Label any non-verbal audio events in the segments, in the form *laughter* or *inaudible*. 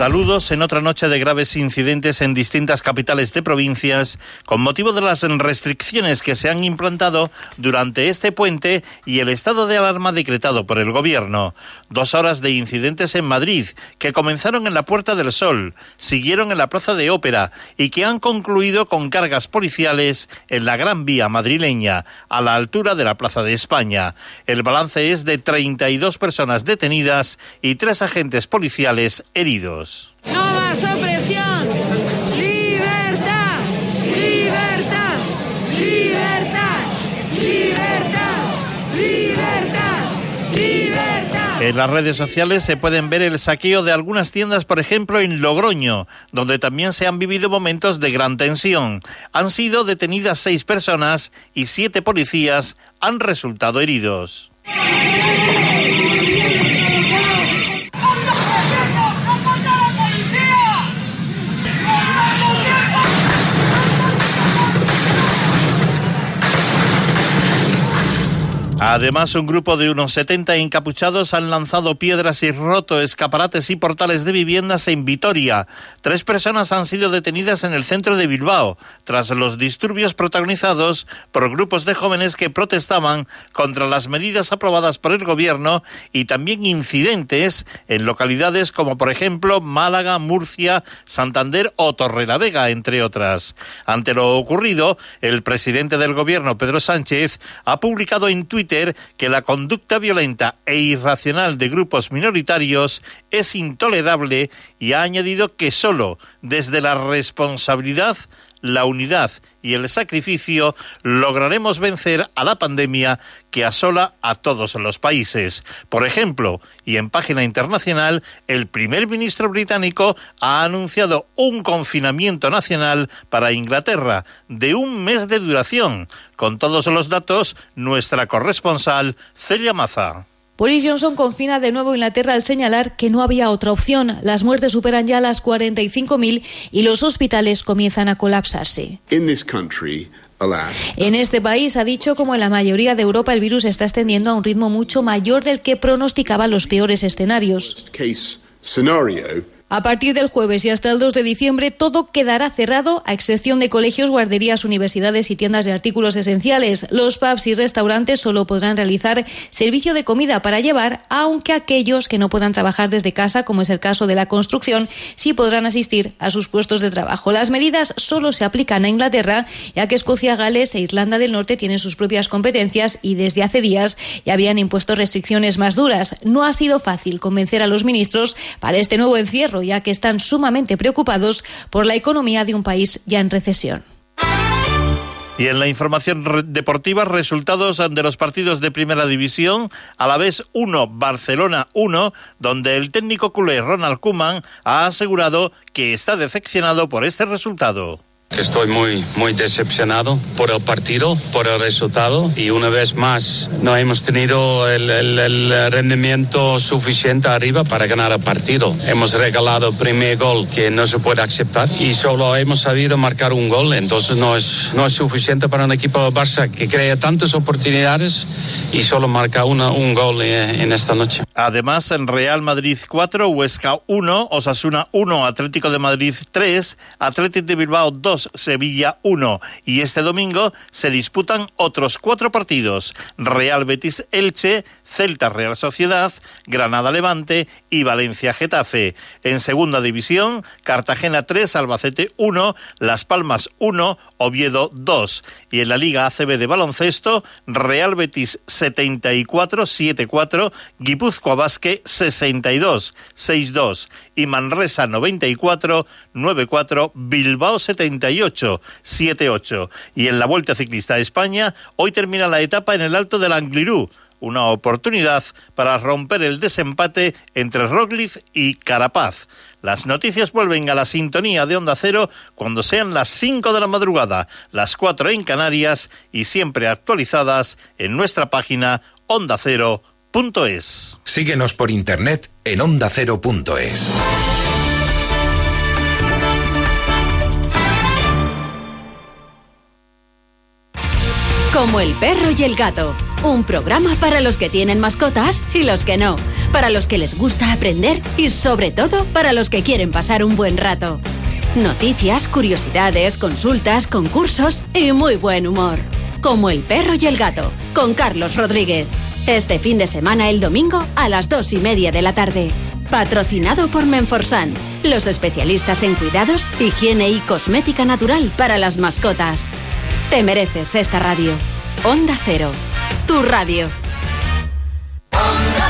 Saludos en otra noche de graves incidentes en distintas capitales de provincias con motivo de las restricciones que se han implantado durante este puente y el estado de alarma decretado por el gobierno. Dos horas de incidentes en Madrid que comenzaron en la Puerta del Sol, siguieron en la Plaza de Ópera y que han concluido con cargas policiales en la Gran Vía madrileña, a la altura de la Plaza de España. El balance es de 32 personas detenidas y tres agentes policiales heridos. No más opresión. Libertad. Libertad. Libertad. Libertad. Libertad. Libertad. En las redes sociales se pueden ver el saqueo de algunas tiendas, por ejemplo en Logroño, donde también se han vivido momentos de gran tensión. Han sido detenidas seis personas y siete policías han resultado heridos. Además, un grupo de unos 70 encapuchados han lanzado piedras y roto escaparates y portales de viviendas en Vitoria. Tres personas han sido detenidas en el centro de Bilbao tras los disturbios protagonizados por grupos de jóvenes que protestaban contra las medidas aprobadas por el gobierno y también incidentes en localidades como por ejemplo Málaga, Murcia, Santander o Torrelavega, entre otras. Ante lo ocurrido, el presidente del gobierno, Pedro Sánchez, ha publicado en Twitter que la conducta violenta e irracional de grupos minoritarios es intolerable y ha añadido que solo desde la responsabilidad la unidad y el sacrificio lograremos vencer a la pandemia que asola a todos los países. Por ejemplo, y en página internacional, el primer ministro británico ha anunciado un confinamiento nacional para Inglaterra de un mes de duración. Con todos los datos, nuestra corresponsal Celia Maza. Boris Johnson confina de nuevo Inglaterra al señalar que no había otra opción. Las muertes superan ya las 45.000 y los hospitales comienzan a colapsarse. En este país, ha dicho, como en la mayoría de Europa, el virus está extendiendo a un ritmo mucho mayor del que pronosticaban los peores escenarios. A partir del jueves y hasta el 2 de diciembre todo quedará cerrado a excepción de colegios, guarderías, universidades y tiendas de artículos esenciales. Los pubs y restaurantes solo podrán realizar servicio de comida para llevar, aunque aquellos que no puedan trabajar desde casa, como es el caso de la construcción, sí podrán asistir a sus puestos de trabajo. Las medidas solo se aplican a Inglaterra, ya que Escocia, Gales e Irlanda del Norte tienen sus propias competencias y desde hace días ya habían impuesto restricciones más duras. No ha sido fácil convencer a los ministros para este nuevo encierro ya que están sumamente preocupados por la economía de un país ya en recesión. Y en la información deportiva, resultados de los partidos de Primera División, a la vez 1, Barcelona 1, donde el técnico culé Ronald Koeman ha asegurado que está decepcionado por este resultado. Estoy muy, muy decepcionado por el partido, por el resultado y una vez más no hemos tenido el, rendimiento suficiente arriba para ganar el partido. Hemos regalado el primer gol que no se puede aceptar y solo hemos sabido marcar un gol, entonces no es, no es suficiente para un equipo de Barça que crea tantas oportunidades y solo marca una, un gol en, en esta noche. Además, en Real Madrid 4, Huesca 1, Osasuna 1, Atlético de Madrid 3, Atlético de Bilbao 2, Sevilla 1. Y este domingo se disputan otros cuatro partidos. Real Betis Elche, Celta Real Sociedad, Granada Levante y Valencia Getafe. En segunda división, Cartagena 3, Albacete 1, Las Palmas 1, Oviedo 2. Y en la Liga ACB de baloncesto, Real Betis 74, 7-4, Basque 62, 6-2 y Manresa 94, 9-4, Bilbao 71. 7-8. Y en la Vuelta Ciclista a España, hoy termina la etapa en el Alto del Anglirú, una oportunidad para romper el desempate entre Roglic y Carapaz. Las noticias vuelven a la sintonía de Onda Cero cuando sean las 5 de la madrugada, las 4 en Canarias y siempre actualizadas en nuestra página ondacero.es. Síguenos por internet en ondacero.es. Como el perro y el gato. Un programa para los que tienen mascotas y los que no. Para los que les gusta aprender y sobre todo para los que quieren pasar un buen rato. Noticias, curiosidades, consultas, concursos y muy buen humor. Como el perro y el gato. Con Carlos Rodríguez. Este fin de semana el domingo a las dos y media de la tarde. Patrocinado por Menforsan, los especialistas en cuidados, higiene y cosmética natural para las mascotas. Te mereces esta radio. Onda Cero, tu radio. En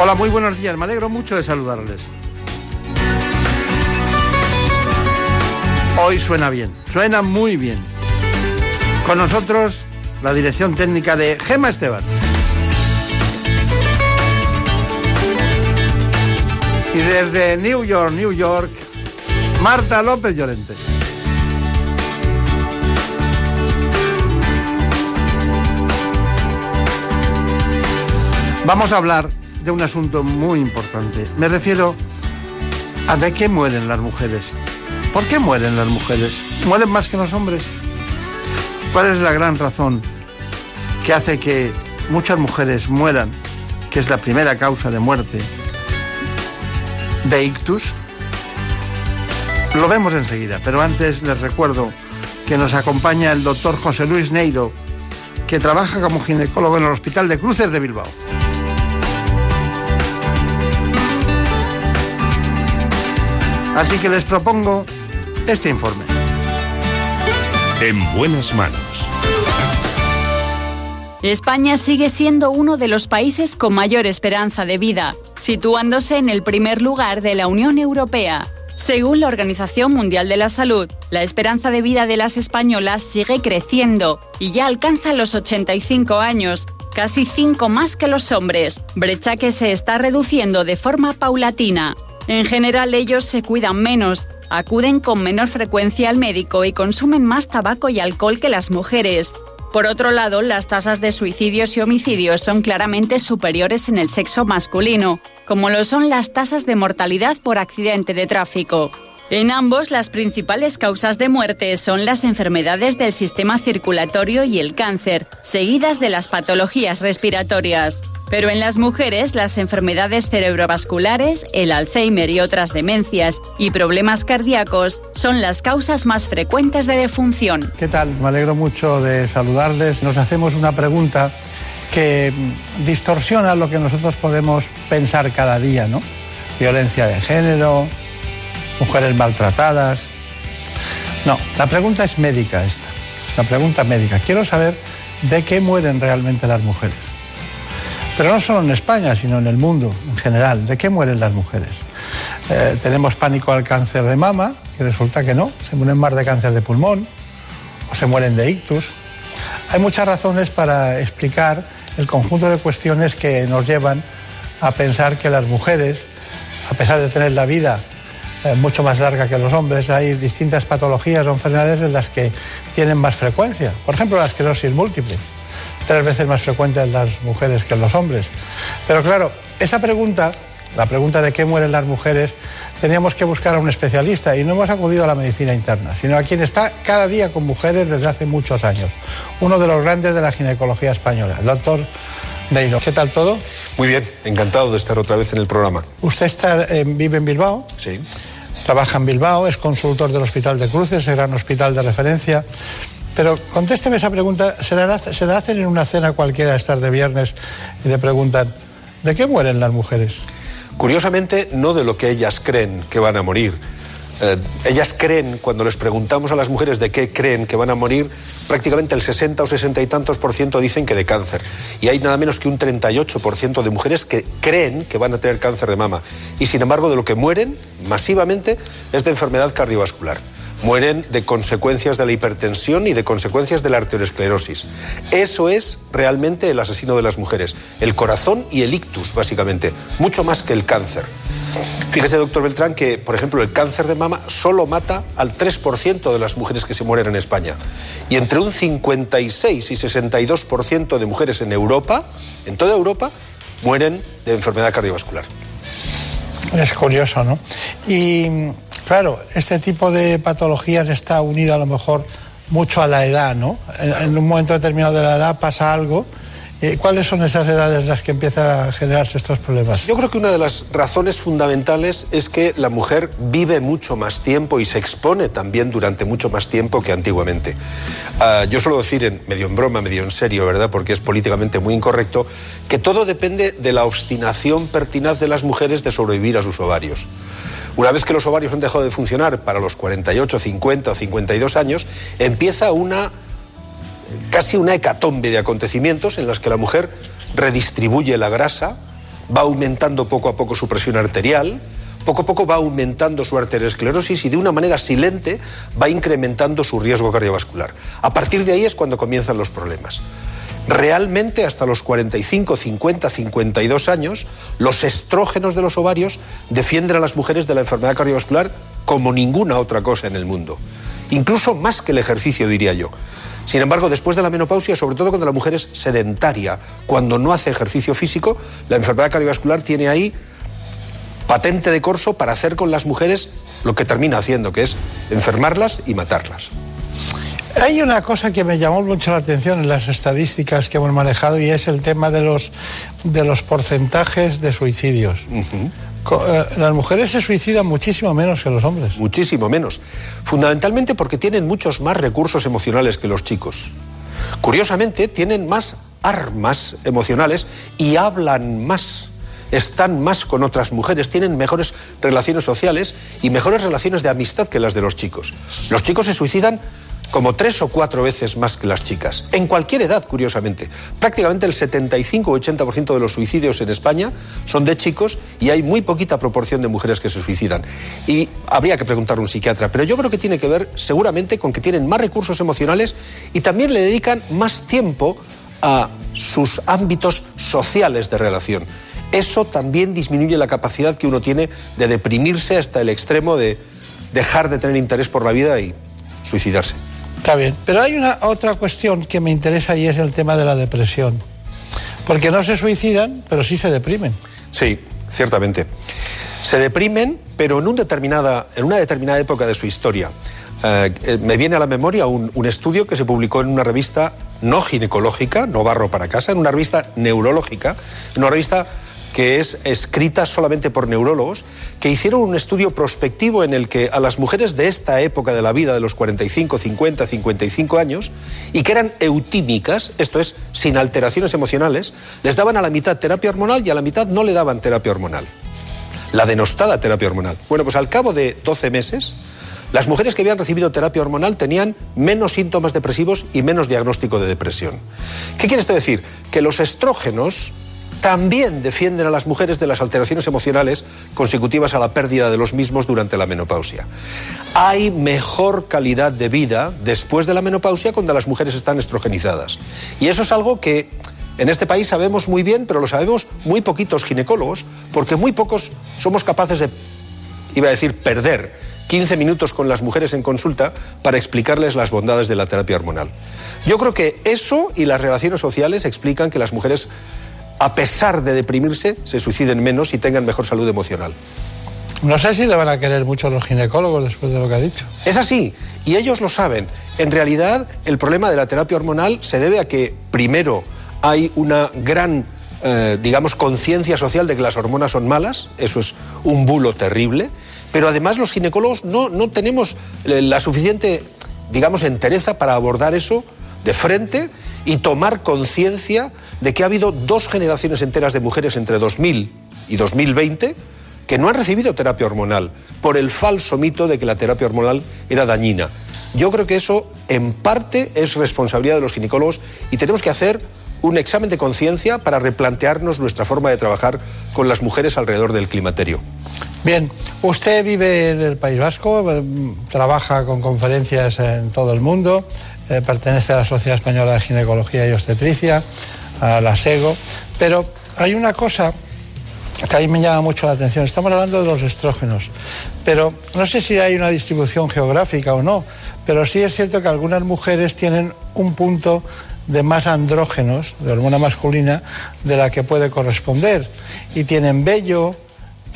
Hola, muy buenos días. Me alegro mucho de saludarles. Hoy suena bien, suena muy bien. Con nosotros la dirección técnica de Gema Esteban. Y desde New York, New York, Marta López Llorente. Vamos a hablar de un asunto muy importante. Me refiero a de qué mueren las mujeres. ¿Por qué mueren las mujeres? ¿Mueren más que los hombres? ¿Cuál es la gran razón que hace que muchas mujeres mueran, que es la primera causa de muerte de ictus? Lo vemos enseguida, pero antes les recuerdo que nos acompaña el doctor José Luis Neiro, que trabaja como ginecólogo en el Hospital de Cruces de Bilbao. Así que les propongo este informe. En buenas manos. España sigue siendo uno de los países con mayor esperanza de vida, situándose en el primer lugar de la Unión Europea. Según la Organización Mundial de la Salud, la esperanza de vida de las españolas sigue creciendo y ya alcanza los 85 años, casi 5 más que los hombres, brecha que se está reduciendo de forma paulatina. En general ellos se cuidan menos, acuden con menor frecuencia al médico y consumen más tabaco y alcohol que las mujeres. Por otro lado, las tasas de suicidios y homicidios son claramente superiores en el sexo masculino, como lo son las tasas de mortalidad por accidente de tráfico. En ambos, las principales causas de muerte son las enfermedades del sistema circulatorio y el cáncer, seguidas de las patologías respiratorias. Pero en las mujeres, las enfermedades cerebrovasculares, el Alzheimer y otras demencias y problemas cardíacos son las causas más frecuentes de defunción. ¿Qué tal? Me alegro mucho de saludarles. Nos hacemos una pregunta que distorsiona lo que nosotros podemos pensar cada día, ¿no? Violencia de género, mujeres maltratadas. No, la pregunta es médica esta. La pregunta médica. Quiero saber de qué mueren realmente las mujeres. Pero no solo en España, sino en el mundo en general. ¿De qué mueren las mujeres? Eh, tenemos pánico al cáncer de mama, y resulta que no, se mueren más de cáncer de pulmón o se mueren de ictus. Hay muchas razones para explicar el conjunto de cuestiones que nos llevan a pensar que las mujeres, a pesar de tener la vida mucho más larga que los hombres, hay distintas patologías o enfermedades en las que tienen más frecuencia. Por ejemplo, la esclerosis múltiple tres veces más frecuente en las mujeres que en los hombres. Pero claro, esa pregunta, la pregunta de qué mueren las mujeres, teníamos que buscar a un especialista y no hemos acudido a la medicina interna, sino a quien está cada día con mujeres desde hace muchos años, uno de los grandes de la ginecología española, el doctor ¿Qué tal todo? Muy bien, encantado de estar otra vez en el programa. Usted está, eh, vive en Bilbao. Sí. Trabaja en Bilbao, es consultor del Hospital de Cruces, el gran hospital de referencia. Pero contésteme esa pregunta, ¿se la, se la hacen en una cena cualquiera estas de viernes y le preguntan, ¿de qué mueren las mujeres? Curiosamente, no de lo que ellas creen que van a morir. Eh, ellas creen, cuando les preguntamos a las mujeres de qué creen que van a morir, prácticamente el 60 o 60 y tantos por ciento dicen que de cáncer. Y hay nada menos que un 38 por ciento de mujeres que creen que van a tener cáncer de mama. Y sin embargo, de lo que mueren masivamente es de enfermedad cardiovascular mueren de consecuencias de la hipertensión y de consecuencias de la arteriosclerosis. Eso es realmente el asesino de las mujeres, el corazón y el ictus, básicamente, mucho más que el cáncer. Fíjese, doctor Beltrán, que, por ejemplo, el cáncer de mama solo mata al 3% de las mujeres que se mueren en España. Y entre un 56 y 62% de mujeres en Europa, en toda Europa, mueren de enfermedad cardiovascular. Es curioso, ¿no? Y Claro, este tipo de patologías está unido a lo mejor mucho a la edad, ¿no? En, un momento determinado de la edad pasa algo. Eh, ¿Cuáles son esas edades las que empiezan a generarse estos problemas? Yo creo que una de las razones fundamentales es que la mujer vive mucho más tiempo y se expone también durante mucho más tiempo que antiguamente. Ah, yo suelo decir, en, medio en broma, medio en serio, ¿verdad? Porque es políticamente muy incorrecto, que todo depende de la obstinación pertinaz de las mujeres de sobrevivir a sus ovarios. Una vez que los ovarios han dejado de funcionar para los 48, 50 o 52 años, empieza una casi una hecatombe de acontecimientos en las que la mujer redistribuye la grasa, va aumentando poco a poco su presión arterial, poco a poco va aumentando su arteriosclerosis y de una manera silente va incrementando su riesgo cardiovascular. A partir de ahí es cuando comienzan los problemas. Realmente hasta los 45, 50, 52 años, los estrógenos de los ovarios defienden a las mujeres de la enfermedad cardiovascular como ninguna otra cosa en el mundo. Incluso más que el ejercicio, diría yo. Sin embargo, después de la menopausia, sobre todo cuando la mujer es sedentaria, cuando no hace ejercicio físico, la enfermedad cardiovascular tiene ahí patente de corso para hacer con las mujeres lo que termina haciendo, que es enfermarlas y matarlas. Hay una cosa que me llamó mucho la atención en las estadísticas que hemos manejado y es el tema de los, de los porcentajes de suicidios. Las mujeres se suicidan muchísimo menos que los hombres. Muchísimo menos. Fundamentalmente porque tienen muchos más recursos emocionales que los chicos. Curiosamente, tienen más armas emocionales y hablan más están más con otras mujeres, tienen mejores relaciones sociales y mejores relaciones de amistad que las de los chicos. Los chicos se suicidan como tres o cuatro veces más que las chicas, en cualquier edad, curiosamente. Prácticamente el 75 o 80% de los suicidios en España son de chicos y hay muy poquita proporción de mujeres que se suicidan. Y habría que preguntar a un psiquiatra, pero yo creo que tiene que ver seguramente con que tienen más recursos emocionales y también le dedican más tiempo a sus ámbitos sociales de relación. Eso también disminuye la capacidad que uno tiene de deprimirse hasta el extremo de dejar de tener interés por la vida y suicidarse. Está bien, pero hay una otra cuestión que me interesa y es el tema de la depresión. Porque no se suicidan, pero sí se deprimen. Sí, ciertamente. Se deprimen, pero en, un determinada, en una determinada época de su historia. Eh, me viene a la memoria un, un, estudio que se publicó en una revista no ginecológica, no barro para casa, en una revista neurológica, en una revista que es escrita solamente por neurólogos, que hicieron un estudio prospectivo en el que a las mujeres de esta época de la vida, de los 45, 50, 55 años, y que eran eutímicas, esto es, sin alteraciones emocionales, les daban a la mitad terapia hormonal y a la mitad no le daban terapia hormonal. La denostada terapia hormonal. Bueno, pues al cabo de 12 meses, las mujeres que habían recibido terapia hormonal tenían menos síntomas depresivos y menos diagnóstico de depresión. ¿Qué quiere esto decir? Que los estrógenos también defienden a las mujeres de las alteraciones emocionales consecutivas a la pérdida de los mismos durante la menopausia. Hay mejor calidad de vida después de la menopausia cuando las mujeres están estrogenizadas. Y eso es algo que en este país sabemos muy bien, pero lo sabemos muy poquitos ginecólogos, porque muy pocos somos capaces de, iba a decir, perder 15 minutos con las mujeres en consulta para explicarles las bondades de la terapia hormonal. Yo creo que eso y las relaciones sociales explican que las mujeres a pesar de deprimirse, se suiciden menos y tengan mejor salud emocional. No sé si le van a querer mucho los ginecólogos después de lo que ha dicho. Es así, y ellos lo saben. En realidad, el problema de la terapia hormonal se debe a que, primero, hay una gran, eh, digamos, conciencia social de que las hormonas son malas, eso es un bulo terrible, pero además los ginecólogos no, no tenemos la suficiente digamos, entereza para abordar eso de frente y tomar conciencia de que ha habido dos generaciones enteras de mujeres entre 2000 y 2020 que no han recibido terapia hormonal por el falso mito de que la terapia hormonal era dañina. Yo creo que eso en parte es responsabilidad de los ginecólogos y tenemos que hacer un examen de conciencia para replantearnos nuestra forma de trabajar con las mujeres alrededor del climaterio. Bien, usted vive en el País Vasco, eh, trabaja con conferencias en todo el mundo, eh, pertenece a la Sociedad Española de Ginecología y Obstetricia, a la SEGO, pero hay una cosa que a mí me llama mucho la atención. Estamos hablando de los estrógenos, pero no sé si hay una distribución geográfica o no, pero sí es cierto que algunas mujeres tienen un punto de más andrógenos, de hormona masculina, de la que puede corresponder. Y tienen vello,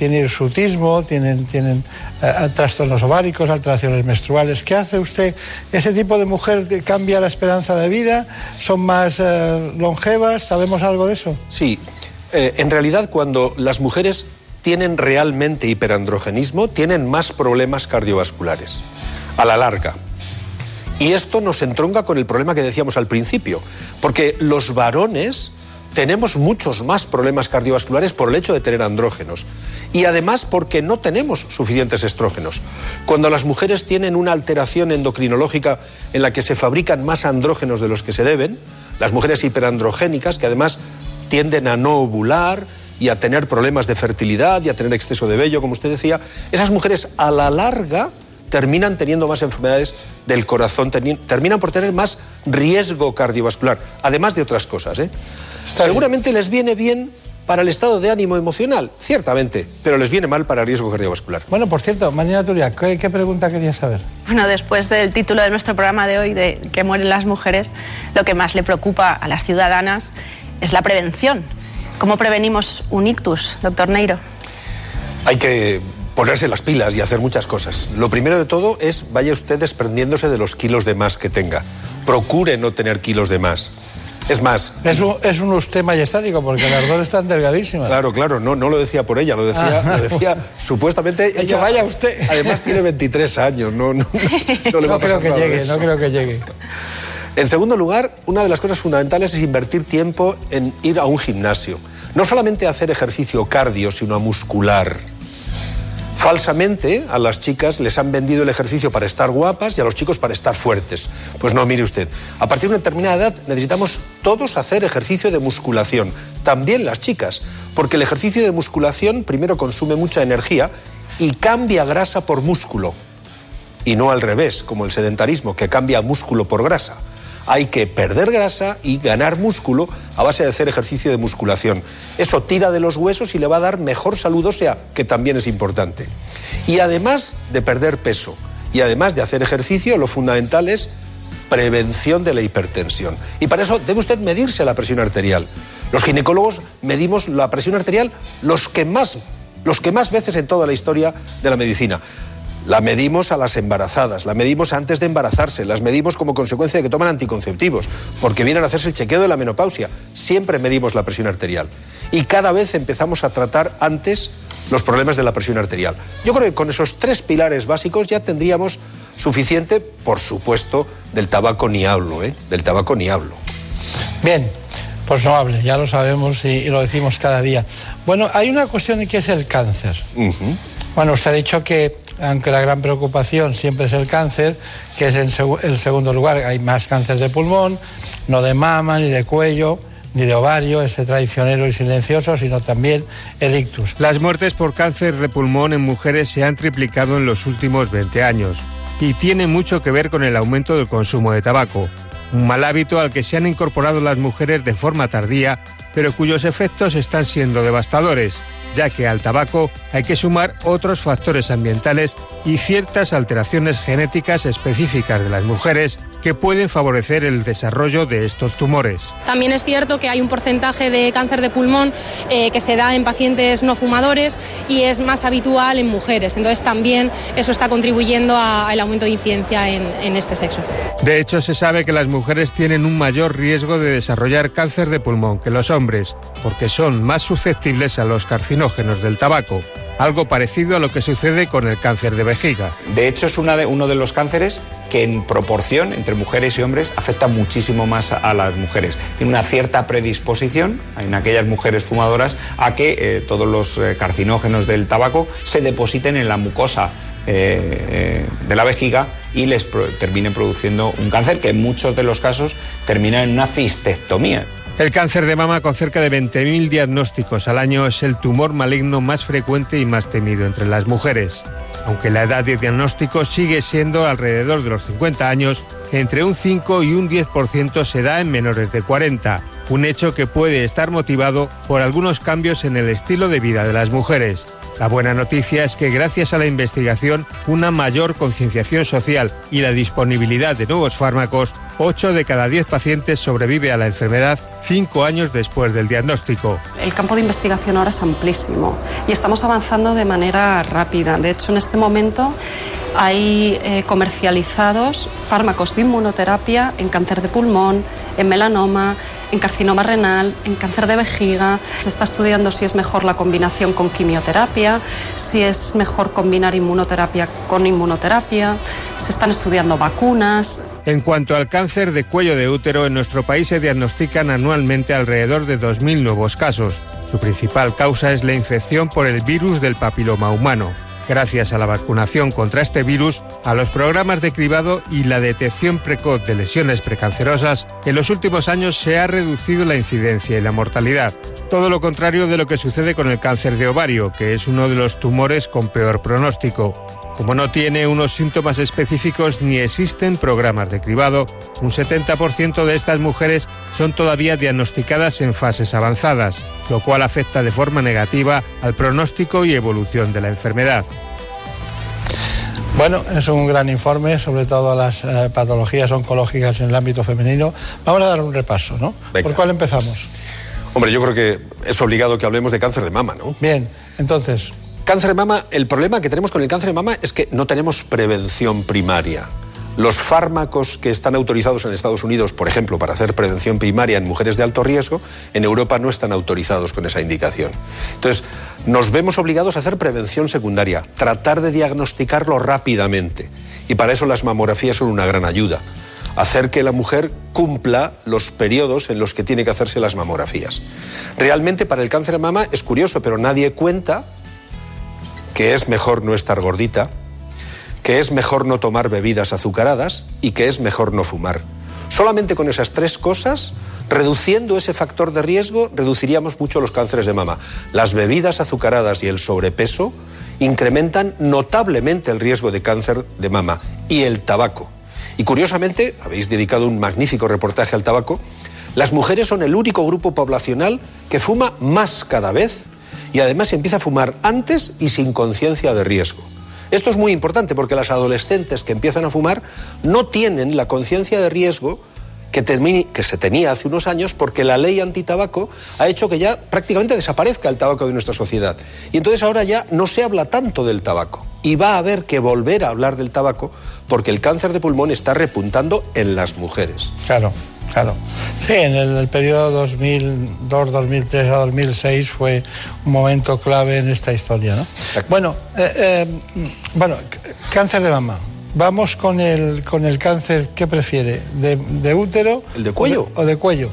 tienen hirsutismo, tienen, tienen eh, trastornos ováricos, alteraciones menstruales. ¿Qué hace usted? ¿Ese tipo de mujer cambia la esperanza de vida? ¿Son más eh, longevas? ¿Sabemos algo de eso? Sí. Eh, en realidad, cuando las mujeres tienen realmente hiperandrogenismo, tienen más problemas cardiovasculares a la larga. Y esto nos entronca con el problema que decíamos al principio, porque los varones tenemos muchos más problemas cardiovasculares por el hecho de tener andrógenos y además porque no tenemos suficientes estrógenos. Cuando las mujeres tienen una alteración endocrinológica en la que se fabrican más andrógenos de los que se deben, las mujeres hiperandrogénicas que además tienden a no ovular y a tener problemas de fertilidad y a tener exceso de vello, como usted decía, esas mujeres a la larga terminan teniendo más enfermedades del corazón, terminan por tener más riesgo cardiovascular, además de otras cosas. ¿eh? Seguramente les viene bien para el estado de ánimo emocional, ciertamente, pero les viene mal para el riesgo cardiovascular. Bueno, por cierto, Marina Turia, ¿qué, ¿qué, pregunta querías saber? Bueno, después del título de nuestro programa de hoy, de que mueren las mujeres, lo que más le preocupa a las ciudadanas es la prevención. ¿Cómo prevenimos un ictus, doctor Neiro? Hay que ponerse las pilas y hacer muchas cosas. Lo primero de todo es vaya usted desprendiéndose de los kilos de más que tenga. Procure no tener kilos de más. Es más. Es un, es un usted majestático porque las dos están delgadísimas. Claro, claro, no, no lo decía por ella, lo decía, lo decía supuestamente. *laughs* Ella, vaya usted. Además tiene 23 años, no, no, no, le va no creo que llegue, no creo que llegue. En segundo lugar, una de las cosas fundamentales es invertir tiempo en ir a un gimnasio. No solamente a hacer ejercicio cardio, sino a muscular. Falsamente a las chicas les han vendido el ejercicio para estar guapas y a los chicos para estar fuertes. Pues no, mire usted, a partir de una determinada edad necesitamos todos hacer ejercicio de musculación, también las chicas, porque el ejercicio de musculación primero consume mucha energía y cambia grasa por músculo, y no al revés, como el sedentarismo, que cambia músculo por grasa hay que perder grasa y ganar músculo a base de hacer ejercicio de musculación. Eso tira de los huesos y le va a dar mejor salud ósea, que también es importante. Y además de perder peso y además de hacer ejercicio, lo fundamental es prevención de la hipertensión. Y para eso debe usted medirse la presión arterial. Los ginecólogos medimos la presión arterial los que más, los que más veces en toda la historia de la medicina. La medimos a las embarazadas, la medimos antes de embarazarse, las medimos como consecuencia de que toman anticonceptivos, porque vienen a hacerse el chequeo de la menopausia. Siempre medimos la presión arterial. Y cada vez empezamos a tratar antes los problemas de la presión arterial. Yo creo que con esos tres pilares básicos ya tendríamos suficiente, por supuesto, del tabaco ni hablo, ¿eh? Del tabaco ni hablo. Bien, pues no hable, ya lo sabemos y, lo decimos cada día. Bueno, hay una cuestión que es el cáncer. Bueno, usted ha dicho que aunque la gran preocupación siempre es el cáncer, que es en el segundo lugar. Hay más cáncer de pulmón, no de mama, ni de cuello, ni de ovario, ese traicionero y silencioso, sino también el ictus. Las muertes por cáncer de pulmón en mujeres se han triplicado en los últimos 20 años y tiene mucho que ver con el aumento del consumo de tabaco, un mal hábito al que se han incorporado las mujeres de forma tardía, pero cuyos efectos están siendo devastadores ya que al tabaco hay que sumar otros factores ambientales y ciertas alteraciones genéticas específicas de las mujeres que pueden favorecer el desarrollo de estos tumores. También es cierto que hay un porcentaje de cáncer de pulmón eh, que se da en pacientes no fumadores y es más habitual en mujeres. Entonces también eso está contribuyendo al aumento de incidencia en, en este sexo. De hecho, se sabe que las mujeres tienen un mayor riesgo de desarrollar cáncer de pulmón que los hombres, porque son más susceptibles a los carcinógenos del tabaco. algo parecido a lo que sucede con el cáncer de vejiga. De hecho, es uno de los cánceres que en proporción entre mujeres y hombres afecta muchísimo más a, las mujeres. Tiene una cierta predisposición en aquellas mujeres fumadoras a que eh, todos los eh, carcinógenos del tabaco se depositen en la mucosa eh, de la vejiga y les terminen produciendo un cáncer que en muchos de los casos termina en una cistectomía. El cáncer de mama, con cerca de 20.000 diagnósticos al año, es el tumor maligno más frecuente y más temido entre las mujeres. Aunque la edad de diagnóstico sigue siendo alrededor de los 50 años, entre un 5 y un 10% se da en menores de 40, un hecho que puede estar motivado por algunos cambios en el estilo de vida de las mujeres. La buena noticia es que gracias a la investigación, una mayor concienciación social y la disponibilidad de nuevos fármacos, 8 de cada 10 pacientes sobrevive a la enfermedad 5 años después del diagnóstico. El campo de investigación ahora es amplísimo y estamos avanzando de manera rápida. De hecho, en este momento hay eh, comercializados fármacos de inmunoterapia en cáncer de pulmón, en melanoma, en carcinoma renal, en cáncer de vejiga. Se está estudiando si es mejor la combinación con quimioterapia, si es mejor combinar inmunoterapia con inmunoterapia. Se están estudiando vacunas. En cuanto al cáncer de cuello de útero, en nuestro país se diagnostican anualmente alrededor de 2.000 nuevos casos. Su principal causa es la infección por el virus del papiloma humano gracias a la vacunación contra este virus, a los programas de cribado y la detección precoz de lesiones precancerosas, en los últimos años se ha reducido la incidencia y la mortalidad. Todo lo contrario de lo que sucede con el cáncer de ovario, que es uno de los tumores con peor pronóstico. Como no tiene unos síntomas específicos ni existen programas de cribado, un 70% de estas mujeres son todavía diagnosticadas en fases avanzadas, lo cual afecta de forma negativa al pronóstico y evolución de la enfermedad. Bueno, es un gran informe sobre todas las eh, patologías oncológicas en el ámbito femenino. Vamos a dar un repaso, ¿no? ¿Por cuál empezamos? Hombre, yo creo que es obligado que hablemos de cáncer de mama, ¿no? Bien, entonces, Cáncer de mama, el problema que tenemos con el cáncer de mama es que no tenemos prevención primaria. Los fármacos que están autorizados en Estados Unidos, por ejemplo, para hacer prevención primaria en mujeres de alto riesgo, en Europa no están autorizados con esa indicación. Entonces, nos vemos obligados a hacer prevención secundaria, tratar de diagnosticarlo rápidamente. Y para eso las mamografías son una gran ayuda. Hacer que la mujer cumpla los periodos en los que tiene que hacerse las mamografías. Realmente para el cáncer de mama es curioso, pero nadie cuenta que es mejor no estar gordita, que es mejor no tomar bebidas azucaradas y que es mejor no fumar. Solamente con esas tres cosas, reduciendo ese factor de riesgo, reduciríamos mucho los cánceres de mama. Las bebidas azucaradas y el sobrepeso incrementan notablemente el riesgo de cáncer de mama y el tabaco. Y curiosamente, habéis dedicado un magnífico reportaje al tabaco, las mujeres son el único grupo poblacional que fuma más cada vez y además empieza a fumar antes y sin conciencia de riesgo. Esto es muy importante porque las adolescentes que empiezan a fumar no tienen la conciencia de riesgo que, que, se tenía hace unos años porque la ley antitabaco ha hecho que ya prácticamente desaparezca el tabaco de nuestra sociedad. Y entonces ahora ya no se habla tanto del tabaco. Y va a haber que volver a hablar del tabaco porque el cáncer de pulmón está repuntando en las mujeres. Claro. Claro. Sí, en el, periodo 2002, 2003 a 2006 fue un momento clave en esta historia, ¿no? Bueno, eh, eh, bueno, cáncer de mama. Vamos con el, con el cáncer, ¿qué prefiere? ¿De, útero? ¿El de cuello? O de, cuello.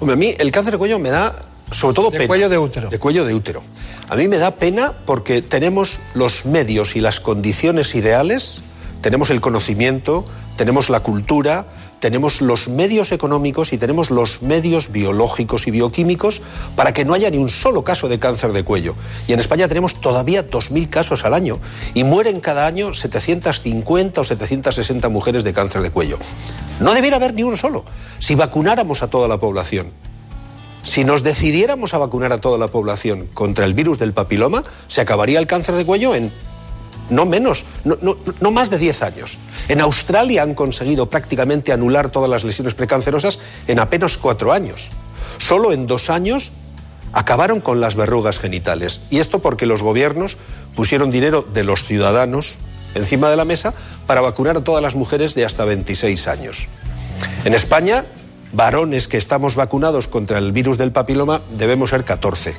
Hombre, a mí el cáncer de cuello me da sobre todo de cuello de útero. De cuello de útero. A mí me da pena porque tenemos los medios y las condiciones ideales, tenemos el conocimiento, tenemos la cultura, tenemos los medios económicos y tenemos los medios biológicos y bioquímicos para que no haya ni un solo caso de cáncer de cuello. Y en España tenemos todavía 2.000 casos al año y mueren cada año 750 o 760 mujeres de cáncer de cuello. No debiera haber ni uno solo. Si vacunáramos a toda la población, si nos decidiéramos a vacunar a toda la población contra el virus del papiloma, se acabaría el cáncer de cuello en no menos, no, más de 10 años. En Australia han conseguido prácticamente anular todas las lesiones precancerosas en apenas 4 años. Solo en dos años acabaron con las verrugas genitales. Y esto porque los gobiernos pusieron dinero de los ciudadanos encima de la mesa para vacunar a todas las mujeres de hasta 26 años. En España varones que estamos vacunados contra el virus del papiloma debemos ser 14,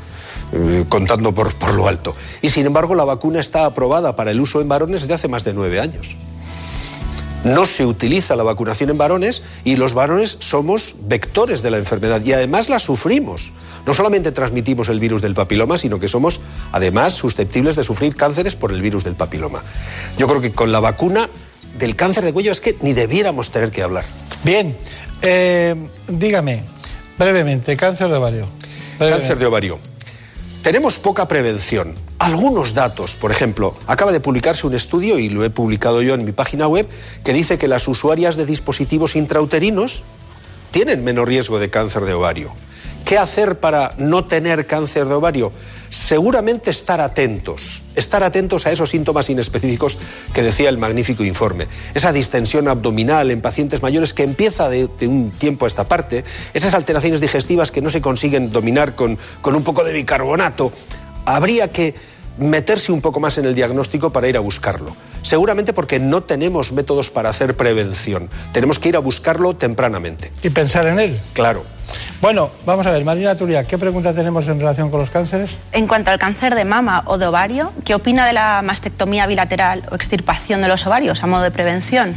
eh, contando por, por lo alto. Y sin embargo, la vacuna está aprobada para el uso en varones desde hace más de nueve años no se utiliza la vacunación en varones y los varones somos vectores de la enfermedad y además la sufrimos. No solamente transmitimos el virus del papiloma, sino que somos además susceptibles de sufrir cánceres por el virus del papiloma. Yo creo que con la vacuna del cáncer de cuello es que ni debiéramos tener que hablar. Bien, eh, dígame brevemente, cáncer de ovario. Cáncer de ovario. Tenemos poca prevención algunos datos. Por ejemplo, acaba de publicarse un estudio, y lo he publicado yo en mi página web, que dice que las usuarias de dispositivos intrauterinos tienen menos riesgo de cáncer de ovario. ¿Qué hacer para no tener cáncer de ovario? Seguramente estar atentos, estar atentos a esos síntomas inespecíficos que decía el magnífico informe. Esa distensión abdominal en pacientes mayores que empieza de, un tiempo a esta parte, esas alteraciones digestivas que no se consiguen dominar con, con un poco de bicarbonato. Habría que meterse un poco más en el diagnóstico para ir a buscarlo. Seguramente porque no tenemos métodos para hacer prevención. Tenemos que ir a buscarlo tempranamente. Y pensar en él. Claro. Bueno, vamos a ver, Marina Turia, ¿qué pregunta tenemos en relación con los cánceres? En cuanto al cáncer de mama o de ovario, ¿qué opina de la mastectomía bilateral o extirpación de los ovarios a modo de prevención?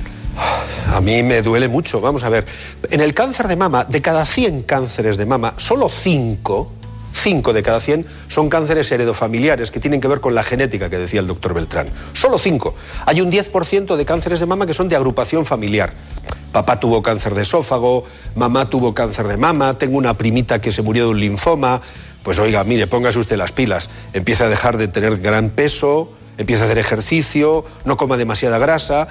A mí me duele mucho. Vamos a ver, en el cáncer de mama, de cada 100 cánceres de mama, solo 5 5 de cada 100 son cánceres heredofamiliares que tienen que ver con la genética que decía el doctor Beltrán. Solo 5. Hay un 10% de cánceres de mama que son de agrupación familiar. Papá tuvo cáncer de esófago, mamá tuvo cáncer de mama, tengo una primita que se murió de un linfoma. Pues oiga, mire, póngase usted las pilas. Empieza a dejar de tener gran peso, empieza a hacer ejercicio, no coma demasiada grasa,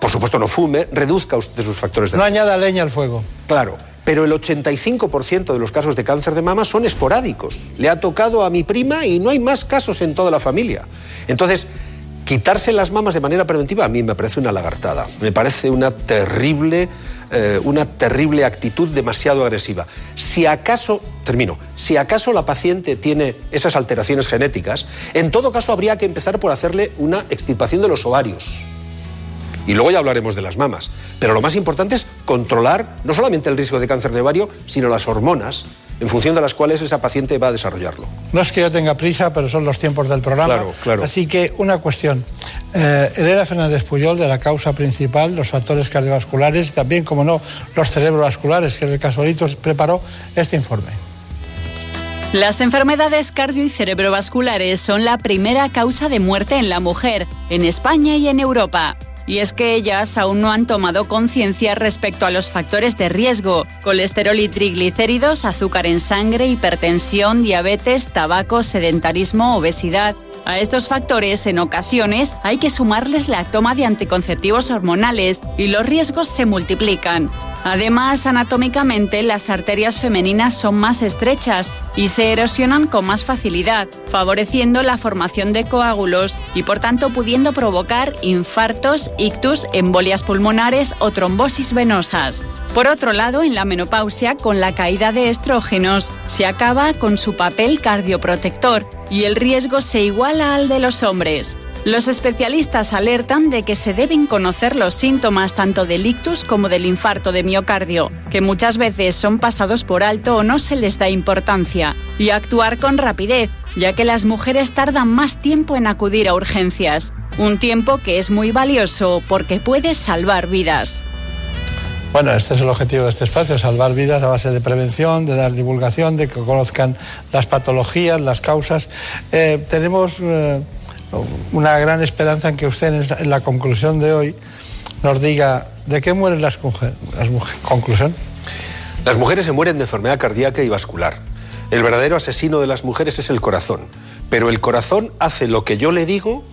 por supuesto no fume, reduzca usted sus factores de No añada leña al fuego. Claro pero el 85% de los casos de cáncer de mama son esporádicos. Le ha tocado a mi prima y no hay más casos en toda la familia. Entonces, quitarse las mamas de manera preventiva a mí me parece una lagartada, me parece una terrible, eh, una terrible actitud demasiado agresiva. Si acaso, termino, si acaso la paciente tiene esas alteraciones genéticas, en todo caso habría que empezar por hacerle una extirpación de los ovarios y luego ya hablaremos de las mamas. Pero lo más importante es controlar no solamente el riesgo de cáncer de ovario, sino las hormonas en función de las cuales esa paciente va a desarrollarlo. No es que yo tenga prisa, pero son los tiempos del programa. Claro, claro. Así que una cuestión. Eh, Elena Fernández Puyol, de la causa principal, los factores cardiovasculares y también, como no, los cerebrovasculares, que en el casualito preparó este informe. Las enfermedades cardio y cerebrovasculares son la primera causa de muerte en la mujer, en España y en Europa. Y es que ellas aún no han tomado conciencia respecto a los factores de riesgo, colesterol y triglicéridos, azúcar en sangre, hipertensión, diabetes, tabaco, sedentarismo, obesidad. A estos factores, en ocasiones, hay que sumarles la toma de anticonceptivos hormonales y los riesgos se multiplican. Además, anatómicamente, las arterias femeninas son más estrechas y se erosionan con más facilidad, favoreciendo la formación de coágulos y por tanto pudiendo provocar infartos, ictus, embolias pulmonares o trombosis venosas. Por otro lado, en la menopausia, con la caída de estrógenos, se acaba con su papel cardioprotector y el riesgo se iguala al de los hombres. Los especialistas alertan de que se deben conocer los síntomas tanto del ictus como del infarto de miocardio, que muchas veces son pasados por alto o no se les da importancia, y actuar con rapidez, ya que las mujeres tardan más tiempo en acudir a urgencias, un tiempo que es muy valioso porque puede salvar vidas. Bueno, este es el objetivo de este espacio, salvar vidas a base de prevención, de dar divulgación, de que conozcan las patologías, las causas. Eh, tenemos eh, una gran esperanza en que usted en la conclusión de hoy nos diga de qué mueren las mujeres. Conclusión. Las mujeres se mueren de enfermedad cardíaca y vascular. El verdadero asesino de las mujeres es el corazón. Pero el corazón hace lo que yo le digo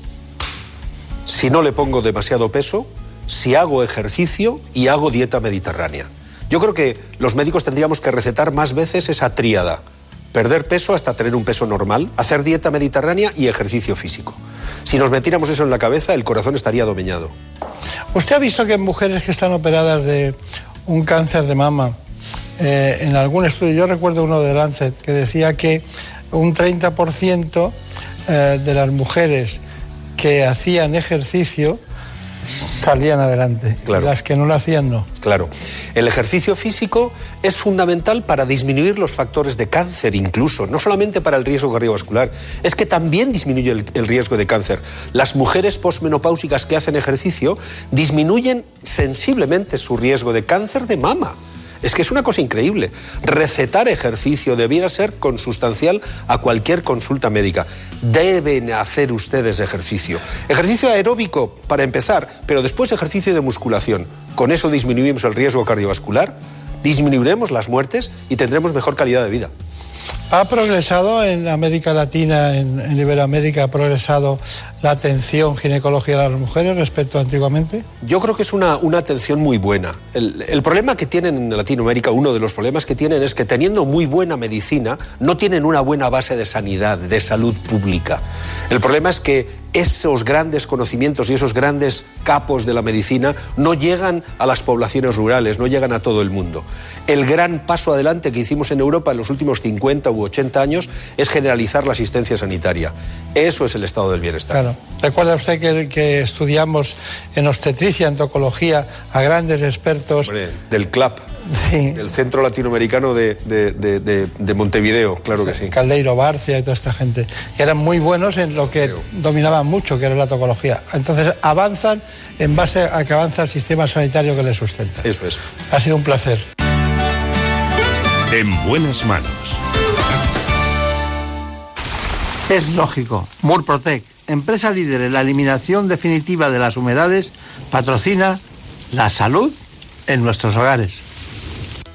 si no le pongo demasiado peso, si hago ejercicio y hago dieta mediterránea. Yo creo que los médicos tendríamos que recetar más veces esa tríada perder peso hasta tener un peso normal, hacer dieta mediterránea y ejercicio físico. Si nos metiéramos eso en la cabeza, el corazón estaría domeñado. ¿Usted ha visto que en mujeres que están operadas de un cáncer de mama, eh, en algún estudio, yo recuerdo uno de Lancet, que decía que un 30% eh, de las mujeres que hacían ejercicio salían adelante. Las que no lo hacían, no. Claro. El ejercicio físico es fundamental para disminuir los factores de cáncer incluso, no solamente para el riesgo cardiovascular, es que también disminuye el, el riesgo de cáncer. Las mujeres posmenopáusicas que hacen ejercicio disminuyen sensiblemente su riesgo de cáncer de mama. Es que es una cosa increíble. Recetar ejercicio debiera ser consustancial a cualquier consulta médica. Deben hacer ustedes ejercicio. Ejercicio aeróbico, para empezar, pero después ejercicio de musculación. Con eso disminuimos el riesgo cardiovascular, disminuiremos las muertes y tendremos mejor calidad de vida. ¿Ha progresado en América Latina, en, en Iberoamérica, ha progresado la atención ginecológica a las mujeres respecto a antiguamente? Yo creo que es una, una atención muy buena. El, el, problema que tienen en Latinoamérica, uno de los problemas que tienen es que teniendo muy buena medicina, no tienen una buena base de sanidad, de salud pública. El problema es que esos grandes conocimientos y esos grandes capos de la medicina no llegan a las poblaciones rurales, no llegan a todo el mundo. El gran paso adelante que hicimos en Europa en los últimos 50 u 80 años es generalizar la asistencia sanitaria. Eso es el estado del bienestar. Claro. Recuerda usted que, que estudiamos en obstetricia, en tocología, a grandes expertos. Hombre, del CLAP. Sí. Del Centro Latinoamericano de, de, de, de Montevideo, claro que sí. Caldeiro Barcia y toda esta gente. Y eran muy buenos en lo que Creo. dominaban mucho, que era la tocología. Entonces avanzan en base a que avanza el sistema sanitario que les sustenta. Eso es. Ha sido un placer. En buenas manos. Es lógico. Murprotec, empresa líder en la eliminación definitiva de las humedades, patrocina la salud en nuestros hogares.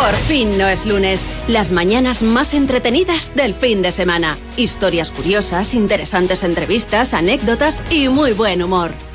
Por fin no es lunes. Las mañanas más entretenidas del fin de semana. Historias curiosas, interesantes entrevistas, anécdotas y muy buen humor.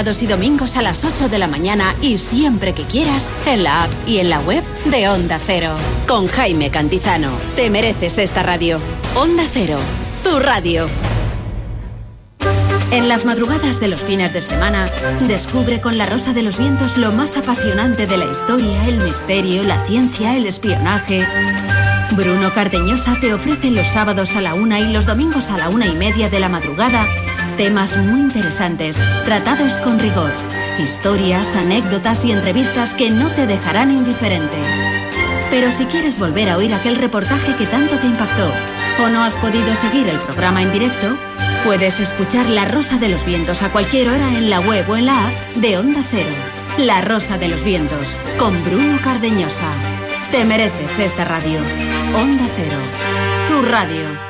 Sábados y domingos a las 8 de la mañana y siempre que quieras en la app y en la web de Onda Cero. Con Jaime Cantizano. Te mereces esta radio. Onda Cero. Tu radio. En las madrugadas de los fines de semana, descubre con La Rosa de los Vientos lo más apasionante de la historia, el misterio, la ciencia, el espionaje. Bruno Cardeñosa te ofrece los sábados a la una y los domingos a la una y media de la madrugada temas muy interesantes, tratados con rigor, historias, anécdotas y entrevistas que no te dejarán indiferente. Pero si quieres volver a oír aquel reportaje que tanto te impactó o no has podido seguir el programa en directo, puedes escuchar La Rosa de los Vientos a cualquier hora en la web o en la app de Onda Cero. La Rosa de los Vientos, con Bruno Cardeñosa. Te mereces esta radio. Onda Cero. Tu radio.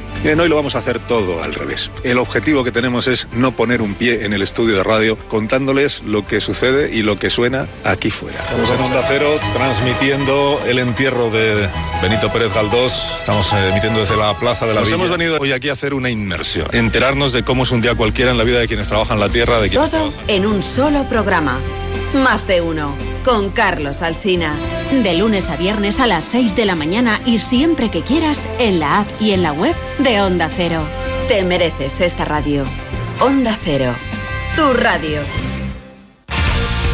Bien, hoy lo vamos a hacer todo al revés. El objetivo que tenemos es no poner un pie en el estudio de radio contándoles lo que sucede y lo que suena aquí fuera. Estamos en Onda Cero transmitiendo el entierro de Benito Pérez Galdós. Estamos eh, emitiendo desde la Plaza de la Nos Villa. hemos venido hoy aquí a hacer una inmersión, enterarnos de cómo es un día cualquiera en la vida de quienes trabajan la tierra, de quienes Todo en un solo programa. Más de uno. Con Carlos Alsina. De lunes a viernes a las 6 de la mañana y siempre que quieras en la app y en la web de Onda Cero. Te mereces esta radio. Onda Cero. Tu radio.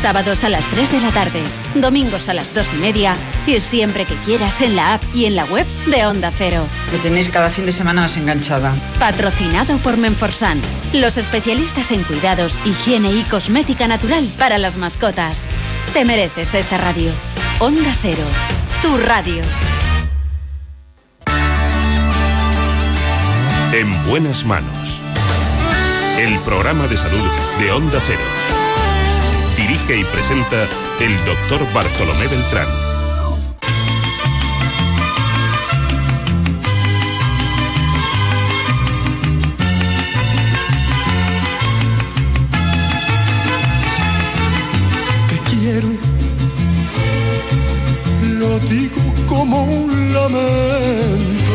Sábados a las 3 de la tarde, domingos a las 2 y media y siempre que quieras en la app y en la web de Onda Cero. Me tenéis cada fin de semana más enganchada. Patrocinado por Menforsan, los especialistas en cuidados, higiene y cosmética natural para las mascotas. Te mereces esta radio. Onda Cero, tu radio. En buenas manos. El programa de salud de Onda Cero. Dirige y presenta el doctor Bartolomé Beltrán. Te quiero, lo digo como un lamento,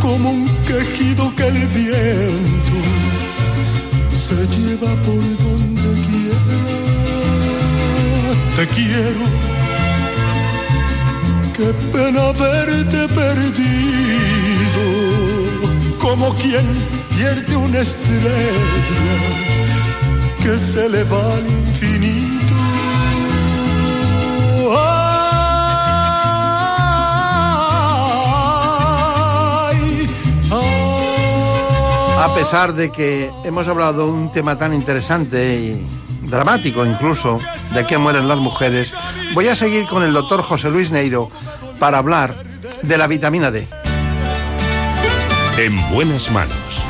como un quejido que el viento se lleva por Te quiero, qué pena verte perdido, como quien pierde una estrella que se le va al infinito. Ay, A pesar de que hemos hablado de un tema tan interesante y dramático incluso, de que mueren las mujeres, voy a seguir con el doctor José Luis Neiro para hablar de la vitamina D. En buenas manos.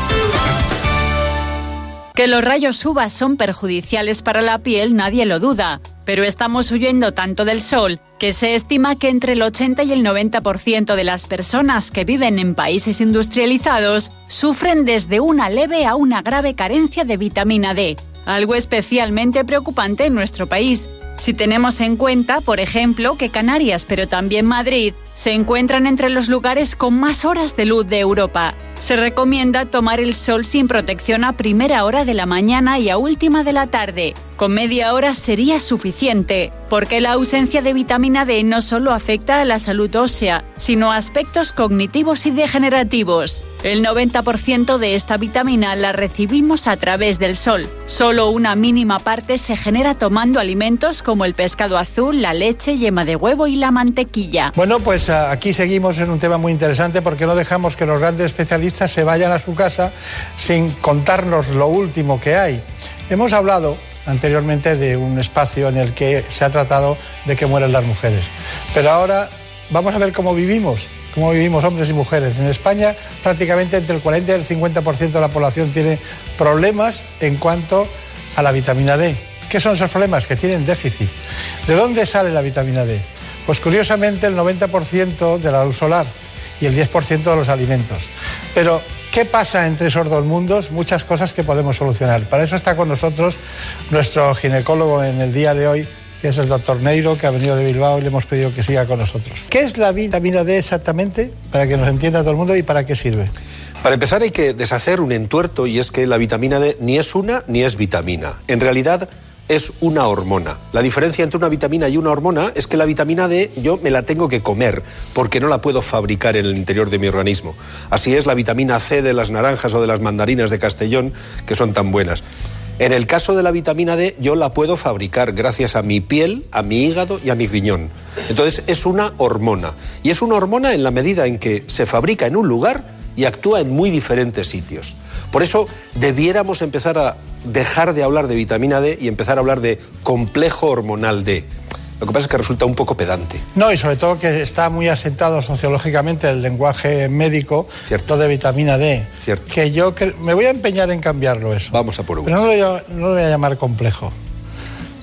Que los rayos UVA son perjudiciales para la piel nadie lo duda, pero estamos huyendo tanto del sol que se estima que entre el 80 y el 90% de las personas que viven en países industrializados sufren desde una leve a una grave carencia de vitamina D, algo especialmente preocupante en nuestro país. Si tenemos en cuenta, por ejemplo, que Canarias, pero también Madrid, se encuentran entre los lugares con más horas de luz de Europa. Se recomienda tomar el sol sin protección a primera hora de la mañana y a última de la tarde. Con media hora sería suficiente, porque la ausencia de vitamina D no solo afecta a la salud ósea, sino a aspectos cognitivos y degenerativos. El 90% de esta vitamina la recibimos a través del sol. Solo una mínima parte se genera tomando alimentos como el pescado azul, la leche, yema de huevo y la mantequilla. Bueno, pues ah, aquí seguimos en un tema muy interesante porque no dejamos que los grandes especialistas se vayan a su casa sin contarnos lo último que hay. Hemos hablado anteriormente de un espacio en el que se ha tratado de que mueran las mujeres. Pero ahora vamos a ver cómo vivimos, cómo vivimos hombres y mujeres. En España prácticamente entre el 40 y el 50% de la población tiene problemas en cuanto a la vitamina D. ¿Qué son esos problemas? Que tienen déficit. ¿De dónde sale la vitamina D? Pues curiosamente el 90% de la luz solar y el 10% de los alimentos. Pero, ¿qué pasa entre esos dos mundos? Muchas cosas que podemos solucionar. Para eso está con nosotros nuestro ginecólogo en el día de hoy, que es el doctor Neiro, que ha venido de Bilbao y le hemos pedido que siga con nosotros. ¿Qué es la vitamina D exactamente? Para que nos entienda todo el mundo y para qué sirve. Para empezar hay que deshacer un entuerto y es que la vitamina D ni es una ni es vitamina. En realidad es una hormona. La diferencia entre una vitamina y una hormona es que la vitamina D yo me la tengo que comer porque no la puedo fabricar en el interior de mi organismo. Así es la vitamina C de las naranjas o de las mandarinas de Castellón que son tan buenas. En el caso de la vitamina D yo la puedo fabricar gracias a mi piel, a mi hígado y a mi riñón. Entonces es una hormona. Y es una hormona en la medida en que se fabrica en un lugar y actúa en muy diferentes sitios. Por eso debiéramos empezar a dejar de hablar de vitamina D y empezar a hablar de complejo hormonal D. Lo que pasa es que resulta un poco pedante. No, y sobre todo que está muy asentado sociológicamente el lenguaje médico, Cierto. de vitamina D. Cierto. Que yo me voy a empeñar en cambiarlo eso. Vamos a por uno. Pero no lo, voy a- no lo voy a llamar complejo.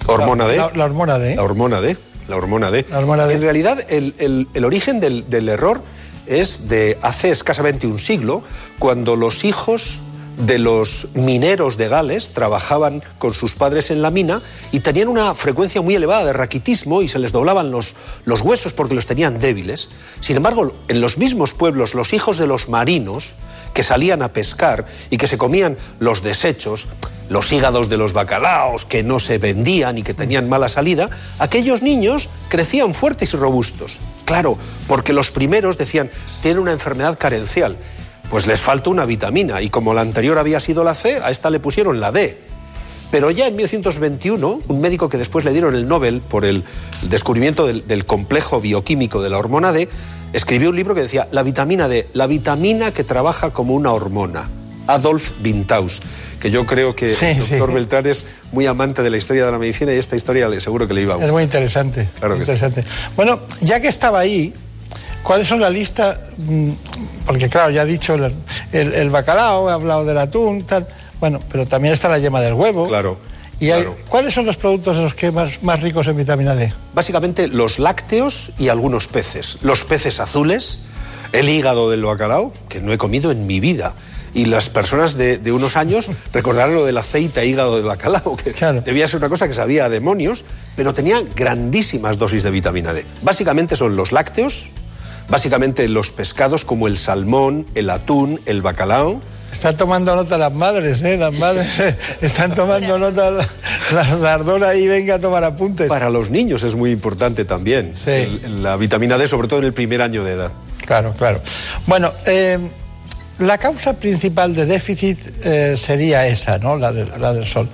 Hormona D. La, la hormona D. La hormona D. La hormona D. La hormona D. En realidad, el, el- el origen del, del error es de hace escasamente un siglo, cuando los hijos de los mineros de Gales trabajaban con sus padres en la mina y tenían una frecuencia muy elevada de raquitismo y se les doblaban los, los huesos porque los tenían débiles. Sin embargo, en los mismos pueblos, los hijos de los marinos que salían a pescar y que se comían los desechos, los hígados de los bacalaos que no se vendían y que tenían mala salida, aquellos niños crecían fuertes y robustos. Claro, porque los primeros decían, tienen una enfermedad carencial, pues les falta una vitamina y como la anterior había sido la C, a esta le pusieron la D. Pero ya en 1921, un médico que después le dieron el Nobel por el descubrimiento del, del complejo bioquímico de la hormona D, escribió un libro que decía La vitamina D, la vitamina que trabaja como una hormona. Adolf Bintaus, que yo creo que Sí, el doctor sí. Beltrán es muy amante de la historia de la medicina y esta historia le seguro que le iba a Es gustar. muy interesante. Claro muy que sí. interesante. Bueno, ya que estaba ahí, ¿cuáles son la lista? Mm, Porque claro, ya he dicho el, el- el bacalao, he hablado del atún, tal. Bueno, pero también está la yema del huevo. Claro. ¿Y hay- cuáles son los productos de los que más, más ricos en vitamina D? Básicamente los lácteos y algunos peces. Los peces azules, el hígado del bacalao, que no he comido en mi vida. Y las personas de, de unos años *laughs* recordarán lo del aceite e hígado de bacalao, que debía ser una cosa que sabía a demonios, pero tenía grandísimas dosis de vitamina D. Básicamente son los lácteos, básicamente los pescados como el salmón, el atún, el bacalao. Están tomando nota las madres, ¿eh? Las madres eh, están tomando nota la, la, la ardora y venga a tomar apuntes. Para los niños es muy importante también el- la vitamina D, sobre todo en el primer año de edad. Claro, claro. Bueno, eh, la causa principal de déficit eh, sería esa, ¿no? La, de- la del sol.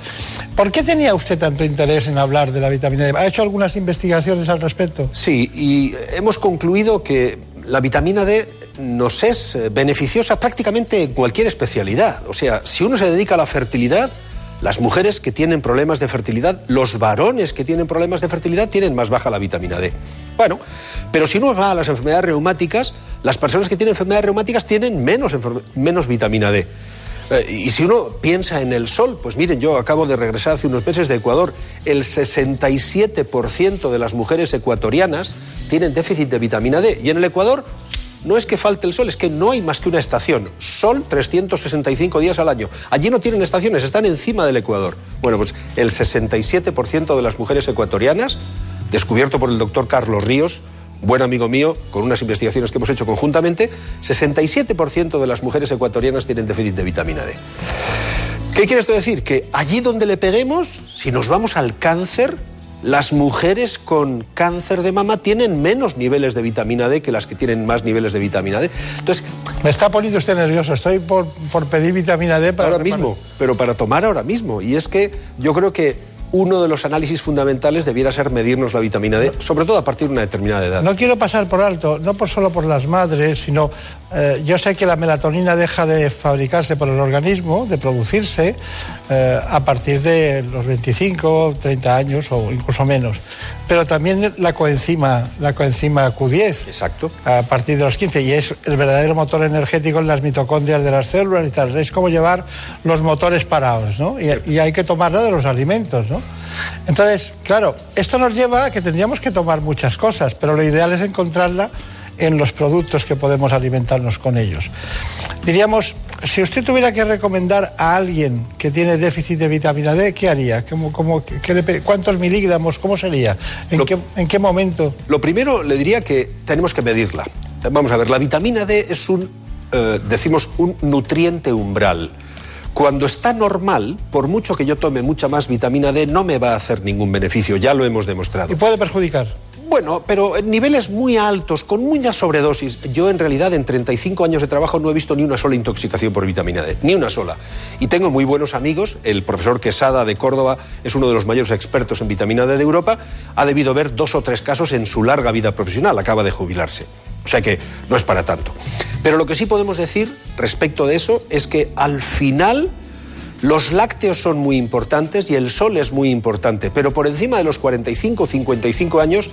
¿Por qué tenía usted tanto interés en hablar de la vitamina D? ¿Ha hecho algunas investigaciones al respecto? Sí, y hemos concluido que la vitamina D nos es eh, beneficiosa prácticamente en cualquier especialidad. O sea, si uno se dedica a la fertilidad, las mujeres que tienen problemas de fertilidad, los varones que tienen problemas de fertilidad tienen más baja la vitamina D. Bueno, pero si uno va a las enfermedades reumáticas, las personas que tienen enfermedades reumáticas tienen menos, menos vitamina D. Eh, y si uno piensa en el sol, pues miren, yo acabo de regresar hace unos meses de Ecuador, el 67% de las mujeres ecuatorianas tienen déficit de vitamina D. Y en el Ecuador no es que falte el sol, es que no hay más que una estación. Sol 365 días al año. Allí no tienen estaciones, están encima del Ecuador. Bueno, pues el 67% de las mujeres ecuatorianas, descubierto por el doctor Carlos Ríos, buen amigo mío, con unas investigaciones que hemos hecho conjuntamente, 67% de las mujeres ecuatorianas tienen déficit de vitamina D. ¿Qué quiere esto decir? Que allí donde le peguemos, si nos vamos al cáncer, las mujeres con cáncer de mama tienen menos niveles de vitamina D que las que tienen más niveles de vitamina D. Entonces, Me está poniendo usted nervioso. Estoy por, por pedir vitamina D para... ahora mismo, pero para tomar ahora mismo. Y es que yo creo que uno de los análisis fundamentales debiera ser medirnos la vitamina D, sobre todo a partir de una determinada edad. No quiero pasar por alto, no por solo por las madres, sino eh, yo sé que la melatonina deja de fabricarse por el organismo, de producirse, eh, a partir de los 25, 30 años o incluso menos. Pero también la coenzima, la coenzima Q10. Exacto. A partir de los 15. Y es el verdadero motor energético en las mitocondrias de las células y tal. Es como llevar los motores parados, ¿no? Y, y hay que tomarla de los alimentos, ¿no? Entonces, claro, esto nos lleva a que tendríamos que tomar muchas cosas, pero lo ideal es encontrarla en los productos que podemos alimentarnos con ellos. Diríamos, si usted tuviera que recomendar a alguien que tiene déficit de vitamina D, ¿qué haría? ¿Cómo, cómo- qué le pe- ¿Cuántos miligramos? ¿Cómo sería? ¿En, qué, ¿En qué momento? Lo primero le diría que tenemos que medirla. Vamos a ver, la vitamina D es un, eh, decimos, un nutriente umbral. Cuando está normal, por mucho que yo tome mucha más vitamina D, no me va a hacer ningún beneficio, ya lo hemos demostrado. ¿Y puede perjudicar? Bueno, pero en niveles muy altos, con muchas sobredosis. Yo en realidad en 35 años de trabajo no he visto ni una sola intoxicación por vitamina D, ni una sola. Y tengo muy buenos amigos, el profesor Quesada de Córdoba es uno de los mayores expertos en vitamina D de Europa, ha debido ver dos o tres casos en su larga vida profesional, acaba de jubilarse. O sea que no es para tanto. Pero lo que sí podemos decir respecto de eso es que al final Los lácteos son muy importantes y el sol es muy importante, pero por encima de los 45 o 55 años,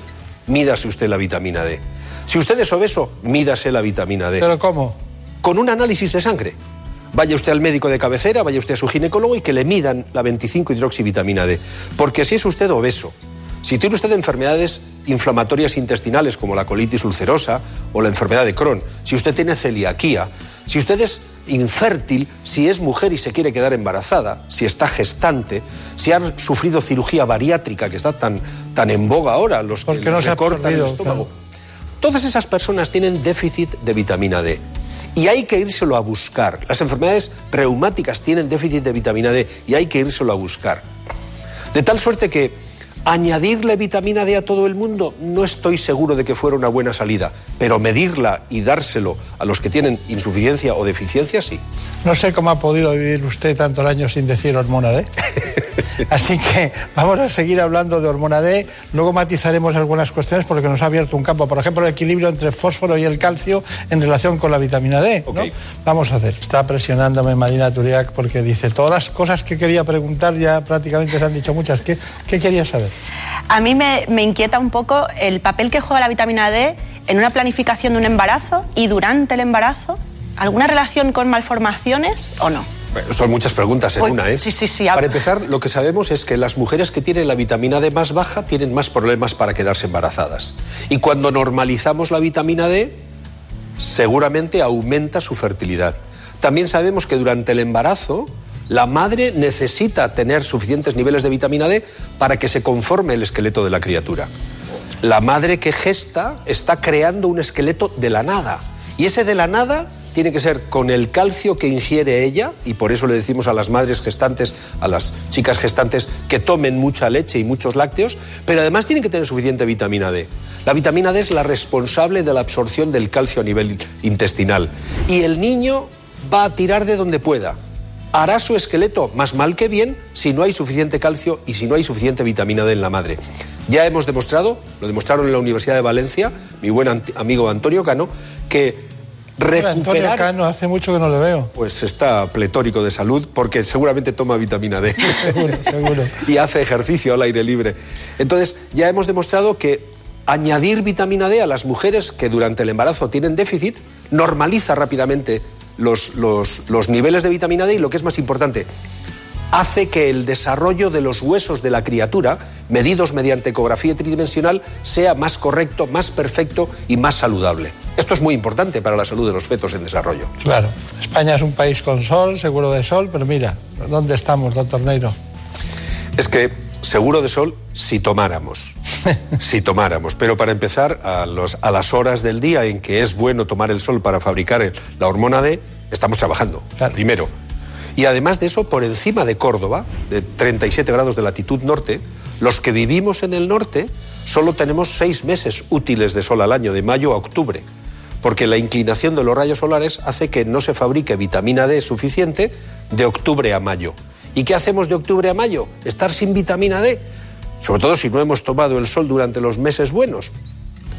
mídase usted la vitamina D. Si usted es obeso, mídase la vitamina D. ¿Pero cómo? Con un análisis de sangre. Vaya usted al médico de cabecera, vaya usted a su ginecólogo y que le midan la 25 hidroxivitamina D. Porque si es usted obeso, si tiene usted enfermedades inflamatorias intestinales como la colitis ulcerosa o la enfermedad de Crohn, si usted tiene celiaquía, si usted es infértil, si es mujer y se quiere quedar embarazada, si está gestante, si ha sufrido cirugía bariátrica que está tan, tan en boga ahora, los Porque que no se ha recortan el estómago. Todas esas personas tienen déficit de vitamina D. Y hay que írselo a buscar. Las enfermedades reumáticas tienen déficit de vitamina D y hay que írselo a buscar. De tal suerte que añadirle vitamina D a todo el mundo no estoy seguro de que fuera una buena salida, pero medirla y dárselo a los que tienen insuficiencia o deficiencia sí. No sé cómo ha podido vivir usted tantos años sin decir hormona D. *laughs* Así que vamos a seguir hablando de hormona D. Luego matizaremos algunas cuestiones porque nos ha abierto un campo. Por ejemplo, el equilibrio entre el fósforo y el calcio en relación con la vitamina D. ¿no? Vamos a hacer. Está presionándome Marina Turiak porque dice todas las cosas que quería preguntar ya prácticamente se han dicho muchas. ¿Qué, qué quería saber? A mí me, me inquieta un poco el papel que juega la vitamina D en una planificación de un embarazo y durante el embarazo. ¿Alguna relación con malformaciones o no? Bueno, son muchas preguntas en una, ¿eh? sí, sí, sí, Para empezar, lo que sabemos es que las mujeres que tienen la vitamina D más baja tienen más problemas para quedarse embarazadas. Y cuando normalizamos la vitamina D, seguramente aumenta su fertilidad. También sabemos que durante el embarazo, la madre necesita tener suficientes niveles de vitamina D para que se conforme el esqueleto de la criatura. La madre que gesta está creando un esqueleto de la nada. Y ese de la nada tiene que ser con el calcio que ingiere ella, y por eso le decimos a las madres gestantes, a las chicas gestantes, que tomen mucha leche y muchos lácteos, pero además tienen que tener suficiente vitamina D. La vitamina D es la responsable de la absorción del calcio a nivel intestinal. Y el niño va a tirar de donde pueda. Hará su esqueleto más mal que bien si no hay suficiente calcio y si no hay suficiente vitamina D en la madre. Ya hemos demostrado, lo demostraron en la Universidad de Valencia, mi buen amigo Antonio Cano, que Antonio recuperar Cano, hace mucho que no le veo. pues está pletórico de salud porque seguramente toma vitamina D *laughs* Seguro, seguro. *laughs* y hace ejercicio al aire libre. Entonces, ya hemos demostrado que añadir vitamina D a las mujeres que durante el embarazo tienen déficit normaliza rápidamente los, los- los niveles de vitamina D y lo que es más importante, hace que el desarrollo de los huesos de la criatura, medidos mediante ecografía tridimensional, sea más correcto, más perfecto y más saludable. Esto es muy importante para la salud de los fetos en desarrollo. Claro. España es un país con sol, seguro de sol, pero mira, ¿dónde estamos, doctor Neiro? Es que seguro de sol si tomáramos. *laughs* si tomáramos. Pero para empezar, a, los- a las horas del día en que es bueno tomar el sol para fabricar el- la hormona D, estamos trabajando. Primero. Y además de eso, por encima de Córdoba, de 37 grados de latitud norte, los que vivimos en el norte solo tenemos seis meses útiles de sol al año, de mayo a octubre. Porque la inclinación de los rayos solares hace que no se fabrique vitamina D suficiente de octubre a mayo. ¿Y qué hacemos de octubre a mayo? Estar sin vitamina D. Sobre todo si no hemos tomado el sol durante los meses buenos.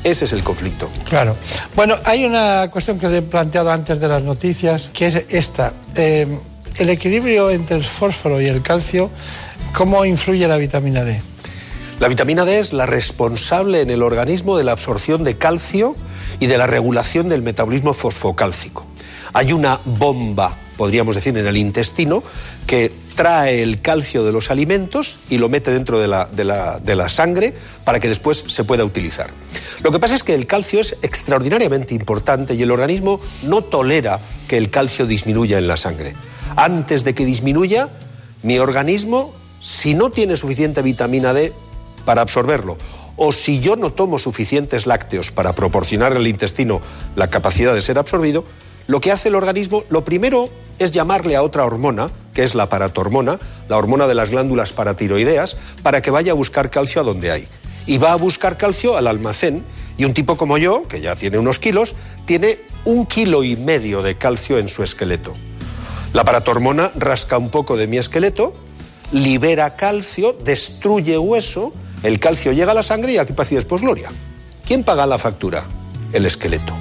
Ese es el conflicto. Claro. Bueno, hay una cuestión que le he planteado antes de las noticias, que es esta. Eh, el equilibrio entre el fósforo y el calcio, ¿cómo influye la vitamina D? La vitamina D es la responsable en el organismo de la absorción de calcio y de la regulación del metabolismo fosfocálcico. Hay una bomba, podríamos decir, en el intestino que trae el calcio de los alimentos y lo mete dentro de la, de la- de la sangre para que después se pueda utilizar. Lo que pasa es que el calcio es extraordinariamente importante y el organismo no tolera que el calcio disminuya en la sangre. Antes de que disminuya, mi organismo, si no tiene suficiente vitamina D para absorberlo, o si yo no tomo suficientes lácteos para proporcionar al intestino la capacidad de ser absorbido, lo que hace el organismo, lo primero es llamarle a otra hormona, que es la paratormona, la hormona de las glándulas paratiroideas, para que vaya a buscar calcio a donde hay. Y va a buscar calcio al almacén. Y un tipo como yo, que ya tiene unos kilos, tiene un kilo y medio de calcio en su esqueleto. La paratormona rasca un poco de mi esqueleto, libera calcio, destruye hueso, el calcio llega a la sangre y aquí paz y después gloria. ¿Quién paga la factura? El esqueleto.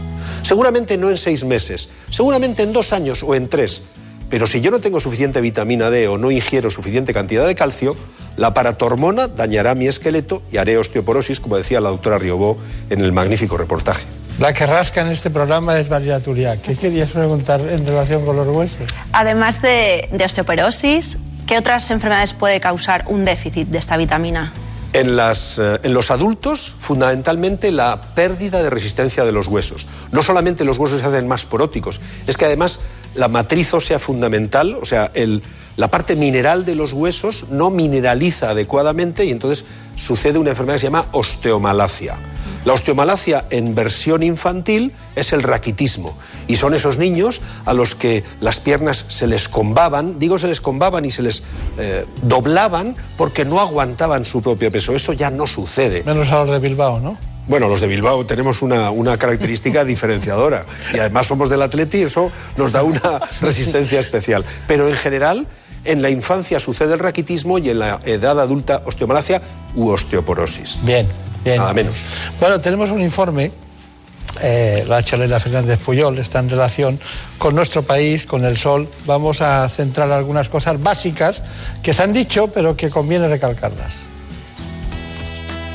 Seguramente no en seis meses, seguramente en dos años o en tres, Pero si yo no tengo suficiente vitamina D o no ingiero suficiente cantidad de calcio, la paratormona dañará mi esqueleto y haré osteoporosis, como decía la doctora Riobó en el magnífico reportaje. La que rasca en este programa es María Turia. ¿Qué querías preguntar en relación con los huesos? Además de, de osteoporosis, ¿qué otras enfermedades puede causar un déficit de esta vitamina? En, las, eh, en, los adultos, fundamentalmente la pérdida de resistencia de los huesos. No solamente los huesos se hacen más poróticos, es que además la matriz ósea fundamental, o sea, el, la parte mineral de los huesos no mineraliza adecuadamente y entonces sucede una enfermedad que se llama osteomalacia. La osteomalacia en versión infantil es el raquitismo y son esos niños a los que las piernas se les combaban, digo se les combaban y se les eh, doblaban porque no aguantaban su propio peso. Eso ya no sucede. Menos a los de Bilbao, ¿no? Bueno, los de Bilbao tenemos una, una, característica *laughs* diferenciadora y además somos del atleti y eso nos da una *laughs* resistencia especial. Pero en general, en la infancia sucede el raquitismo y en la edad adulta osteomalacia u osteoporosis. Bien, bien. Nada menos. Bueno, tenemos un informe, eh, hecho Leila Fernández Puyol, está en relación con nuestro país, con el sol. Vamos a centrar algunas cosas básicas que se han dicho, pero que conviene recalcarlas.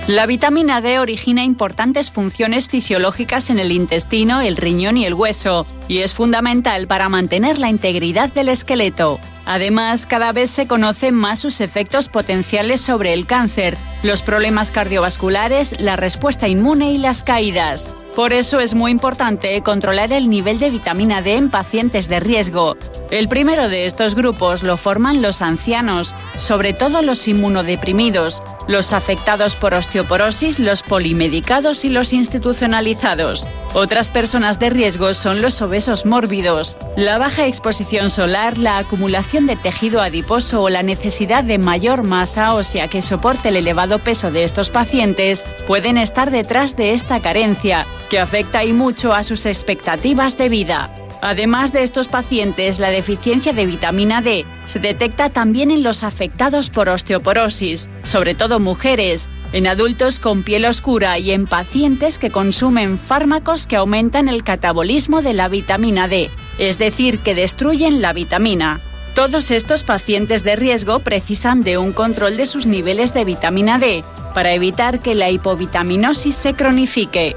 La vitamina D origina importantes funciones fisiológicas en el intestino, el riñón y el hueso, y es fundamental para mantener la integridad del esqueleto. Además, cada vez se conocen más sus efectos potenciales sobre el cáncer, los problemas cardiovasculares, la respuesta inmune y las caídas. Por eso es muy importante controlar el nivel de vitamina D en pacientes de riesgo. El primero de estos grupos lo forman los ancianos, sobre todo los inmunodeprimidos, los afectados por osteoporosis, los polimedicados y los institucionalizados. Otras personas de riesgo son los obesos mórbidos. La baja exposición solar, la acumulación de tejido adiposo o la necesidad de mayor masa ósea que soporte el elevado peso de estos pacientes pueden estar detrás de esta carencia, que afecta y mucho a sus expectativas de vida. Además de estos pacientes, la deficiencia de vitamina D se detecta también en los afectados por osteoporosis, sobre todo mujeres, en adultos con piel oscura y en pacientes que consumen fármacos que aumentan el catabolismo de la vitamina D, es decir, que destruyen la vitamina. Todos estos pacientes de riesgo precisan de un control de sus niveles de vitamina D para evitar que la hipovitaminosis se cronifique.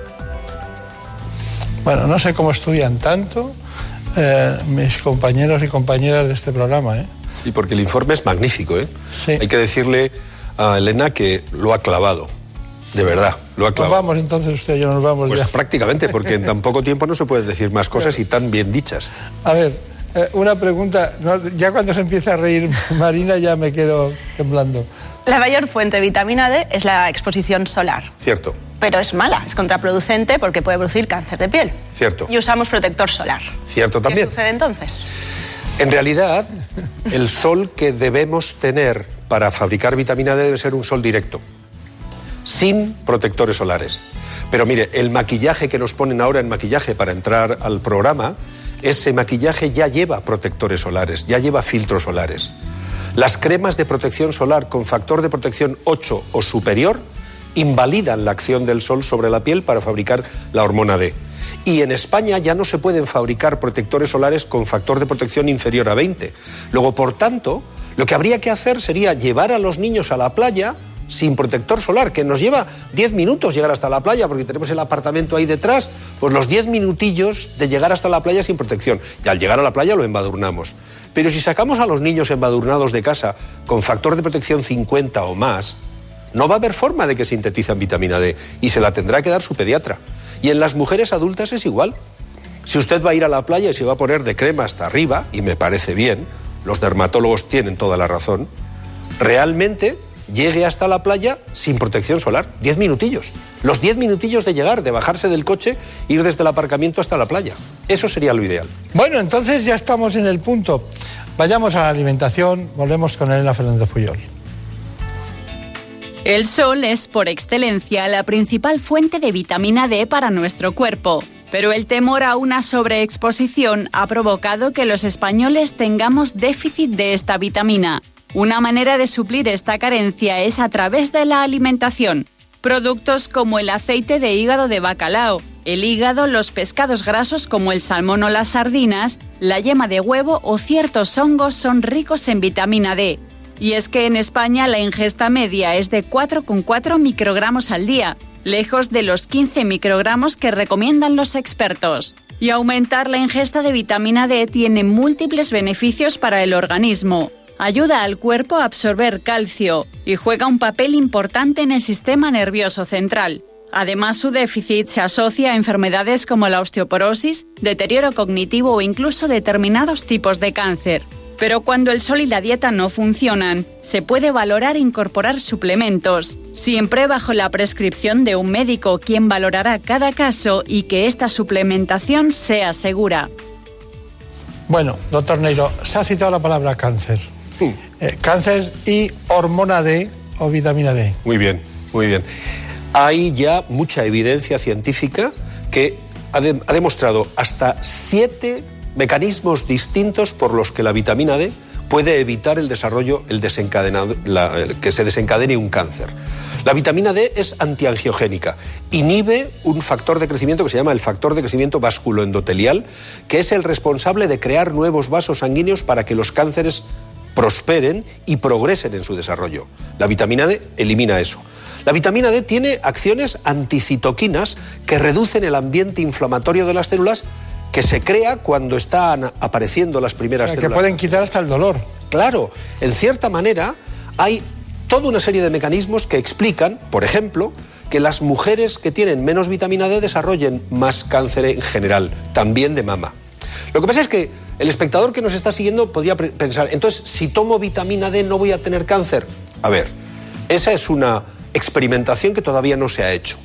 Bueno, no sé cómo estudian tanto eh, mis compañeros y compañeras de este programa. ¿eh? Y porque el informe es magnífico. ¿eh? Sí. Hay que decirle a Elena que lo ha clavado. De verdad, lo ha clavado. Nos vamos entonces usted y yo nos vamos Pues ya. prácticamente, porque en tan poco tiempo no se pueden decir más cosas y tan bien dichas. A ver, eh, una pregunta. No, ya cuando se empieza a reír *laughs* Marina ya me quedo temblando. La mayor fuente de vitamina D es la exposición solar, Cierto, pero es mala, es contraproducente porque puede producir cáncer de piel. cierto. Y usamos protector solar. Cierto ¿Qué también. sucede entonces? En realidad, el sol que debemos tener para fabricar vitamina D debe ser un sol directo, sin protectores solares. Pero mire, el maquillaje que nos ponen ahora en maquillaje para entrar al programa, ese maquillaje ya lleva protectores solares, ya lleva filtros solares. Las cremas de protección solar con factor de protección 8 o superior invalidan la acción del sol sobre la piel para fabricar la hormona D. Y en España ya no se pueden fabricar protectores solares con factor de protección inferior a 20. Luego, por tanto, lo que habría que hacer sería llevar a los niños a la playa sin protector solar, que nos lleva 10 minutos llegar hasta la playa, porque tenemos el apartamento ahí detrás, pues los 10 minutillos de llegar hasta la playa sin protección. Y al llegar a la playa lo embadurnamos. Pero si sacamos a los niños embadurnados de casa con factor de protección 50 o más, no va a haber forma de que sintetizan vitamina D y se la tendrá que dar su pediatra. Y en las mujeres adultas es igual. Si usted va a ir a la playa y se va a poner de crema hasta arriba, y me parece bien, los dermatólogos tienen toda la razón, realmente llegue hasta la playa sin protección solar. Diez minutillos. Los diez minutillos de llegar, de bajarse del coche, ir desde el aparcamiento hasta la playa. Eso sería lo ideal. Bueno, entonces ya estamos en el punto. Vayamos a la alimentación, volvemos con Elena Fernández Puyol. El sol es por excelencia la principal fuente de vitamina D para nuestro cuerpo, pero el temor a una sobreexposición ha provocado que los españoles tengamos déficit de esta vitamina. Una manera de suplir esta carencia es a través de la alimentación. Productos como el aceite de hígado de bacalao, el hígado, los pescados grasos como el salmón o las sardinas, la yema de huevo o ciertos hongos son ricos en vitamina D. Y es que en España la ingesta media es de 4,4 microgramos al día, lejos de los 15 microgramos que recomiendan los expertos. Y aumentar la ingesta de vitamina D tiene múltiples beneficios para el organismo. Ayuda al cuerpo a absorber calcio y juega un papel importante en el sistema nervioso central. Además, su déficit se asocia a enfermedades como la osteoporosis, deterioro cognitivo o incluso determinados tipos de cáncer. Pero cuando el sol y la dieta no funcionan, se puede valorar incorporar suplementos, siempre bajo la prescripción de un médico quien valorará cada caso y que esta suplementación sea segura. Bueno, doctor Neiro, se ha citado la palabra cáncer. Eh, cáncer y hormona D o vitamina D. Muy bien, muy bien. Hay ya mucha evidencia científica que ha, de- ha demostrado hasta siete mecanismos distintos por los que la vitamina D puede evitar el desarrollo, el desencadenado, que se desencadene un cáncer. La vitamina D es antiangiogénica, inhibe un factor de crecimiento que se llama el factor de crecimiento vasculoendotelial, que es el responsable de crear nuevos vasos sanguíneos para que los cánceres prosperen y progresen en su desarrollo. La vitamina D elimina eso. La vitamina D tiene acciones anticitoquinas que reducen el ambiente inflamatorio de las células que se crea cuando están apareciendo las O primeras sea, que células. pueden quitar hasta el dolor. Claro, en cierta manera hay toda una serie de mecanismos que explican, por ejemplo, que las mujeres que tienen menos vitamina D desarrollen más cáncer en general, también de mama. Lo que pasa es que el espectador que nos está siguiendo podría pensar, entonces, si tomo vitamina D no voy a tener cáncer. A ver, esa es una experimentación que todavía no se ha hecho.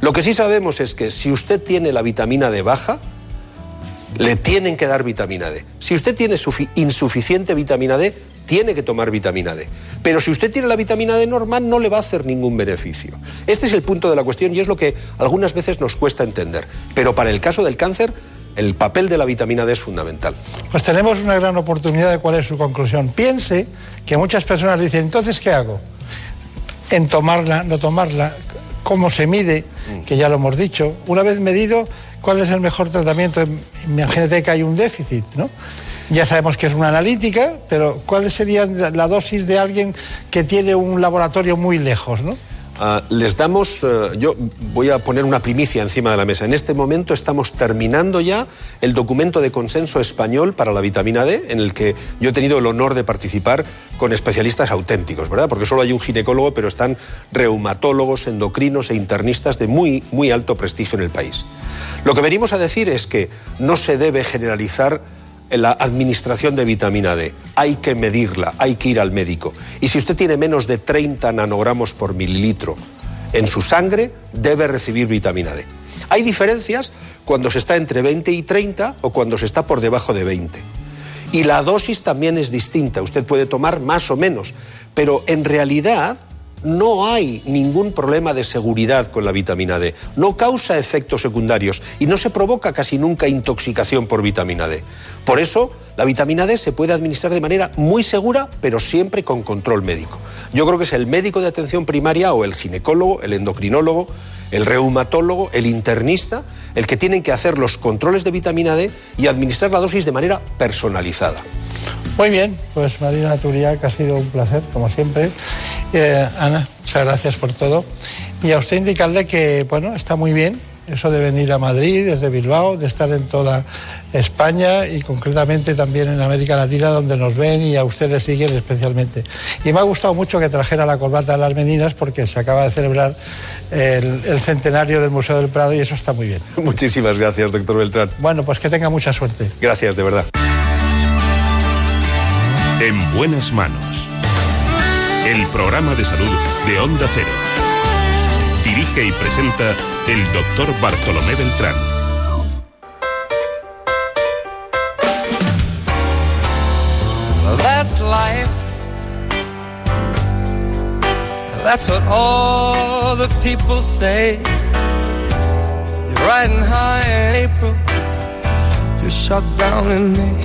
Lo que sí sabemos es que si usted tiene la vitamina D baja, le tienen que dar vitamina D. Si usted tiene sufi- insuficiente vitamina D, tiene que tomar vitamina D. Pero si usted tiene la vitamina D normal, no le va a hacer ningún beneficio. Este es el punto de la cuestión y es lo que algunas veces nos cuesta entender. Pero para el caso del cáncer, el papel de la vitamina D es fundamental. Pues tenemos una gran oportunidad de cuál es su conclusión. Piense que muchas personas dicen, entonces, ¿qué hago? En tomarla, no tomarla, cómo se mide, que ya lo hemos dicho. Una vez medido, ¿cuál es el mejor tratamiento? Imagínate que hay un déficit, ¿no? Ya sabemos que es una analítica, pero ¿cuál sería la dosis de alguien que tiene un laboratorio muy lejos, ¿no? Ah, les damos, eh, yo voy a poner una primicia encima de la mesa. En este momento estamos terminando ya el documento de consenso español para la vitamina D, en el que yo he tenido el honor de participar con especialistas auténticos, ¿verdad? Porque solo hay un ginecólogo, pero están reumatólogos, endocrinos e internistas de muy, muy alto prestigio en el país. Lo que venimos a decir es que no se debe generalizar la administración de vitamina D. Hay que medirla, hay que ir al médico. Y si usted tiene menos de 30 nanogramos por mililitro en su sangre, debe recibir vitamina D. Hay diferencias cuando se está entre 20 y 30 o cuando se está por debajo de 20. Y la dosis también es distinta. Usted puede tomar más o menos, pero en realidad no hay ningún problema de seguridad con la vitamina D. No causa efectos secundarios y no se provoca casi nunca intoxicación por vitamina D. Por eso, la vitamina D se puede administrar de manera muy segura, pero siempre con control médico. Yo creo que es el médico de atención primaria o el ginecólogo, el endocrinólogo, el reumatólogo, el internista, el que tienen que hacer los controles de vitamina D y administrar la dosis de manera personalizada. Muy bien, pues Marina Turia, que ha sido un placer, como siempre. Eh, Ana, muchas gracias por todo. Y a usted indicarle que, bueno, está muy bien eso de venir a Madrid, desde Bilbao, de estar en toda España y concretamente también en América Latina, donde nos ven y a ustedes siguen especialmente. Y me ha gustado mucho que trajera la corbata de las meninas porque se acaba de celebrar el, el centenario del Museo del Prado y eso está muy bien. *laughs* Muchísimas gracias, doctor Beltrán. Bueno, pues que tenga mucha suerte. Gracias, de verdad. En buenas manos. El programa de salud de Onda Cero. Dirige y presenta el doctor Bartolomé Beltrán. That's life. That's what all the people say. You're riding high in April, you're shut down in May.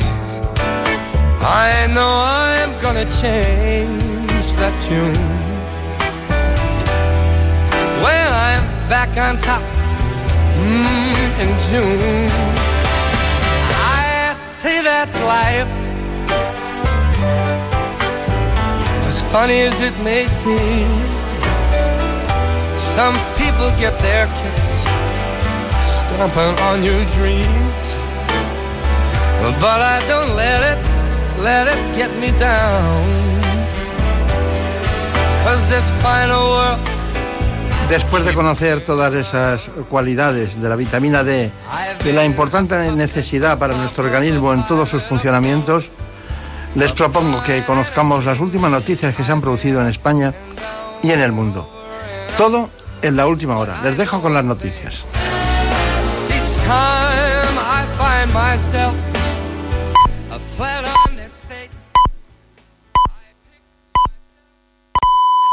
I know I'm gonna change that tune. Back on top, mm, in June. I say that's life. As funny as it may seem, some people get their kicks stomping on your dreams. But I don't let it, let it get me down. Cause this final world Después de conocer todas esas cualidades de la vitamina D, de la importante necesidad para nuestro organismo en todos sus funcionamientos, les propongo que conozcamos las últimas noticias que se han producido en España y en el mundo. Todo en la última hora. Les dejo con las noticias.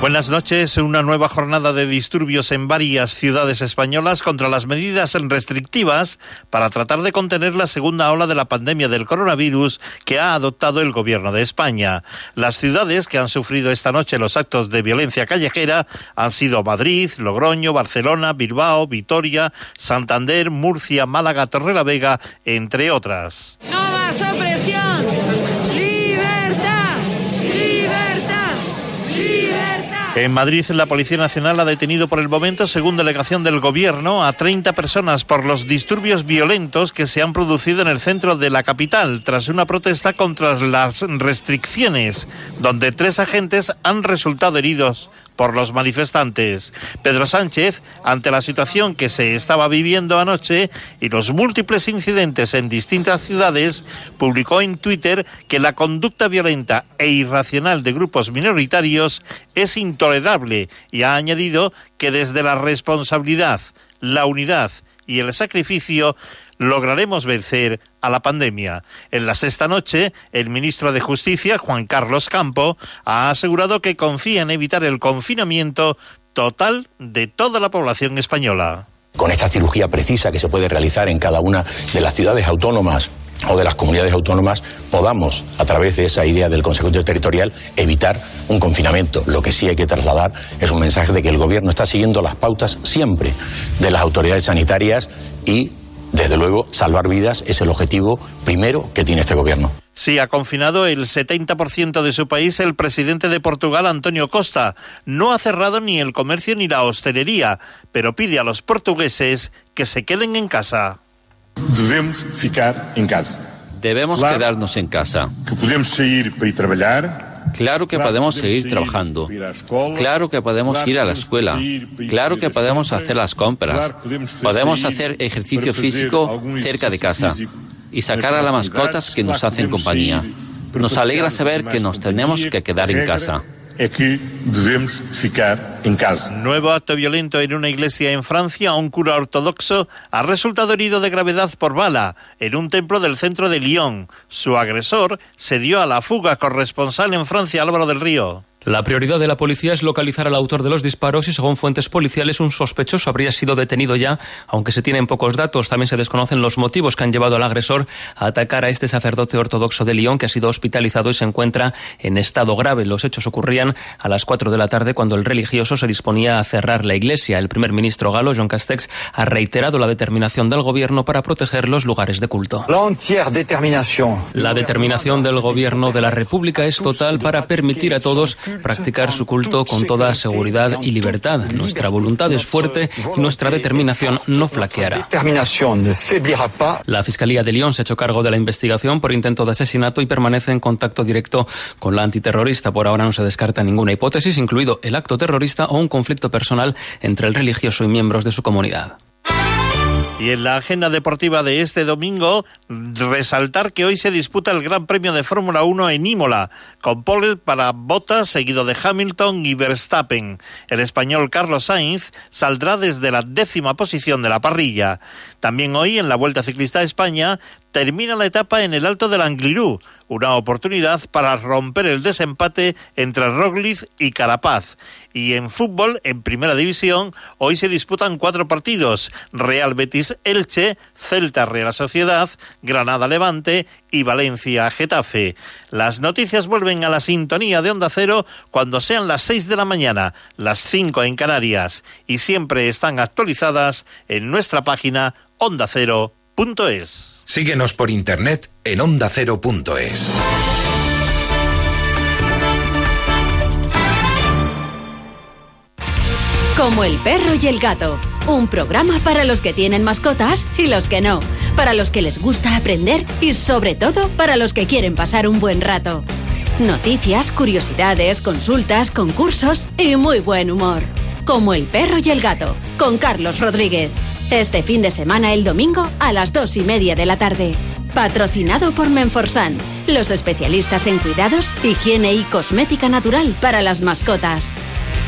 Buenas noches. Una nueva jornada de disturbios en varias ciudades españolas contra las medidas restrictivas para tratar de contener la segunda ola de la pandemia del coronavirus que ha adoptado el gobierno de España. Las ciudades que han sufrido esta noche los actos de violencia callejera han sido Madrid, Logroño, Barcelona, Bilbao, Vitoria, Santander, Murcia, Málaga, Torrelavega, entre otras. No más opresión. En Madrid, la Policía Nacional ha detenido por el momento, según delegación del Gobierno, a 30 personas por los disturbios violentos que se han producido en el centro de la capital tras una protesta contra las restricciones, donde tres agentes han resultado heridos por los manifestantes. Pedro Sánchez, ante la situación que se estaba viviendo anoche y los múltiples incidentes en distintas ciudades, publicó en Twitter que la conducta violenta e irracional de grupos minoritarios es intolerable y ha añadido que desde la responsabilidad, la unidad y el sacrificio lograremos vencer a la pandemia. En la sexta noche, el ministro de Justicia, Juan Carlos Campo, ha asegurado que confía en evitar el confinamiento total de toda la población española. Con esta cirugía precisa que se puede realizar en cada una de las ciudades autónomas o de las comunidades autónomas podamos, a través de esa idea del Consejo Territorial, evitar un confinamiento. Lo que sí hay que trasladar es un mensaje de que el Gobierno está siguiendo las pautas siempre de las autoridades sanitarias y, desde luego, salvar vidas es el objetivo primero que tiene este Gobierno. Sí, ha confinado el 70% de su país el presidente de Portugal, Antonio Costa. No ha cerrado ni el comercio ni la hostelería, pero pide a los portugueses que se queden en casa. Devemos ficar em casa. Debemos Claro. quedarnos en casa. Que podemos sair para ir trabalhar. Claro que podemos seguir ir trabajando. Claro que podemos ir a la escuela. Claro que podemos hacer las compras. Podemos hacer ejercicio físico cerca de casa y sacar a las mascotas que nos hacen compañía. Nos alegra saber que nos tenemos que quedar en casa. É que devemos ficar em casa. Nuevo acto violento en una iglesia en Francia. Un cura ortodoxo ha resultado herido de gravedad por bala en un templo del centro de Lyon. Su agresor se dio a la fuga. Corresponsal en Francia, Álvaro del Río. La prioridad de la policía es localizar al autor de los disparos y, según fuentes policiales, un sospechoso habría sido detenido ya, aunque se tienen pocos datos. También se desconocen los motivos que han llevado al agresor a atacar a este sacerdote ortodoxo de Lyon, que ha sido hospitalizado y se encuentra en estado grave. Los hechos ocurrían a las 4 de la tarde cuando el religioso se disponía a cerrar la iglesia. El primer ministro galo, John Castex, ha reiterado la determinación del gobierno para proteger los lugares de culto. La determinación del gobierno de la República es total para permitir a todos practicar su culto con toda seguridad y libertad. Nuestra voluntad es fuerte y nuestra determinación no flaqueará. La Fiscalía de Lyon se ha hecho cargo de la investigación por intento de asesinato y permanece en contacto directo con la antiterrorista. Por ahora no se descarta ninguna hipótesis, incluido el acto terrorista o un conflicto personal entre el religioso y miembros de su comunidad. Y en la agenda deportiva de este domingo, resaltar que hoy se disputa el Gran Premio de Fórmula 1 en Imola, con pole para Bottas, seguido de Hamilton y Verstappen. El español Carlos Sainz saldrá desde la décima posición de la parrilla. También hoy, en la Vuelta Ciclista a España, termina la etapa en el Alto del Anglirú, una oportunidad para romper el desempate entre Roglic y Carapaz. Y en fútbol, en Primera División, hoy se disputan cuatro partidos. Real Betis Elche, Celta Real Sociedad, Granada Levante y Valencia Getafe. Las noticias vuelven a la sintonía de Onda Cero cuando sean las 6 de la mañana, las 5 en Canarias y siempre están actualizadas en nuestra página ondacero.es. Síguenos por internet en ondacero.es. Como el perro y el gato. Un programa para los que tienen mascotas y los que no. Para los que les gusta aprender y sobre todo para los que quieren pasar un buen rato. Noticias, curiosidades, consultas, concursos y muy buen humor. Como el perro y el gato. Con Carlos Rodríguez. Este fin de semana el domingo a las dos y media de la tarde. Patrocinado por Menforsan, los especialistas en cuidados, higiene y cosmética natural para las mascotas.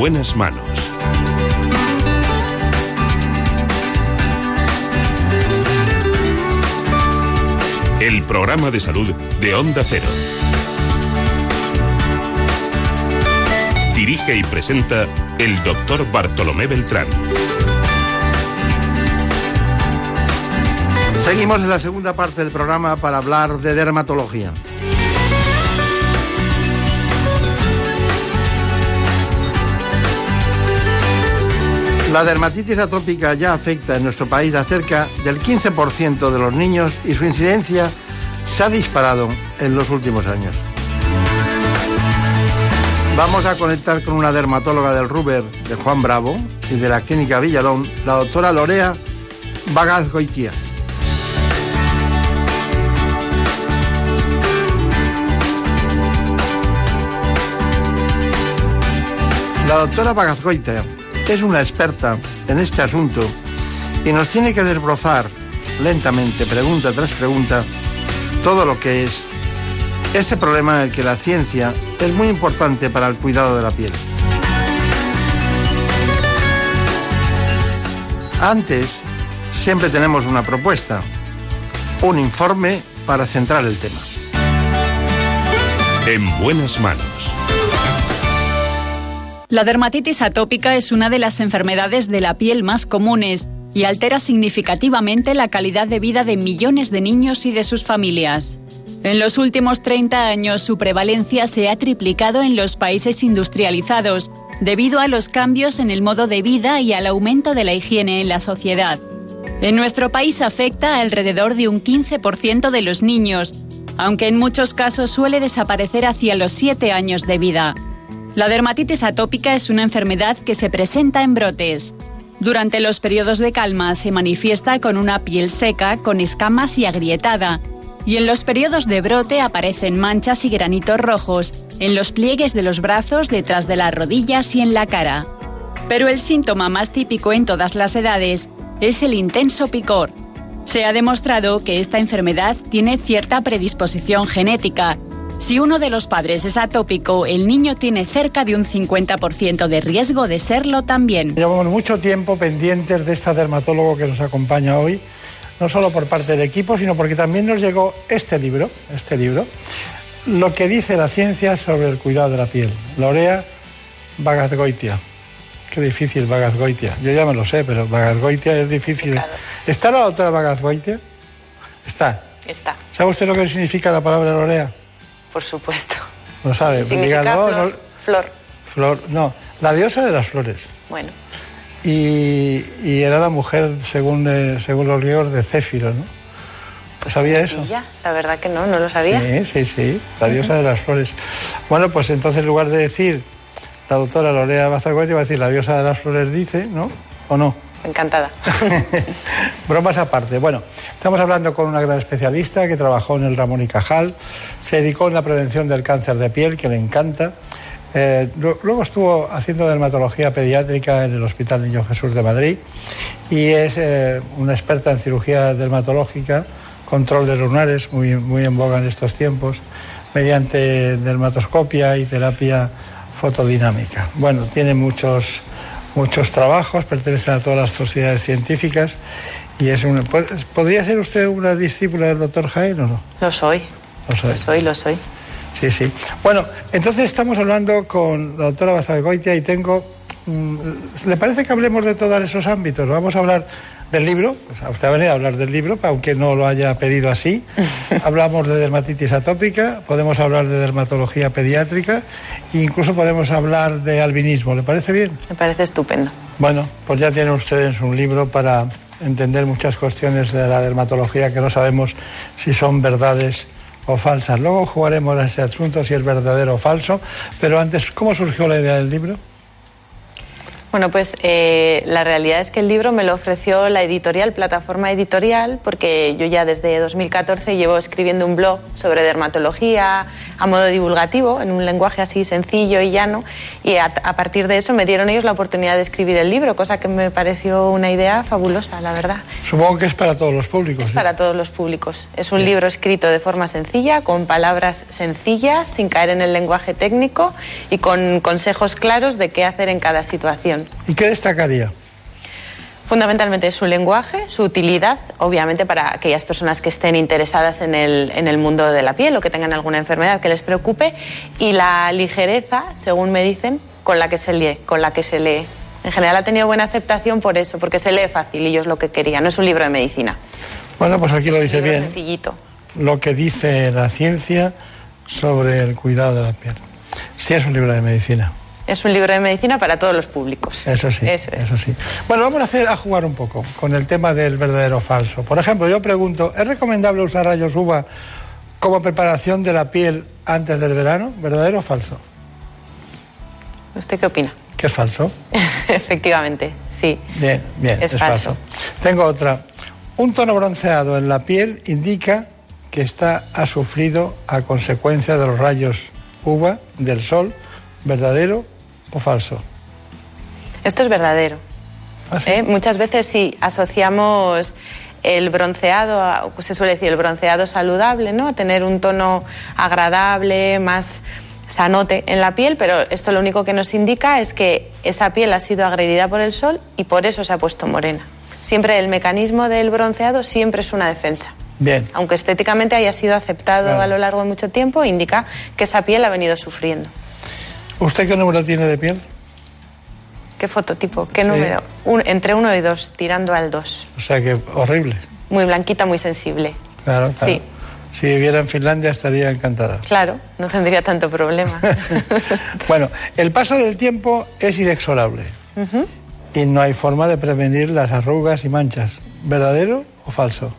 Buenas manos. El programa de salud de Onda Cero. Dirige y presenta el doctor Bartolomé Beltrán. Seguimos en la segunda parte del programa para hablar de dermatología. La dermatitis atópica ya afecta en nuestro país a cerca del 15% de los niños y su incidencia se ha disparado en los últimos años. Vamos a conectar con una dermatóloga del Ruber de Juan Bravo y de la Clínica Villalón, la doctora Lorea Bagazgoitia. La doctora Bagazgoitia es una experta en este asunto y nos tiene que desbrozar lentamente, pregunta tras pregunta, todo lo que es ese problema en el que la ciencia es muy importante para el cuidado de la piel. Antes, siempre tenemos una propuesta, un informe para centrar el tema. En buenas manos. La dermatitis atópica es una de las enfermedades de la piel más comunes y altera significativamente la calidad de vida de millones de niños y de sus familias. En los últimos 30 años su prevalencia se ha triplicado en los países industrializados debido a los cambios en el modo de vida y al aumento de la higiene en la sociedad. En nuestro país afecta alrededor de un 15% de los niños, aunque en muchos casos suele desaparecer hacia los 7 años de vida. La dermatitis atópica es una enfermedad que se presenta en brotes. Durante los periodos de calma se manifiesta con una piel seca, con escamas y agrietada, y en los periodos de brote aparecen manchas y granitos rojos en los pliegues de los brazos, detrás de las rodillas y en la cara. Pero el síntoma más típico en todas las edades es el intenso picor. Se ha demostrado que esta enfermedad tiene cierta predisposición genética. Si uno de los padres es atópico, el niño tiene cerca de un 50% de riesgo de serlo también. Llevamos mucho tiempo pendientes de esta dermatólogo que nos acompaña hoy, no solo por parte del equipo, sino porque también nos llegó este libro, este libro, lo que dice la ciencia sobre el cuidado de la piel. Lorea Bagazgoitia. Qué difícil Bagazgoitia. Yo ya me lo sé, pero Bagazgoitia es difícil. ¿Está la doctora Bagazgoitia? Está. Está, ¿Sabe usted lo que significa la palabra Lorea? Por supuesto. No sabe. Significa Diga, no, flor, no, flor. flor, no, la diosa de las flores. Bueno, Y, y era la mujer, según, eh, según los griegos, de Céfiro, ¿no? ¿Sabía eso? ya, la verdad que no, no lo sabía. Sí, sí, sí, la diosa de las flores. Bueno, pues entonces en lugar de decir la doctora Lorea Bazargoiti, va a decir la diosa de las flores dice, ¿no? ¿O no? Encantada. *laughs* Bromas aparte. Bueno, estamos hablando con una gran especialista que trabajó en el Ramón y Cajal, se dedicó en la prevención del cáncer de piel, que le encanta. Eh, luego estuvo haciendo dermatología pediátrica en el Hospital Niño Jesús de Madrid y es eh, una experta en cirugía dermatológica, control de lunares, muy, muy en boga en estos tiempos, mediante dermatoscopia y terapia fotodinámica. Bueno, tiene muchos, muchos trabajos, pertenece a todas las sociedades científicas y es una, ¿Podría ser usted una discípula del doctor Jaén o no? Lo soy. Lo soy. Lo soy, lo soy. Sí, sí. Bueno, entonces estamos hablando con la doctora Bazalgoitia y tengo... Mm, ¿Le parece que hablemos de todos esos ámbitos? Vamos a hablar del libro, pues usted ha venido a hablar del libro, aunque no lo haya pedido así. *laughs* Hablamos de dermatitis atópica, podemos hablar de dermatología pediátrica e incluso podemos hablar de albinismo. ¿Le parece bien? Me parece estupendo. Bueno, pues ya tienen ustedes un libro para entender muchas cuestiones de la dermatología que no sabemos si son verdades o falsas. Luego jugaremos a ese asunto si es verdadero o falso, pero antes, ¿cómo surgió la idea del libro? Bueno, pues eh, la realidad es que el libro me lo ofreció la editorial, plataforma editorial, porque yo ya desde 2014 llevo escribiendo un blog sobre dermatología a modo divulgativo, en un lenguaje así sencillo y llano, y a, partir de eso me dieron ellos la oportunidad de escribir el libro, cosa que me pareció una idea fabulosa, la verdad. Supongo que es para todos los públicos. Es para todos los públicos. Es un libro escrito de forma sencilla, con palabras sencillas, sin caer en el lenguaje técnico y con consejos claros de qué hacer en cada situación. ¿Y qué destacaría? Fundamentalmente su lenguaje, su utilidad, obviamente para aquellas personas que estén interesadas en el, en el, mundo de la piel o que tengan alguna enfermedad que les preocupe, y la ligereza, según me dicen, con la que se lee. Con la que se lee. En general ha tenido buena aceptación por eso, porque se lee fácil y ellos lo que querían. No es un libro de medicina. Bueno, pues aquí lo dice bien. Sencillito. Lo que dice la ciencia sobre el cuidado de la piel. Sí es un libro de medicina. Es un libro de medicina para todos los públicos. Eso sí. Eso, sí. Bueno, vamos a hacer a jugar un poco con el tema del verdadero o falso. Por ejemplo, yo pregunto, ¿es recomendable usar rayos uva como preparación de la piel antes del verano? ¿Verdadero o falso? ¿Usted qué opina? Que es falso. *laughs* Efectivamente, sí. Bien, bien, es, falso. Tengo otra. Un tono bronceado en la piel indica que está ha sufrido a consecuencia de los rayos uva del sol, verdadero o falso? Esto es verdadero. ¿Ah, ¿Eh? Muchas veces si asociamos el bronceado, se suele decir el bronceado saludable, ¿no? Tener un tono agradable, más sanote en la piel, pero esto lo único que nos indica es que esa piel ha sido agredida por el sol y por eso se ha puesto morena. Siempre el mecanismo del bronceado siempre es una defensa. Bien. Aunque estéticamente haya sido aceptado a lo largo de mucho tiempo, indica que esa piel ha venido sufriendo. ¿Usted qué número tiene de piel? ¿Qué fototipo? ¿Qué número? entre uno y dos, tirando al dos. O sea que horrible. Muy blanquita, muy sensible. Claro, claro. Sí. Si viviera en Finlandia estaría encantada. Claro, no tendría tanto problema. *laughs* *laughs* bueno, el paso del tiempo es inexorable y no hay forma de prevenir las arrugas y manchas. ¿Verdadero o falso?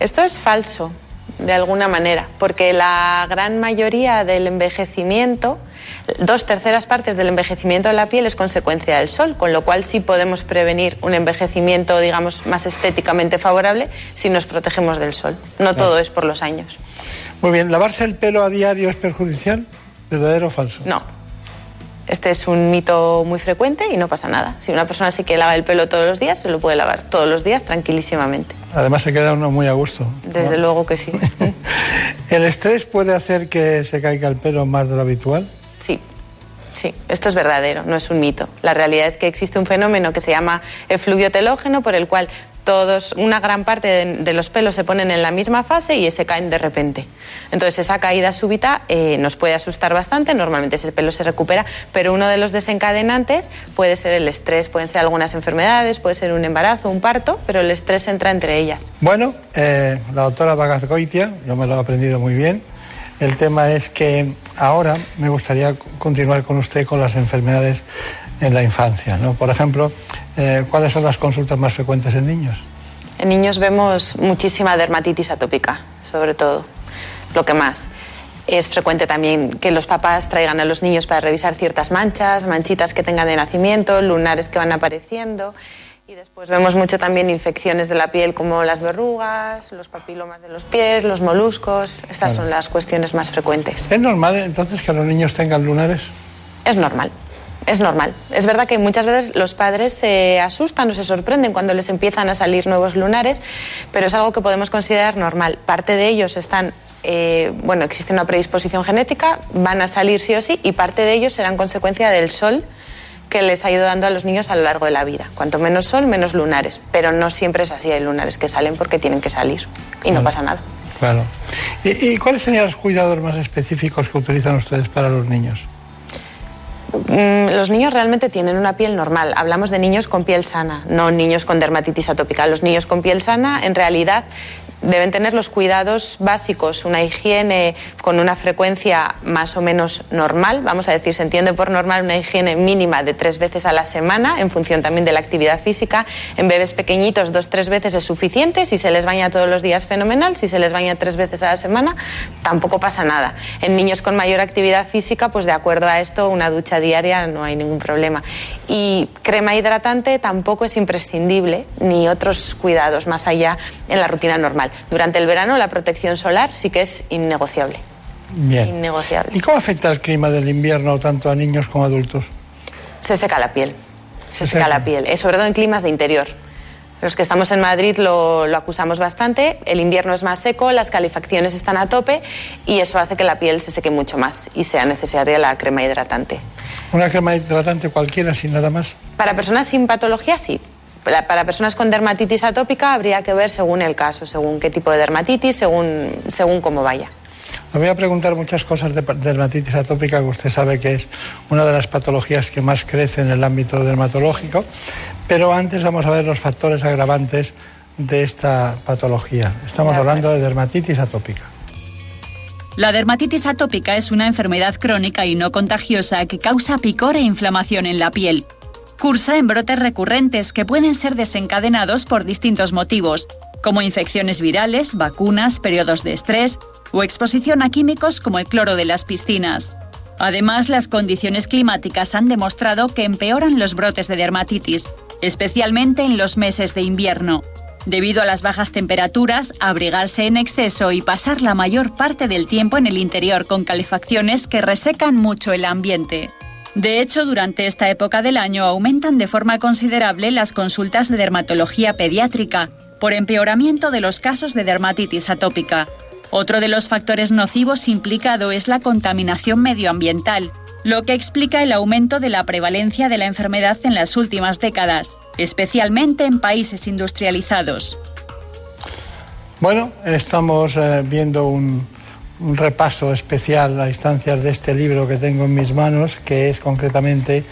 Esto es falso, de alguna manera, porque la gran mayoría del envejecimiento dos terceras partes del envejecimiento de la piel es consecuencia del sol, con lo cual sí podemos prevenir un envejecimiento, digamos, más estéticamente favorable si nos protegemos del sol. No todo es por los años. Muy bien, ¿lavarse el pelo a diario es perjudicial? ¿Verdadero o falso? No. Este es un mito muy frecuente y no pasa nada. Si una persona sí que lava el pelo todos los días, se lo puede lavar todos los días tranquilísimamente. Además se queda uno muy a gusto. Desde luego que sí. *laughs* ¿El estrés puede hacer que se caiga el pelo más de lo habitual? Sí, sí, esto es verdadero, no es un mito. La realidad es que existe un fenómeno que se llama efluvio telógeno, por el cual todos, una gran parte de, los pelos se ponen en la misma fase y se caen de repente. Entonces esa caída súbita eh, nos puede asustar bastante, normalmente ese pelo se recupera, pero uno de los desencadenantes puede ser el estrés, pueden ser algunas enfermedades, puede ser un embarazo, un parto, pero el estrés entra entre ellas. Bueno, eh, la doctora Bagazgoitia, yo me lo he aprendido muy bien, el tema es que ahora me gustaría continuar con usted con las enfermedades en la infancia. ¿no? Por ejemplo, eh, ¿cuáles son las consultas más frecuentes en niños? En niños vemos muchísima dermatitis atópica, sobre todo, lo que más. Es frecuente también que los papás traigan a los niños para revisar ciertas manchas, manchitas que tengan de nacimiento, lunares que van apareciendo. Y después vemos mucho también infecciones de la piel como las verrugas, los papilomas de los pies, los moluscos. Estas son las cuestiones más frecuentes. ¿Es normal entonces que los niños tengan lunares? Es normal. Es normal. Es verdad que muchas veces los padres se asustan o se sorprenden cuando les empiezan a salir nuevos lunares, pero es algo que podemos considerar normal. Parte de ellos están, eh, bueno, existe una predisposición genética, van a salir sí o sí, y parte de ellos serán consecuencia del sol que les ha ido dando a los niños a lo largo de la vida. Cuanto menos sol, menos lunares. Pero no siempre es así, hay lunares que salen porque tienen que salir y no pasa nada. Claro. ¿Y, y cuáles serían los cuidados más específicos que utilizan ustedes para los niños? Mm, los niños realmente tienen una piel normal. Hablamos de niños con piel sana, no niños con dermatitis atópica. Los niños con piel sana, en realidad, deben tener los cuidados básicos, una higiene con una frecuencia más o menos normal, vamos a decir, se entiende por normal una higiene mínima de tres veces a la semana, en función también de la actividad física. En bebés pequeñitos, dos, tres veces es suficiente, si se les baña todos los días, fenomenal, si se les baña tres veces a la semana, tampoco pasa nada. En niños con mayor actividad física, pues de acuerdo a esto, una ducha diaria no hay ningún problema. Y crema hidratante tampoco es imprescindible, ni otros cuidados más allá en la rutina normal. Durante el verano la protección solar sí que es innegociable. Bien. Innegociable. ¿Y cómo afecta el clima del invierno tanto a niños como a adultos? Se seca la piel. Se seca la piel, eh, sobre todo en climas de interior. Los que estamos en Madrid lo, lo, acusamos bastante. El invierno es más seco, las calefacciones están a tope y eso hace que la piel se seque mucho más y sea necesaria la crema hidratante. ¿Una crema hidratante cualquiera sin nada más? Para personas sin patología sí. Para, para personas con dermatitis atópica habría que ver según el caso, según qué tipo de dermatitis, según, según cómo vaya. Le voy a preguntar muchas cosas de dermatitis atópica, que usted sabe que es una de las patologías que más crece en el ámbito dermatológico, pero antes vamos a ver los factores agravantes de esta patología. Estamos hablando de dermatitis atópica. La dermatitis atópica es una enfermedad crónica y no contagiosa que causa picor e inflamación en la piel. Cursa en brotes recurrentes que pueden ser desencadenados por distintos motivos, como infecciones virales, vacunas, periodos de estrés o exposición a químicos como el cloro de las piscinas. Además, las condiciones climáticas han demostrado que empeoran los brotes de dermatitis, especialmente en los meses de invierno. Debido a las bajas temperaturas, abrigarse en exceso y pasar la mayor parte del tiempo en el interior con calefacciones que resecan mucho el ambiente. De hecho, durante esta época del año aumentan de forma considerable las consultas de dermatología pediátrica por empeoramiento de los casos de dermatitis atópica. Otro de los factores nocivos implicado es la contaminación medioambiental, lo que explica el aumento de la prevalencia de la enfermedad en las últimas décadas, especialmente en países industrializados. Bueno, estamos eh, viendo un, un, repaso especial a instancias de este libro que tengo en mis manos, que es concretamente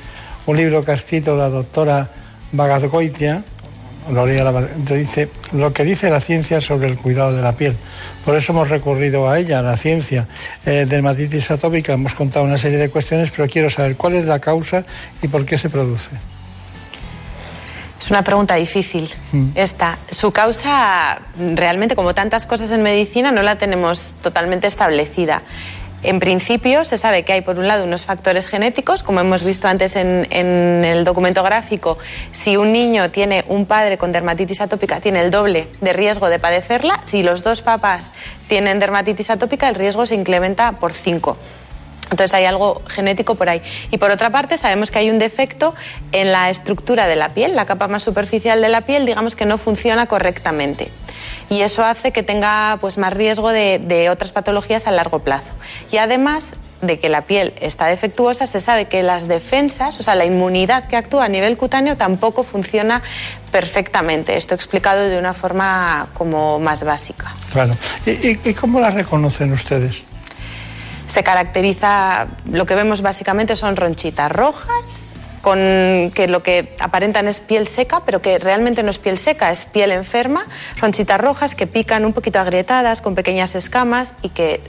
un libro que ha escrito la doctora Bagadgoitia, lo, dice, lo que dice la ciencia sobre el cuidado de la piel. Por eso hemos recurrido a ella, a la ciencia. Eh, dermatitis atópica, hemos contado una serie de cuestiones, pero quiero saber cuál es la causa y por qué se produce. Es una pregunta difícil mm. esta. Su causa, realmente, como tantas cosas en medicina, no la tenemos totalmente establecida. En principio, se sabe que hay, por un lado, unos factores genéticos, como hemos visto antes en, en, el documento gráfico. Si un niño tiene un padre con dermatitis atópica, tiene el doble de riesgo de padecerla. Si los dos papás tienen dermatitis atópica, el riesgo se incrementa por cinco. Entonces hay algo genético por ahí. Y por otra parte, sabemos que hay un defecto en la estructura de la piel, la capa más superficial de la piel, digamos que no funciona correctamente. Y eso hace que tenga pues, más riesgo de, de otras patologías a largo plazo. Y además de que la piel está defectuosa, se sabe que las defensas, o sea, la inmunidad que actúa a nivel cutáneo tampoco funciona perfectamente. Esto explicado de una forma como más básica. Claro. ¿Y, y, y cómo la reconocen ustedes? Se caracteriza, lo que vemos básicamente son ronchitas rojas, con que lo que aparentan es piel seca, pero que realmente no es piel seca, es piel enferma, ronchitas rojas que pican un poquito agrietadas, con pequeñas escamas y que,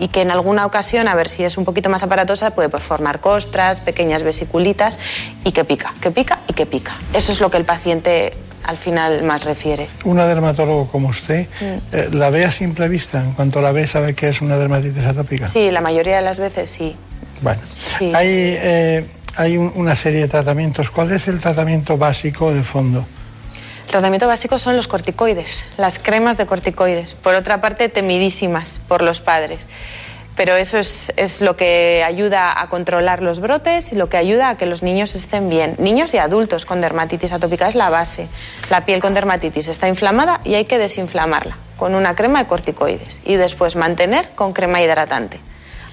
y que en alguna ocasión, a ver si es un poquito más aparatosa, puede formar costras, pequeñas vesiculitas y que pica, que pica y que pica. Eso es lo que el paciente al final más refiere. Una dermatólogo como usted, mm. eh, ¿la ve a simple vista? En cuanto la ve, ¿sabe que es una dermatitis atópica? Sí, la mayoría de las veces sí. Bueno, sí. hay, eh, hay un, una serie de tratamientos. ¿Cuál es el tratamiento básico de fondo? El tratamiento básico son los corticoides, las cremas de corticoides. Por otra parte, temidísimas por los padres. Pero eso es, es, lo que ayuda a controlar los brotes y lo que ayuda a que los niños estén bien. Niños y adultos con dermatitis atópica es la base. La piel con dermatitis está inflamada y hay que desinflamarla con una crema de corticoides y después mantener con crema hidratante.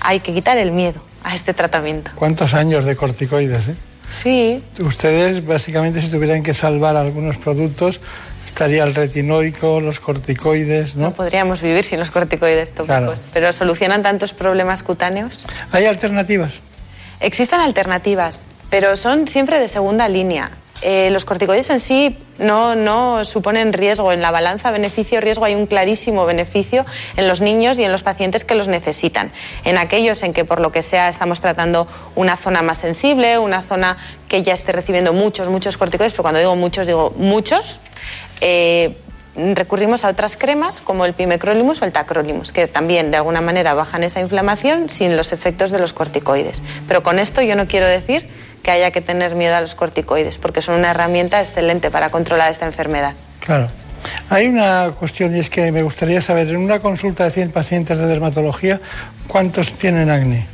Hay que quitar el miedo a este tratamiento. ¿Cuántos años de corticoides? Eh? Sí. Ustedes, básicamente, si tuvieran que salvar algunos productos, estaría el retinoico, los corticoides, ¿no? No podríamos vivir sin los corticoides tópicos, Claro. pero solucionan tantos problemas cutáneos. ¿Hay alternativas? Existen alternativas, pero son siempre de segunda línea. Eh, los corticoides en sí no, no suponen riesgo. En la balanza beneficio-riesgo hay un clarísimo beneficio en los niños y en los pacientes que los necesitan. En aquellos en que por lo que sea estamos tratando una zona más sensible, una zona que ya esté recibiendo muchos, muchos corticoides, pero cuando digo muchos, digo muchos, eh, recurrimos a otras cremas como el pimecrolimus o el tacrolimus, que también de alguna manera bajan esa inflamación sin los efectos de los corticoides. Pero con esto yo no quiero decir que haya que tener miedo a los corticoides, porque son una herramienta excelente para controlar esta enfermedad. Claro. Hay una cuestión y es que me gustaría saber, en una consulta de 100 pacientes de dermatología, ¿cuántos tienen acné?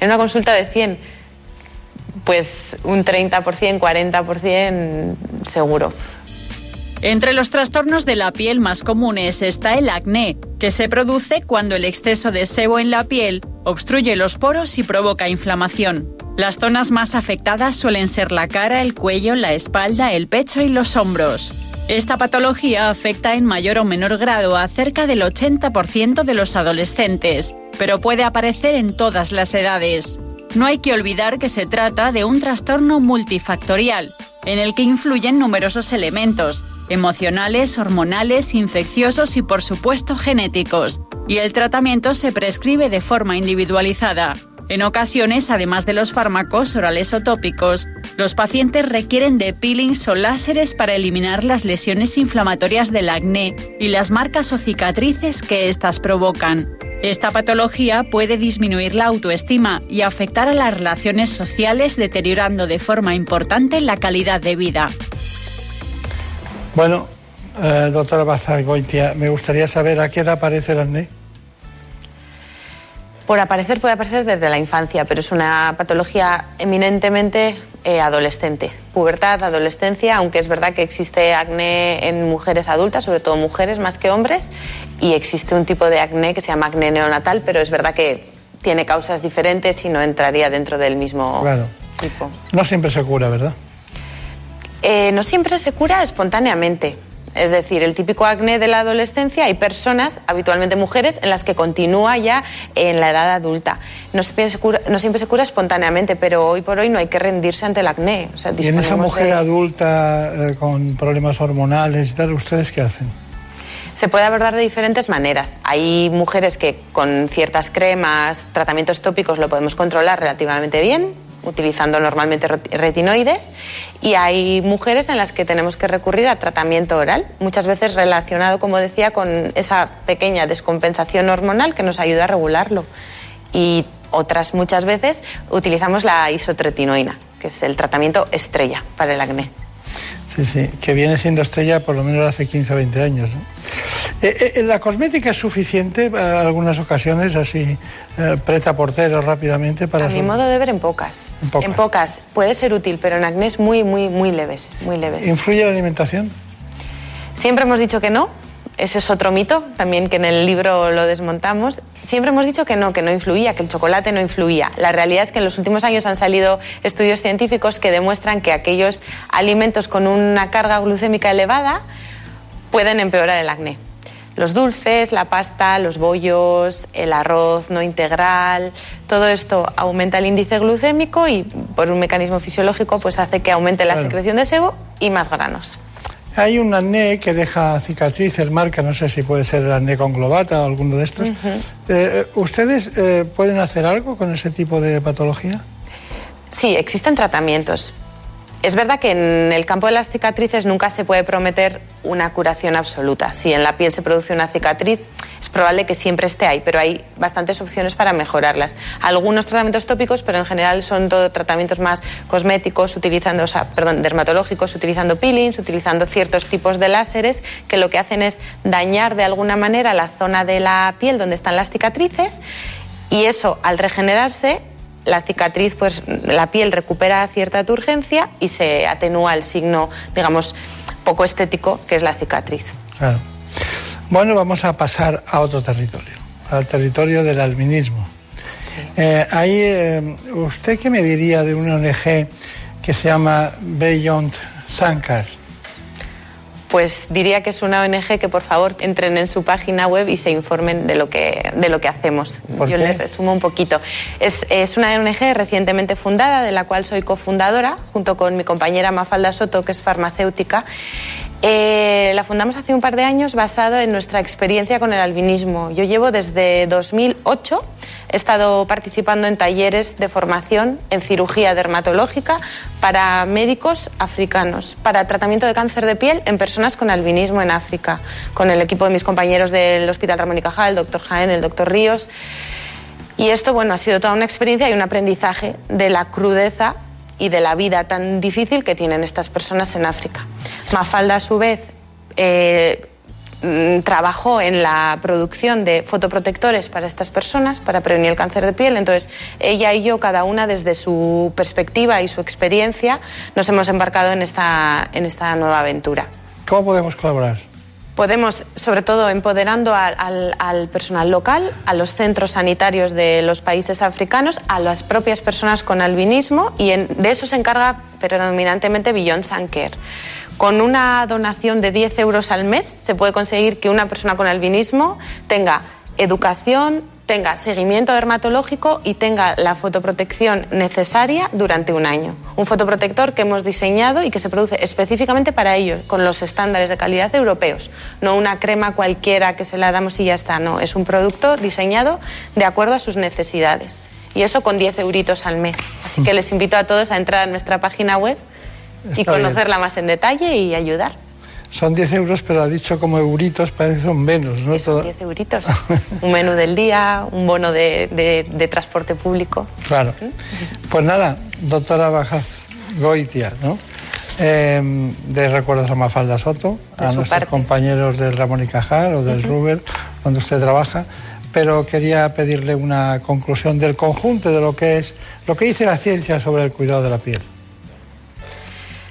En una consulta de 100, pues un 30%, 40% seguro. Entre los trastornos de la piel más comunes está el acné, que se produce cuando el exceso de sebo en la piel obstruye los poros y provoca inflamación. Las zonas más afectadas suelen ser la cara, el cuello, la espalda, el pecho y los hombros. Esta patología afecta en mayor o menor grado a cerca del 80% de los adolescentes, pero puede aparecer en todas las edades. No hay que olvidar que se trata de un trastorno multifactorial, en el que influyen numerosos elementos, emocionales, hormonales, infecciosos y por supuesto genéticos, y el tratamiento se prescribe de forma individualizada. En ocasiones, además de los fármacos orales o tópicos, los pacientes requieren de peelings o láseres para eliminar las lesiones inflamatorias del acné y las marcas o cicatrices que éstas provocan. Esta patología puede disminuir la autoestima y afectar a las relaciones sociales deteriorando de forma importante la calidad de vida. Bueno, eh, doctora Bazargoitia, me gustaría saber a qué edad aparece el acné. Por aparecer puede aparecer desde la infancia, pero es una patología eminentemente eh, adolescente. Pubertad, adolescencia, aunque es verdad que existe acné en mujeres adultas, sobre todo mujeres más que hombres, y existe un tipo de acné que se llama acné neonatal, pero es verdad que tiene causas diferentes y no entraría dentro del mismo Claro. tipo. No siempre se cura, ¿verdad? Eh, no siempre se cura espontáneamente. Es decir, el típico acné de la adolescencia, hay personas, habitualmente mujeres, en las que continúa ya en la edad adulta. No siempre se cura, no siempre se cura espontáneamente, pero hoy por hoy no hay que rendirse ante el acné. O sea, Y en esa mujer de- adulta eh, con problemas hormonales tal, ¿ustedes qué hacen? Se puede abordar de diferentes maneras. Hay mujeres que con ciertas cremas, tratamientos tópicos lo podemos controlar relativamente bien, utilizando normalmente retinoides, y hay mujeres en las que tenemos que recurrir a tratamiento oral, muchas veces relacionado, como decía, con esa pequeña descompensación hormonal que nos ayuda a regularlo. Y otras muchas veces utilizamos la isotretinoína, que es el tratamiento estrella para el acné. Sí, sí, que viene siendo estrella por lo menos hace 15 o 20 años. ¿no? Eh, eh, ¿La cosmética es suficiente para algunas ocasiones, así, eh, preta portero rápidamente para... A mi modo de ver, en pocas. En pocas. Puede ser útil, pero en acné es muy, muy, muy leves, muy leves. ¿Influye la alimentación? Siempre hemos dicho que no. Ese es otro mito, también que en el libro lo desmontamos. Siempre hemos dicho que no, que no influía, que el chocolate no influía. La realidad es que en los últimos años han salido estudios científicos que demuestran que aquellos alimentos con una carga glucémica elevada pueden empeorar el acné. Los dulces, la pasta, los bollos, el arroz no integral, todo esto aumenta el índice glucémico y por un mecanismo fisiológico pues hace que aumente la Claro. secreción de sebo y más granos. Hay un acné que deja cicatrices, marca, no sé si puede ser el acné conglobata o alguno de estos. Eh, ¿Ustedes eh, pueden hacer algo con ese tipo de patología? Sí, existen tratamientos. Es verdad que en el campo de las cicatrices nunca se puede prometer una curación absoluta. Si en la piel se produce una cicatriz, es probable que siempre esté ahí, pero hay bastantes opciones para mejorarlas. Algunos tratamientos tópicos, pero en general son todo tratamientos más cosméticos, utilizando, o sea, perdón, dermatológicos, utilizando peelings, utilizando ciertos tipos de láseres que lo que hacen es dañar de alguna manera la zona de la piel donde están las cicatrices y eso al regenerarse la cicatriz, pues la piel recupera cierta turgencia y se atenúa el signo, digamos, poco estético que es la cicatriz. Claro. Bueno, vamos a pasar a otro territorio, al territorio del albinismo. Eh, ahí, eh, ¿usted qué me diría de una ONG que se llama Beyond Sankar? Pues diría que es una ONG que por favor entren en su página web y se informen de lo que, de lo que hacemos. Yo les resumo un poquito. Es, es, una ONG recientemente fundada, de la cual soy cofundadora, junto con mi compañera Mafalda Soto, que es farmacéutica. Eh, la fundamos hace un par de años basado en nuestra experiencia con el albinismo. Yo llevo desde 2008, he estado participando en talleres de formación en cirugía dermatológica para médicos africanos, para tratamiento de cáncer de piel en personas con albinismo en África, con el equipo de mis compañeros del Hospital Ramón y Cajal, el doctor Jaén, el doctor Ríos. Y esto, bueno, ha sido toda una experiencia y un aprendizaje de la crudeza y de la vida tan difícil que tienen estas personas en África. Mafalda, a su vez, eh, mm, trabajó en la producción de fotoprotectores para estas personas, para prevenir el cáncer de piel. Entonces, ella y yo, cada una desde su perspectiva y su experiencia, nos hemos embarcado en esta, en esta nueva aventura. ¿Cómo podemos colaborar? podemos, sobre todo empoderando al, al, personal local, a los centros sanitarios de los países africanos, a las propias personas con albinismo y en, de eso se encarga predominantemente Beyond Sanker. Con una donación de 10 euros al mes se puede conseguir que una persona con albinismo tenga educación, tenga seguimiento dermatológico y tenga la fotoprotección necesaria durante un año. Un fotoprotector que hemos diseñado y que se produce específicamente para ellos, con los estándares de calidad europeos. No una crema cualquiera que se la damos y ya está, no. Es un producto diseñado de acuerdo a sus necesidades. Y eso con 10 euritos al mes. Así que les invito a todos a entrar a nuestra página web y conocerla más en detalle y ayudar. Son 10 euros, pero ha dicho como euritos, parece que son menos, ¿no? son 10 euritos. *laughs* un menú del día, un bono de, de, transporte público. Claro. Pues nada, doctora Bajaz Goitia, ¿no? Eh, de recuerdos a Mafalda Soto, a nuestros compañeros del Ramón y Cajal o del Ruber, donde usted trabaja, pero quería pedirle una conclusión del conjunto de lo que es, lo que dice la ciencia sobre el cuidado de la piel.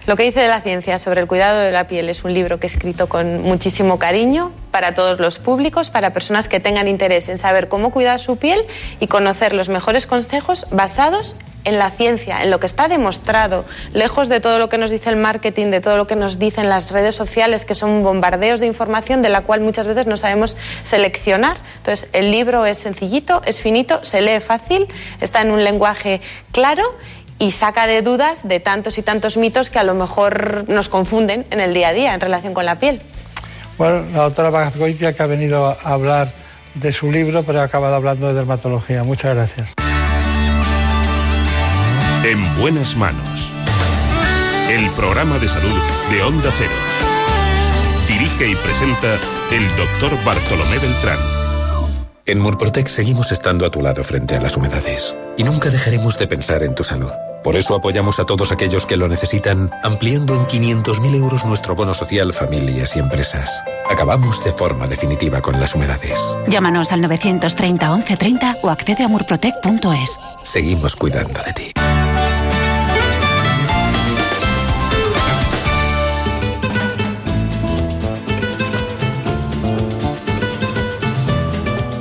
Lo que dice de la ciencia sobre el cuidado de la piel es un libro que he escrito con muchísimo cariño para todos los públicos, para personas que tengan interés en saber cómo cuidar su piel y conocer los mejores consejos basados en la ciencia, en lo que está demostrado, lejos de todo lo que nos dice el marketing, de todo lo que nos dicen las redes sociales, que son bombardeos de información de la cual muchas veces no sabemos seleccionar. Entonces, el libro es sencillito, es finito, se lee fácil, está en un lenguaje claro y saca de dudas de tantos y tantos mitos que a lo mejor nos confunden en el día a día en relación con la piel. Bueno, la doctora Bagazgoitia que ha venido a hablar de su libro, pero ha acabado hablando de dermatología. Muchas gracias. En buenas manos. El programa de salud de Onda Cero. Dirige y presenta el doctor Bartolomé Beltrán. En Murprotec seguimos estando a tu lado frente a las humedades y nunca dejaremos de pensar en tu salud. Por eso apoyamos a todos aquellos que lo necesitan, ampliando en 500.000 euros nuestro bono social familias y empresas. Acabamos de forma definitiva con las humedades. Llámanos al 930 1130 o accede a murprotec.es. Seguimos cuidando de ti.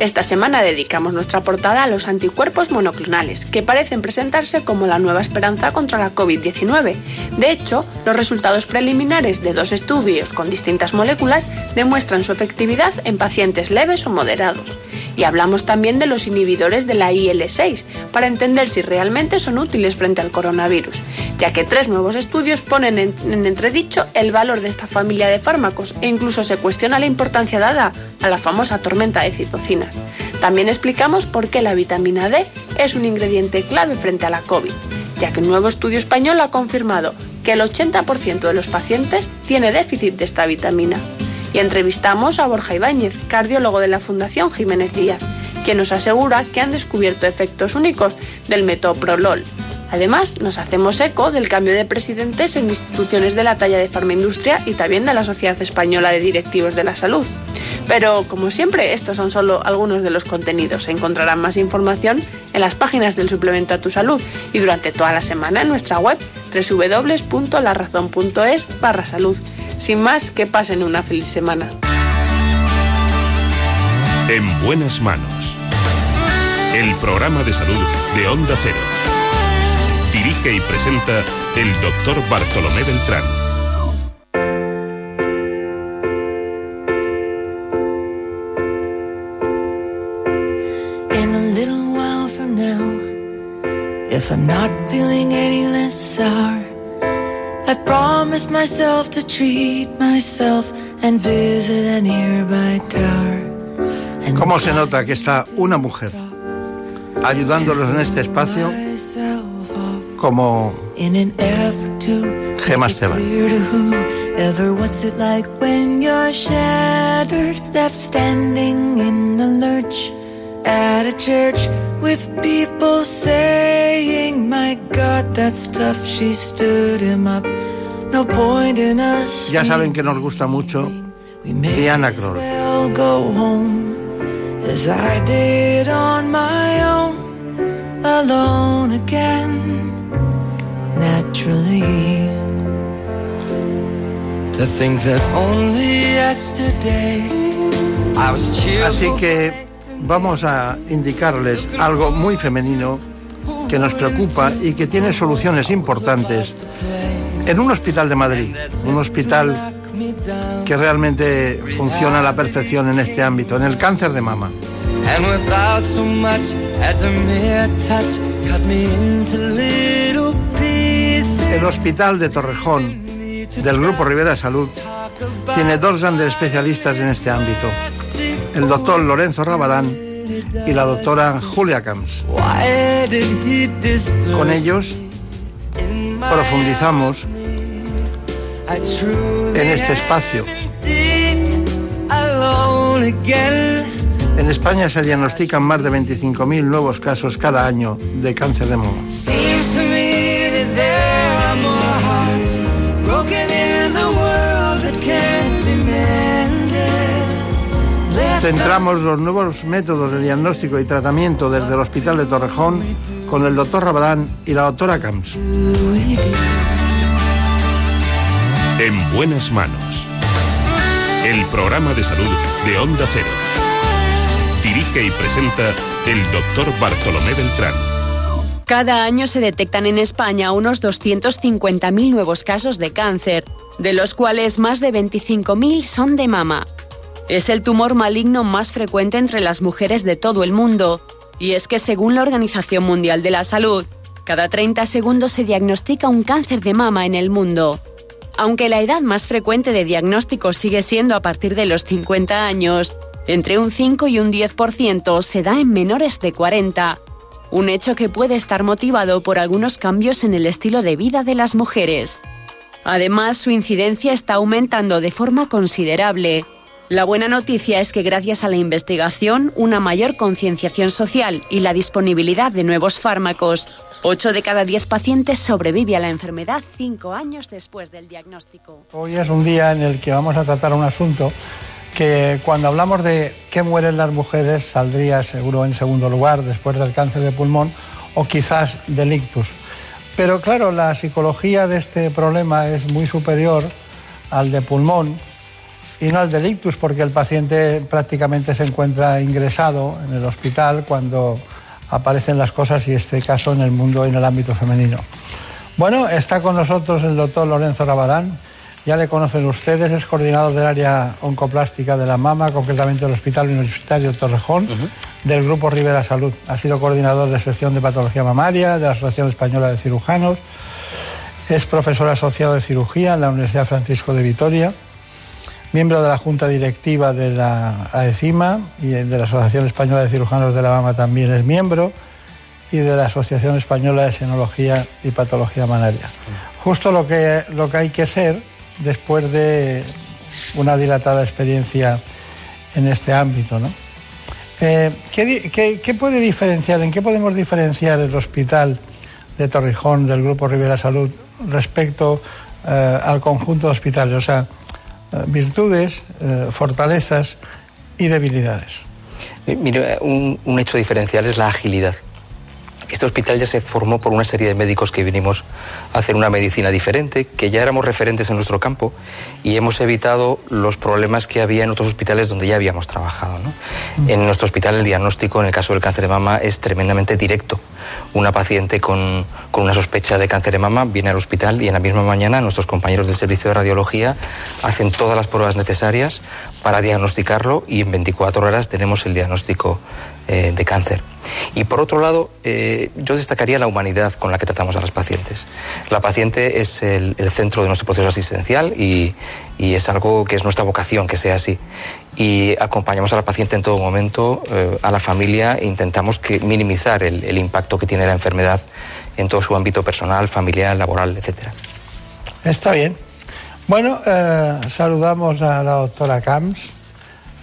Esta semana dedicamos nuestra portada a los anticuerpos monoclonales, que parecen presentarse como la nueva esperanza contra la COVID-19. De hecho, los resultados preliminares de dos estudios con distintas moléculas demuestran su efectividad en pacientes leves o moderados Y hablamos también de los inhibidores de la IL-6, para entender si realmente son útiles frente al coronavirus, ya que tres nuevos estudios ponen en, en entredicho el valor de esta familia de fármacos e incluso se cuestiona la importancia dada a la famosa tormenta de También explicamos por qué la vitamina D es un ingrediente clave frente a la COVID, ya que un nuevo estudio español ha confirmado que el 80% de los pacientes tiene déficit de esta vitamina. Y entrevistamos a Borja Ibáñez, cardiólogo de la Fundación Jiménez Díaz, quien nos asegura que han descubierto efectos únicos del metoprolol. Además, nos hacemos eco del cambio de presidentes en instituciones de la talla de Farmaindustria y también de la Sociedad Española de Directivos de la Salud. Pero, como siempre, estos son solo algunos de los contenidos. Encontrarán más información en las páginas del suplemento a tu salud y durante toda la semana en nuestra web www.larazón.es barra salud. Sin más, que pasen una feliz semana. En buenas manos. El programa de salud de Onda Cero. Dirige y presenta el doctor Bartolomé Beltrán. In a little while from now, if I'm not feeling any less sour, I promise myself to treat myself and visit a nearby tower. ¿Cómo se nota que está una mujer ayudándolos en este espacio como In an effort to Gemma Esteban? clear to whoever what's it like when you're shattered, left standing in the lurch at a church with people saying, My God, that's tough. She stood him up. No point in us. Ya saben que nos gusta mucho Diana Kroll. I'll go home as I did on my own, alone again, naturally. To think that only yesterday I was cheerful. Así que vamos a indicarles algo muy femenino que nos preocupa y que tiene soluciones importantes en un hospital de Madrid, un hospital que realmente funciona a la perfección en este ámbito, en el cáncer de mama. El hospital de Torrejón del Grupo Rivera Salud tiene dos grandes especialistas en este ámbito, el doctor Lorenzo Rabadán y la doctora Julia Camps. Con ellos profundizamos en este espacio. En España se diagnostican más de 25.000 nuevos casos cada año de cáncer de mama. Centramos los nuevos métodos de diagnóstico y tratamiento desde el Hospital de Torrejón con el doctor Rabadán y la doctora Camps. En buenas manos. El programa de salud de Onda Cero. Dirige y presenta el doctor Bartolomé Beltrán. Cada año se detectan en España unos 250.000 nuevos casos de cáncer, de los cuales más de 25.000 son de mama. Es el tumor maligno más frecuente entre las mujeres de todo el mundo, y es que según la Organización Mundial de la Salud, cada 30 segundos se diagnostica un cáncer de mama en el mundo. Aunque la edad más frecuente de diagnóstico sigue siendo a partir de los 50 años, entre un 5 y un 10% se da en menores de 40, un hecho que puede estar motivado por algunos cambios en el estilo de vida de las mujeres. Además, su incidencia está aumentando de forma considerable. La buena noticia es que gracias a la investigación, una mayor concienciación social y la disponibilidad de nuevos fármacos, 8 de cada 10 pacientes sobrevive a la enfermedad 5 años después del diagnóstico. Hoy es un día en el que vamos a tratar un asunto que cuando hablamos de qué mueren las mujeres saldría seguro en segundo lugar después del cáncer de pulmón o quizás del ictus. Pero claro, la psicología de este problema es muy superior al de pulmón y no al del ictus porque el paciente prácticamente se encuentra ingresado en el hospital cuando aparecen las cosas y este caso en el mundo, en el ámbito femenino. Bueno, está con nosotros el doctor Lorenzo Rabadán, ya le conocen ustedes, es coordinador del área oncoplástica de la mama, concretamente del Hospital Universitario Torrejón, del Grupo Rivera Salud. Ha sido coordinador de sección de patología mamaria de la Asociación Española de Cirujanos. Es profesor asociado de cirugía en la Universidad Francisco de Vitoria, miembro de la Junta Directiva de la AECIMA y de la Asociación Española de Cirujanos de la Mama también es miembro y de la Asociación Española de Senología y Patología Mamaria. Justo lo que, lo que hay que ser después de una dilatada experiencia en este ámbito. ¿no? Eh, ¿qué, puede diferenciar, en qué podemos diferenciar el hospital de Torrijón del Grupo Rivera Salud respecto eh, al conjunto de hospitales? Virtudes, eh, fortalezas y debilidades. Eh, Mire, un, un hecho diferencial es la agilidad. Este hospital ya se formó por una serie de médicos que vinimos a hacer una medicina diferente, que ya éramos referentes en nuestro campo y hemos evitado los problemas que había en otros hospitales donde ya habíamos trabajado. ¿no? En nuestro hospital el diagnóstico en el caso del cáncer de mama es tremendamente directo. Una paciente con, con una sospecha de cáncer de mama viene al hospital y en la misma mañana nuestros compañeros del servicio de radiología hacen todas las pruebas necesarias para diagnosticarlo y en 24 horas tenemos el diagnóstico eh, de cáncer. Y por otro lado, eh, yo destacaría la humanidad con la que tratamos a las pacientes. La paciente es el, el centro de nuestro proceso asistencial y, y es algo que es nuestra vocación que sea así. Y acompañamos a la paciente en todo momento, eh, a la familia, e intentamos que, minimizar el, el impacto que tiene la enfermedad en todo su ámbito personal, familiar, laboral, etcétera. Está bien. Bueno, eh, saludamos a la doctora Camps,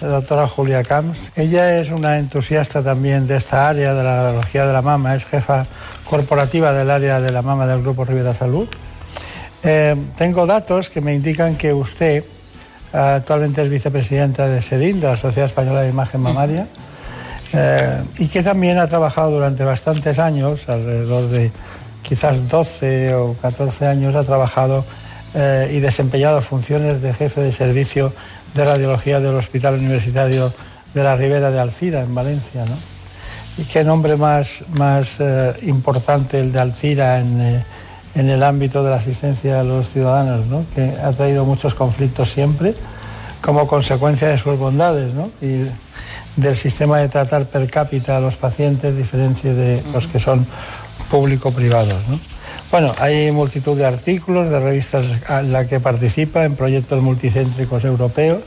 la doctora Julia Camps. Ella es una entusiasta también de esta área de la radiología de la mama, es jefa corporativa del área de la mama del Grupo Rivera Salud. Eh, tengo datos que me indican que usted actualmente es vicepresidenta de SEDIN, de la Sociedad Española de Imagen Mamaria, eh, y que también ha trabajado durante bastantes años, alrededor de quizás 12 o 14 años, ha trabajado eh, y desempeñado funciones de jefe de servicio de radiología del Hospital Universitario de la Ribera de Alcira, en Valencia. ¿no? Y qué nombre más, más eh, importante el de Alcira en, eh, en el ámbito de la asistencia a los ciudadanos, ¿no? que ha traído muchos conflictos siempre como consecuencia de sus bondades ¿no? y del sistema de tratar per cápita a los pacientes, diferencia de los que son público-privados. ¿no? Bueno, hay multitud de artículos, de revistas en la que participa en proyectos multicéntricos europeos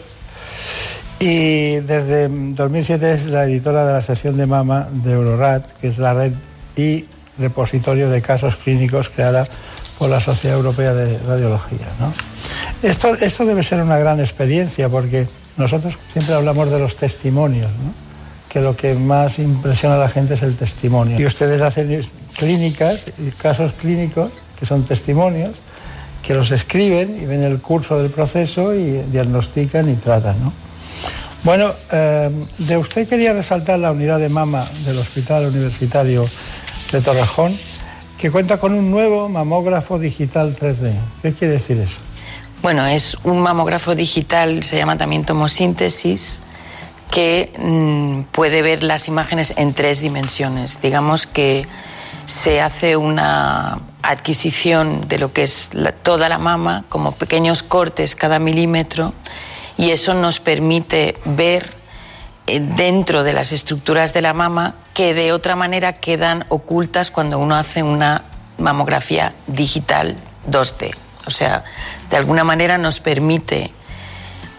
y desde 2007 es la editora de la sección de mama de Eurorat, que es la red y repositorio de casos clínicos creada por la Sociedad Europea de Radiología. Esto, esto debe ser una gran experiencia porque nosotros siempre hablamos de los testimonios, ¿no? que lo que más impresiona a la gente es el testimonio. Y ustedes hacen clínicas, casos clínicos, que son testimonios, que los escriben y ven el curso del proceso y diagnostican y tratan. ¿no? Bueno, eh, de usted quería resaltar la unidad de mama del Hospital Universitario de Torrejón, que cuenta con un nuevo mamógrafo digital 3D. ¿Qué quiere decir eso? Bueno, es un mamógrafo digital, se llama también tomosíntesis, que mm, puede ver las imágenes en tres dimensiones. Digamos que se hace una adquisición de lo que es toda la mama, como pequeños cortes cada milímetro, y eso nos permite ver eh, dentro de las estructuras de la mama que de otra manera quedan ocultas cuando uno hace una mamografía digital 2D. O sea, de alguna manera nos permite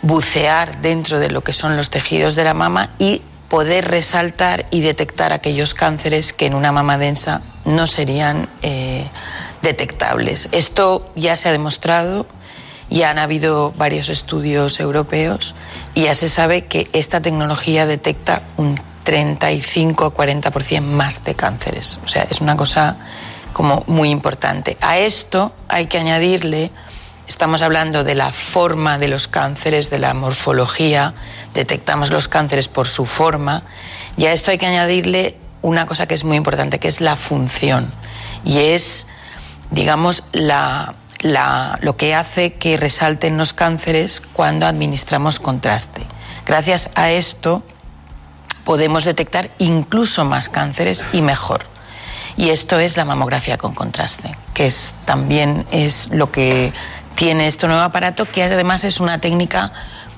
bucear dentro de lo que son los tejidos de la mama y poder resaltar y detectar aquellos cánceres que en una mama densa no serían eh, detectables. Esto ya se ha demostrado, ya han habido varios estudios europeos y ya se sabe que esta tecnología detecta un 35 o 40% más de cánceres. O sea, es una cosa como muy importante. A esto hay que añadirle Estamos hablando de la forma de los cánceres, de la morfología, detectamos los cánceres por su forma y a esto hay que añadirle una cosa que es muy importante, que es la función y es, digamos, la, la- lo que hace que resalten los cánceres cuando administramos contraste. Gracias a esto podemos detectar incluso más cánceres y mejor. Y esto es la mamografía con contraste, que es, también es lo que tiene este nuevo aparato que además es una técnica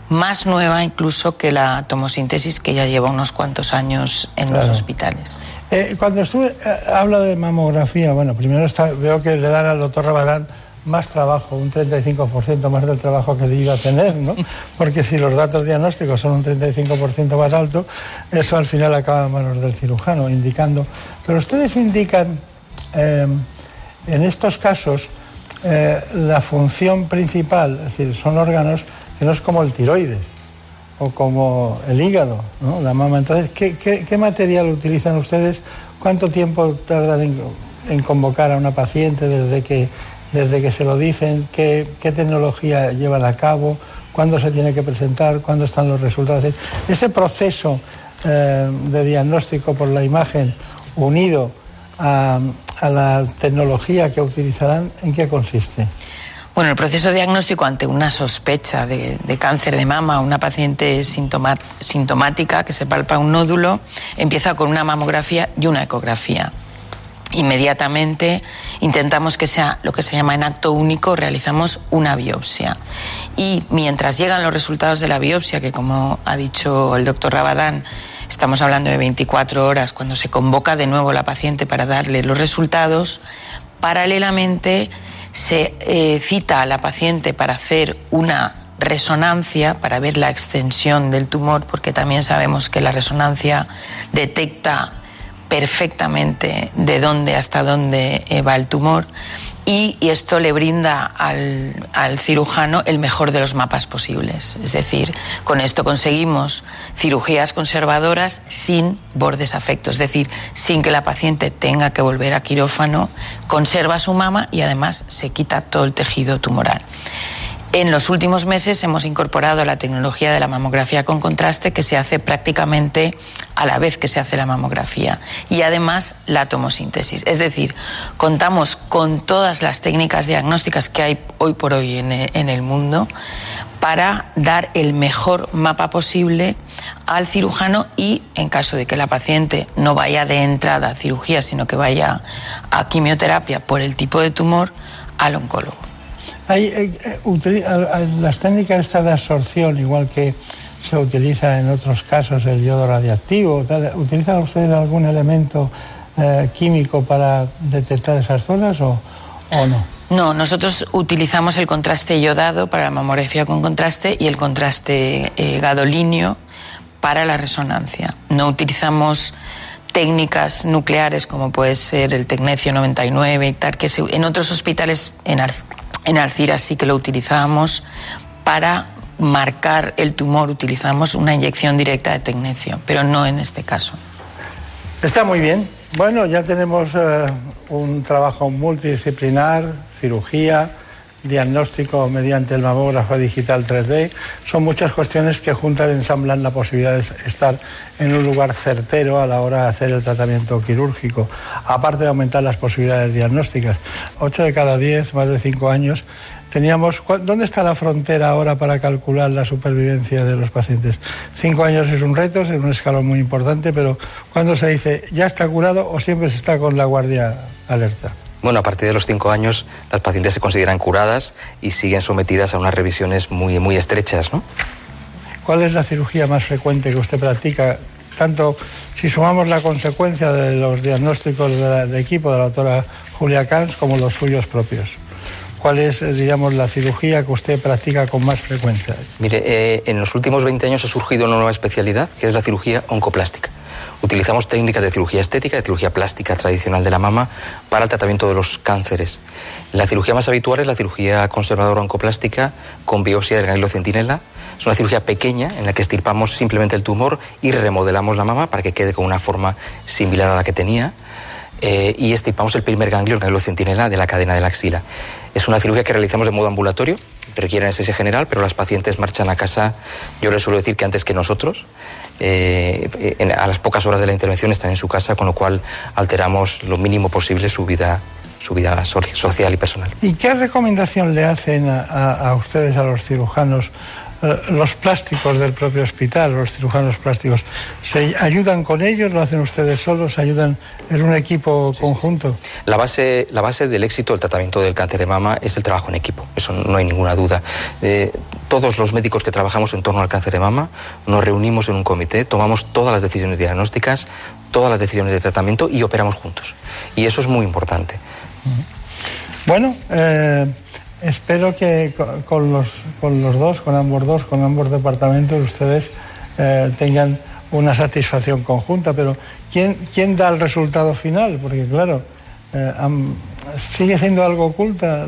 más nueva incluso que la tomosíntesis que ya lleva unos cuantos años en los hospitales. Eh, cuando estuve, eh, habla de mamografía, bueno, primero está- veo que le dan al doctor Rabadán más trabajo, un 35% más del trabajo que iba a tener, ¿no? Porque si los datos diagnósticos son un 35% más alto, eso al final acaba en manos del cirujano, indicando. Pero ustedes indican, eh, en estos casos, eh, la función principal, es decir, son órganos que no es como el tiroides o como el hígado, ¿no? la mama. Entonces, ¿qué, qué- material utilizan ustedes? ¿Cuánto tiempo tardan en, convocar a una paciente desde que, desde que se lo dicen? ¿Qué, tecnología llevan a cabo? ¿Cuándo se tiene que presentar? ¿Cuándo están los resultados? Ese proceso eh, de diagnóstico por la imagen unido a la tecnología que utilizarán, ¿en qué consiste? Bueno, el proceso diagnóstico ante una sospecha de, de cáncer de mama, una paciente sintoma- sintomática que se palpa un nódulo, empieza con una mamografía y una ecografía. Inmediatamente intentamos que sea lo que se llama en acto único, realizamos una biopsia. Y mientras llegan los resultados de la biopsia, que como ha dicho el doctor Rabadán, estamos hablando de 24 horas, cuando se convoca de nuevo la paciente para darle los resultados, paralelamente se eh, cita a la paciente para hacer una resonancia para ver la extensión del tumor, porque también sabemos que la resonancia detecta perfectamente de dónde hasta dónde eh, va el tumor y, esto le brinda al, al cirujano el mejor de los mapas posibles. Es decir, con esto conseguimos cirugías conservadoras sin bordes afectos, es decir, sin que la paciente tenga que volver a quirófano, conserva su mama y además se quita todo el tejido tumoral. En los últimos meses hemos incorporado la tecnología de la mamografía con contraste que se hace prácticamente a la vez que se hace la mamografía y además la tomosíntesis. Es decir, contamos con todas las técnicas diagnósticas que hay hoy por hoy en el mundo para dar el mejor mapa posible al cirujano y en caso de que la paciente no vaya de entrada a cirugía, sino que vaya a quimioterapia por el tipo de tumor, al oncólogo. Hay, eh, las técnicas estas de absorción, igual que se utiliza en otros casos el yodo radiactivo, tal, ¿utilizan ustedes algún elemento eh, químico para detectar esas zonas o, no? No, nosotros utilizamos el contraste iodado para la mamografía con contraste y el contraste eh, gadolíneo para la resonancia. No utilizamos técnicas nucleares como puede ser el tecnecio 99 y tal, que se- en otros hospitales, en, en Alcira sí que lo utilizábamos para marcar el tumor, utilizamos una inyección directa de tecnecio, pero no en este caso. Está muy bien. Bueno, ya tenemos eh, un trabajo multidisciplinar, cirugía, diagnóstico mediante el mamógrafo digital 3D. Son muchas cuestiones que juntas ensamblan la posibilidad de estar en un lugar certero a la hora de hacer el tratamiento quirúrgico, aparte de aumentar las posibilidades diagnósticas. 8 de cada 10, más de 5 años, teníamos... ¿cu- ¿Dónde está la frontera ahora para calcular la supervivencia de los pacientes? Cinco años es un reto, es un escalón muy importante, pero cuando se dice ya está curado o siempre se está con la guardia alerta? Bueno, a partir de los cinco años las pacientes se consideran curadas y siguen sometidas a unas revisiones muy, muy estrechas, ¿no? ¿Cuál es la cirugía más frecuente que usted practica? Tanto si sumamos la consecuencia de los diagnósticos de, la- de equipo de la doctora Julia Camps como los suyos propios. ¿Cuál es, eh, diríamos, la cirugía que usted practica con más frecuencia? Mire, eh, en los últimos 20 años ha surgido una nueva especialidad que es la cirugía oncoplástica. Utilizamos técnicas de cirugía estética, de cirugía plástica tradicional de la mama para el tratamiento de los cánceres. La cirugía más habitual es la cirugía conservadora oncoplástica con biopsia del ganglio centinela. Es una cirugía pequeña en la que estirpamos simplemente el tumor y remodelamos la mama para que quede con una forma similar a la que tenía. eh, y estirpamos el primer ganglio, el ganglio centinela de la cadena de la axila. Es una cirugía que realizamos de modo ambulatorio, requiere anestesia general, pero las pacientes marchan a casa, yo les suelo decir que antes que nosotros, eh, a las pocas horas de la intervención están en su casa, con lo cual alteramos lo mínimo posible su vida, su vida so- social y personal. ¿Y qué recomendación le hacen a, ustedes, a los cirujanos, los plásticos del propio hospital, los cirujanos plásticos, ¿se ayudan con ellos? ¿Lo hacen ustedes solos? ¿Ayudan en un equipo conjunto? La base, la base del éxito del tratamiento del cáncer de mama es el trabajo en equipo, eso no hay ninguna duda. Eh, todos los médicos que trabajamos en torno al cáncer de mama nos reunimos en un comité, tomamos todas las decisiones diagnósticas, todas las decisiones de tratamiento y operamos juntos. Y eso es muy importante. Bueno, eh, espero que co- con los, con los dos, con ambos dos, con ambos departamentos, ustedes eh, tengan una satisfacción conjunta. Pero ¿quién, quién da el resultado final? Porque claro, eh, sigue siendo algo oculta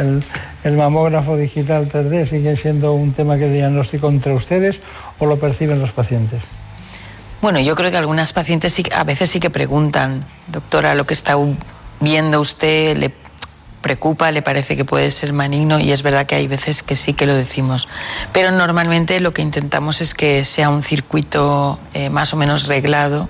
el, mamógrafo digital 3D, sigue siendo un tema que diagnóstico entre ustedes o lo perciben los pacientes. Bueno, yo creo que algunas pacientes sí, a veces sí que preguntan, doctora, lo que está viendo usted le preocupa, le parece que puede ser maligno y es verdad que hay veces que sí que lo decimos. Pero normalmente lo que intentamos es que sea un circuito eh, más o menos reglado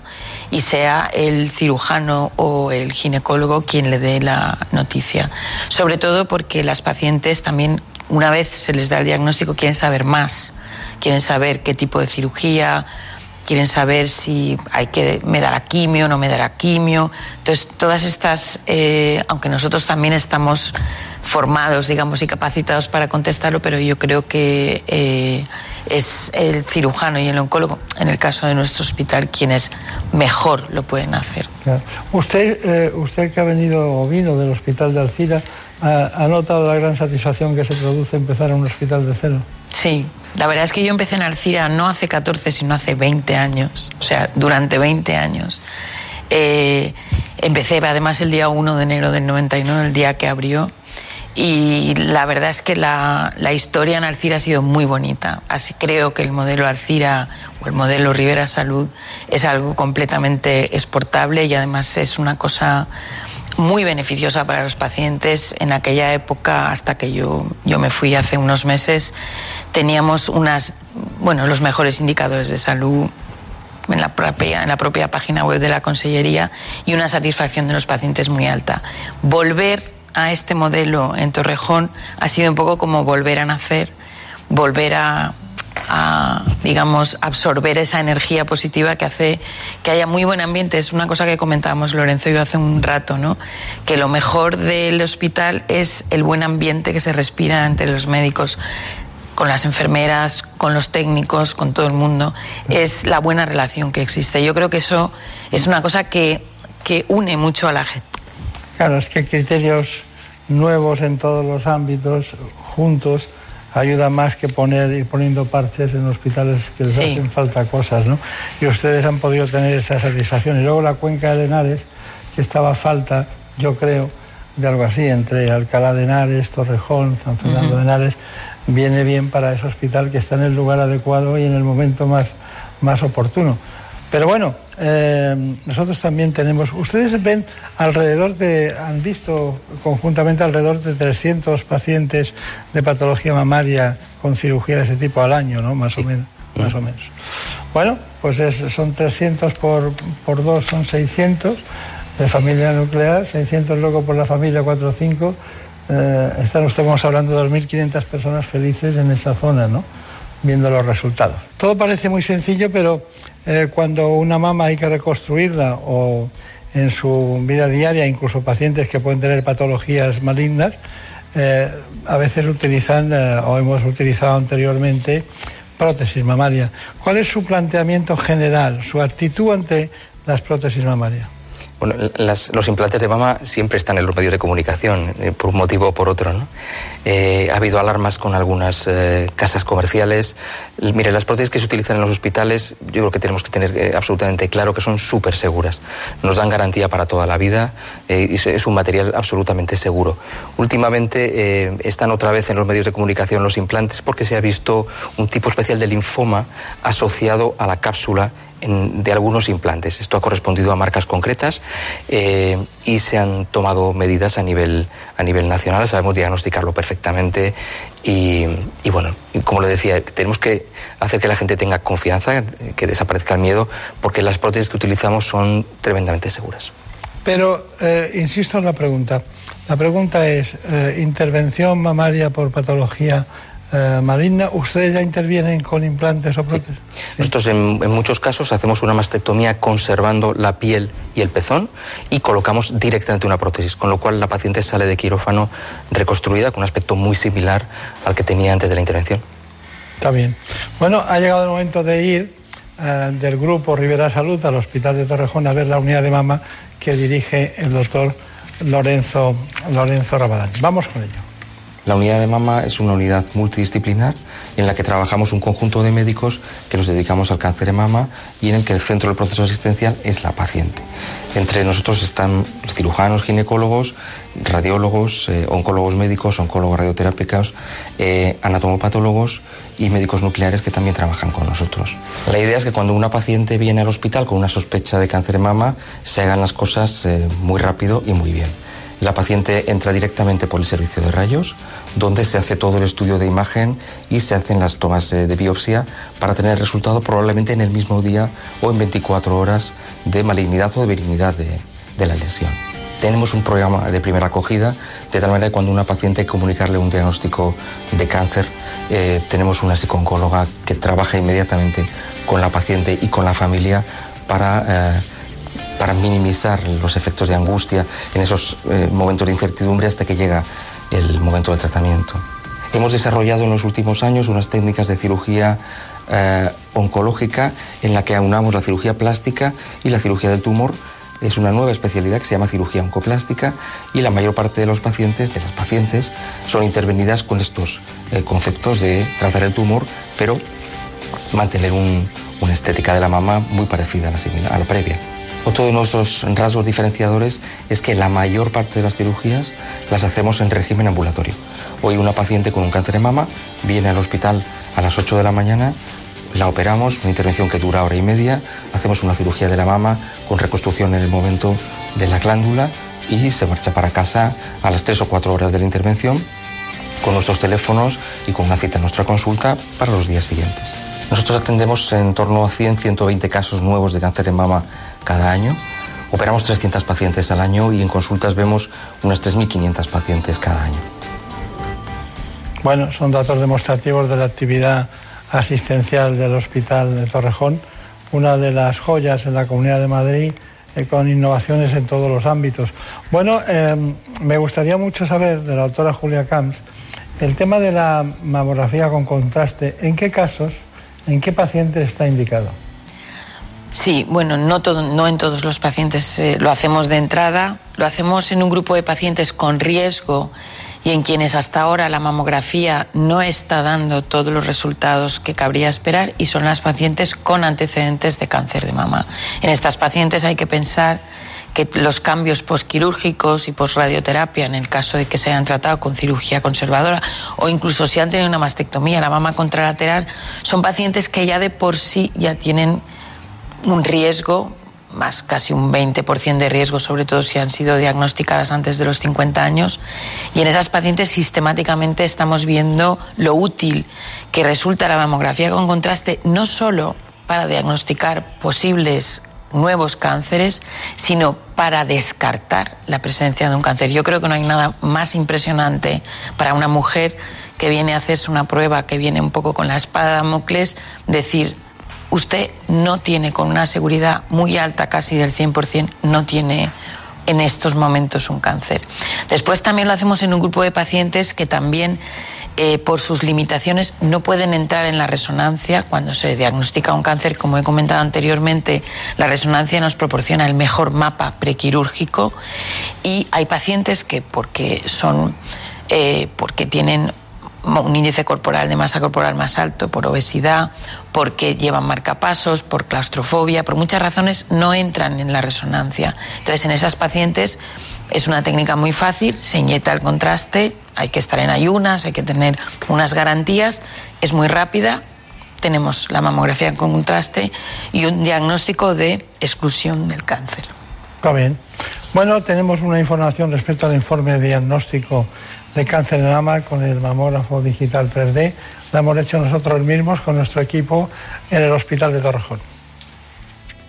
y sea el cirujano o el ginecólogo quien le dé la noticia. Sobre todo porque las pacientes también, una vez se les da el diagnóstico, quieren saber más, quieren saber qué tipo de cirugía, quieren saber si hay que me dará quimio, no me dará quimio. Entonces, todas estas, eh, aunque nosotros también estamos formados, digamos, y capacitados para contestarlo, pero yo creo que eh, es el cirujano y el oncólogo, en el caso de nuestro hospital, quienes mejor lo pueden hacer. Usted, eh, usted que ha venido o vino del hospital de Alcira, ¿ha, ha notado la gran satisfacción que se produce empezar en un hospital de cero? Sí, la verdad es que yo empecé en Alcira no hace 14, sino hace 20 años, o sea, durante 20 años. Eh, empecé además el día 1 de enero del 99, el día que abrió, y la verdad es que la, la historia en Alcira ha sido muy bonita. Así creo que el modelo Alcira o el modelo Rivera Salud es algo completamente exportable y además es una cosa muy beneficiosa para los pacientes. En aquella época, hasta que yo, yo me fui hace unos meses, teníamos unas, bueno, los mejores indicadores de salud en la, propia, en la propia página web de la Consellería y una satisfacción de los pacientes muy alta. Volver a este modelo en Torrejón ha sido un poco como volver a nacer, volver a, a, digamos, absorber esa energía positiva que hace que haya muy buen ambiente. Es una cosa que comentábamos Lorenzo y yo hace un rato, ¿no? Que lo mejor del hospital es el buen ambiente que se respira entre los médicos con las enfermeras, con los técnicos, con todo el mundo, es la buena relación que existe. Yo creo que eso es una cosa que, que une mucho a la gente. Claro, es que criterios nuevos en todos los ámbitos, juntos, ayuda más que poner ir poniendo parches en hospitales que les Sí. hacen falta cosas, ¿no? Y ustedes han podido tener esa satisfacción. Y luego la cuenca de Henares, que estaba falta, yo creo, de algo así, entre Alcalá de Henares, Torrejón, San Fernando de Henares, viene bien para ese hospital que está en el lugar adecuado y en el momento más, más oportuno. Pero bueno, eh, nosotros también tenemos, ustedes ven alrededor de, han visto conjuntamente alrededor de 300 pacientes de patología mamaria con cirugía de ese tipo al año, ¿no? Más o menos. Más o menos. Bueno, pues es- son 300 por, por 2, son 600 de familia nuclear, 600 luego por la familia 4 o 5. Eh, estamos hablando de 2.500 personas felices en esa zona, ¿no? Viendo los resultados. Todo parece muy sencillo, pero eh, cuando una mama hay que reconstruirla o en su vida diaria, incluso pacientes que pueden tener patologías malignas, eh, a veces utilizan eh, o hemos utilizado anteriormente prótesis mamaria. ¿Cuál es su planteamiento general, su actitud ante las prótesis mamarias? Bueno, las- los implantes de mama siempre están en los medios de comunicación, eh, por un motivo o por otro. ¿no? Eh, ha habido alarmas con algunas eh, casas comerciales. Mire, las prótesis que se utilizan en los hospitales, yo creo que tenemos que tener eh, absolutamente claro que son súper seguras. Nos dan garantía para toda la vida eh, y es- es un material absolutamente seguro. Últimamente eh, están otra vez en los medios de comunicación los implantes porque se ha visto un tipo especial de linfoma asociado a la cápsula de algunos implantes. Esto ha correspondido a marcas concretas eh, y se han tomado medidas a nivel, a nivel nacional. Sabemos diagnosticarlo perfectamente y, bueno, como le decía, tenemos que hacer que la gente tenga confianza, que desaparezca el miedo, porque las prótesis que utilizamos son tremendamente seguras. Pero eh, insisto en la pregunta. La pregunta es, eh, ¿intervención mamaria por patología eh, maligna, ¿ustedes ya intervienen con implantes o prótesis? Nosotros en, en muchos casos hacemos una mastectomía conservando la piel y el pezón y colocamos directamente una prótesis, con lo cual la paciente sale de quirófano reconstruida con un aspecto muy similar al que tenía antes de la intervención. Está bien. Bueno, ha llegado el momento de ir eh, del grupo Rivera Salud al Hospital de Torrejón a ver la unidad de mama que dirige el doctor Lorenzo, Lorenzo Rabadán. Vamos con ello. La unidad de mama es una unidad multidisciplinar en la que trabajamos un conjunto de médicos que nos dedicamos al cáncer de mama y en el que el centro del proceso asistencial es la paciente. Entre nosotros están cirujanos, ginecólogos, radiólogos, eh, oncólogos médicos, oncólogos radioterápicos, eh, anatomopatólogos y médicos nucleares que también trabajan con nosotros. La idea es que cuando una paciente viene al hospital con una sospecha de cáncer de mama, se hagan las cosas eh, muy rápido y muy bien. La paciente entra directamente por el servicio de rayos, donde se hace todo el estudio de imagen y se hacen las tomas de biopsia para tener el resultado probablemente en el mismo día o en 24 horas de malignidad o de benignidad de, de la lesión. Tenemos un programa de primera acogida, de tal manera que cuando una paciente comunicarle un diagnóstico de cáncer, eh, tenemos una psicooncóloga que trabaja inmediatamente con la paciente y con la familia para... eh, para minimizar los efectos de angustia en esos eh, momentos de incertidumbre hasta que llega el momento del tratamiento. Hemos desarrollado en los últimos años unas técnicas de cirugía eh, oncológica en la que aunamos la cirugía plástica y la cirugía del tumor. Es una nueva especialidad que se llama cirugía oncoplástica y la mayor parte de los pacientes, de las pacientes, son intervenidas con estos eh, conceptos de tratar el tumor, pero mantener un- una estética de la mama muy parecida a la previa. Otro de nuestros rasgos diferenciadores es que la mayor parte de las cirugías las hacemos en régimen ambulatorio. Hoy una paciente con un cáncer de mama viene al hospital a las 8 de la mañana, la operamos, una intervención que dura hora y media, hacemos una cirugía de la mama con reconstrucción en el momento de la glándula y se marcha para casa a las 3 o 4 horas de la intervención con nuestros teléfonos y con una cita en nuestra consulta para los días siguientes. Nosotros atendemos en torno a 100-120 casos nuevos de cáncer de mama cada año. Operamos 300 pacientes al año y en consultas vemos unas 3.500 pacientes cada año. Bueno, son datos demostrativos de la actividad asistencial del Hospital de Torrejón, una de las joyas en la Comunidad de Madrid eh, con innovaciones en todos los ámbitos. Bueno, eh, me gustaría mucho saber de la doctora Julia Camps el tema de la mamografía con contraste. ¿En qué casos, en qué pacientes está indicado? Sí, bueno, no, en todos los pacientes eh, lo hacemos de entrada, lo hacemos en un grupo de pacientes con riesgo y en quienes hasta ahora la mamografía no está dando todos los resultados que cabría esperar y son las pacientes con antecedentes de cáncer de mama. En estas pacientes hay que pensar que los cambios posquirúrgicos y posradioterapia, en el caso de que se hayan tratado con cirugía conservadora o incluso si han tenido una mastectomía, la mama contralateral, son pacientes que ya de por sí ya tienen un riesgo, más casi un 20% de riesgo, sobre todo si han sido diagnosticadas antes de los 50 años. Y en esas pacientes sistemáticamente estamos viendo lo útil que resulta la mamografía con contraste, no solo para diagnosticar posibles nuevos cánceres, sino para descartar la presencia de un cáncer. Yo creo que no hay nada más impresionante para una mujer que viene a hacerse una prueba, que viene un poco con la espada de Damocles, decir, usted no tiene con una seguridad muy alta, casi del 100%, no tiene en estos momentos un cáncer. Después también lo hacemos en un grupo de pacientes que también eh, por sus limitaciones no pueden entrar en la resonancia cuando se diagnostica un cáncer. Como he comentado anteriormente, la resonancia nos proporciona el mejor mapa prequirúrgico y hay pacientes que porque son eh, porque tienen un índice corporal de masa corporal más alto por obesidad, porque llevan marcapasos, por claustrofobia, por muchas razones no entran en la resonancia. Entonces, en esas pacientes es una técnica muy fácil, se inyecta el contraste, hay que estar en ayunas, hay que tener unas garantías, es muy rápida, tenemos la mamografía con contraste y un diagnóstico de exclusión del cáncer. Está bien. Bueno, tenemos una información respecto al informe diagnóstico de cáncer de mama con el mamógrafo digital 3D. Lo hemos hecho nosotros mismos con nuestro equipo en el Hospital de Torrejón.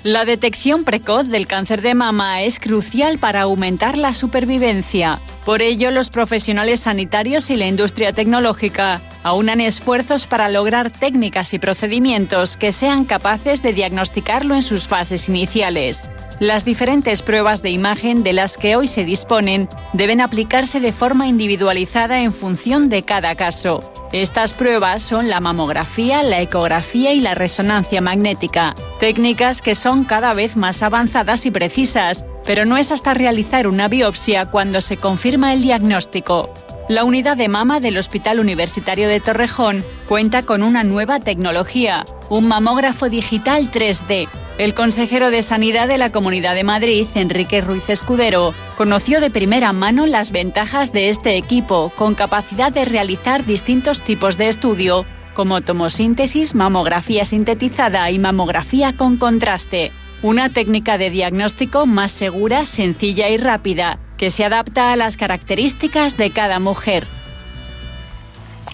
La detección precoz del cáncer de mama es crucial para aumentar la supervivencia. Por ello, los profesionales sanitarios y la industria tecnológica aunan esfuerzos para lograr técnicas y procedimientos que sean capaces de diagnosticarlo en sus fases iniciales. Las diferentes pruebas de imagen de las que hoy se disponen deben aplicarse de forma individualizada en función de cada caso. Estas pruebas son la mamografía, la ecografía y la resonancia magnética, técnicas que son cada vez más avanzadas y precisas, pero no es hasta realizar una biopsia cuando se confirma el diagnóstico. La unidad de mama del Hospital Universitario de Torrejón cuenta con una nueva tecnología, un mamógrafo digital 3D. El consejero de Sanidad de la Comunidad de Madrid, Enrique Ruiz Escudero, conoció de primera mano las ventajas de este equipo, con capacidad de realizar distintos tipos de estudio, como tomosíntesis, mamografía sintetizada y mamografía con contraste. Una técnica de diagnóstico más segura, sencilla y rápida, que se adapta a las características de cada mujer.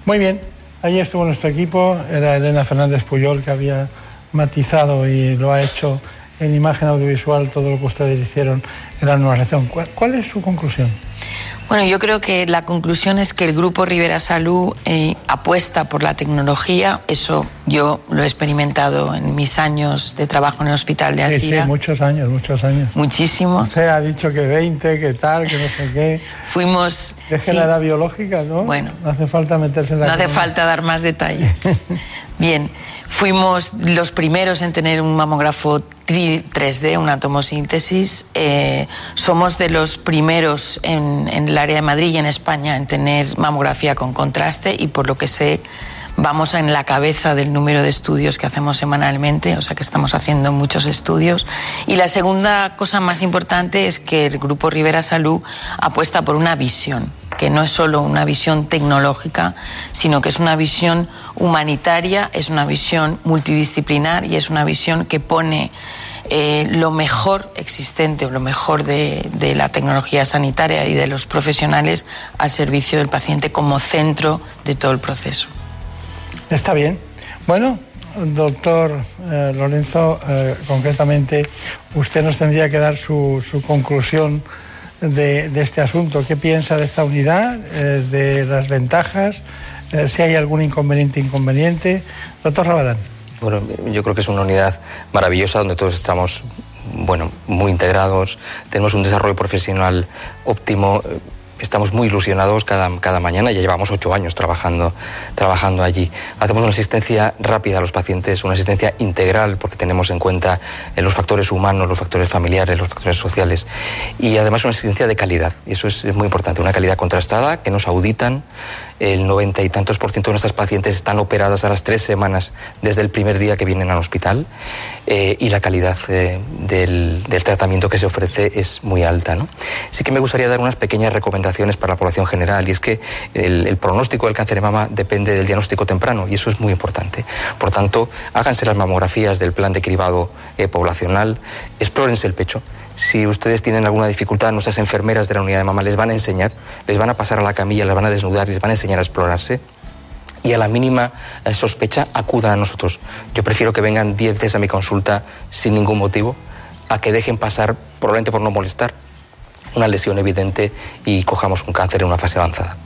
Muy bien, ahí estuvo nuestro equipo, era Elena Fernández Puyol que había matizado y lo ha hecho en imagen audiovisual todo lo que ustedes hicieron en la nueva relación. ¿Cuál, cuál es su conclusión? Bueno, yo creo que la conclusión es que el Grupo Rivera Salud eh, apuesta por la tecnología. Eso yo lo he experimentado en mis años de trabajo en el Hospital de Sí, Alcira. sí, muchos años, muchos años. Muchísimos. Usted ha dicho que 20, que tal, que no sé qué. Fuimos. Deje sí. la edad biológica, ¿no? Bueno. No hace falta meterse en la No hace economía. falta dar más detalles. *laughs* Bien, fuimos los primeros en tener un mamógrafo 3D, una tomosíntesis. Eh, somos de los primeros en, en el área de Madrid y en España en tener mamografía con contraste y por lo que sé vamos en la cabeza del número de estudios que hacemos semanalmente, o sea que estamos haciendo muchos estudios. Y la segunda cosa más importante es que el Grupo Rivera Salud apuesta por una visión, que no es solo una visión tecnológica, sino que es una visión humanitaria, es una visión multidisciplinar y es una visión que pone eh, lo mejor existente o lo mejor de, la tecnología sanitaria y de los profesionales al servicio del paciente como centro de todo el proceso. Está bien. Bueno, doctor eh, Lorenzo, eh, concretamente, usted nos tendría que dar su conclusión de, este asunto. ¿Qué piensa de esta unidad, eh, de las ventajas, eh, si hay algún inconveniente, inconveniente? Doctor Rabadán. Bueno, yo creo que es una unidad maravillosa donde todos estamos, bueno, muy integrados, tenemos un desarrollo profesional óptimo, estamos muy ilusionados cada, cada mañana, ya llevamos ocho años trabajando, trabajando allí. Hacemos una asistencia rápida a los pacientes, una asistencia integral porque tenemos en cuenta eh, los factores humanos, los factores familiares, los factores sociales y además una asistencia de calidad. Y eso es, es muy importante, una calidad contrastada, que nos auditan. El noventa y tantos por ciento de nuestras pacientes están operadas a las tres semanas desde el primer día que vienen al hospital eh, y la calidad eh, del, tratamiento que se ofrece es muy alta. ¿no? Sí que me gustaría dar unas pequeñas recomendaciones para la población general y es que el, el pronóstico del cáncer de mama depende del diagnóstico temprano y eso es muy importante. Por tanto, háganse las mamografías del plan de cribado eh, poblacional, explórense el pecho. Si ustedes tienen alguna dificultad, nuestras enfermeras de la unidad de mama les van a enseñar, les van a pasar a la camilla, les van a desnudar, les van a enseñar a explorarse y a la mínima eh, sospecha acudan a nosotros. Yo prefiero que vengan 10 veces a mi consulta sin ningún motivo a que dejen pasar, probablemente por no molestar, una lesión evidente y cojamos un cáncer en una fase avanzada.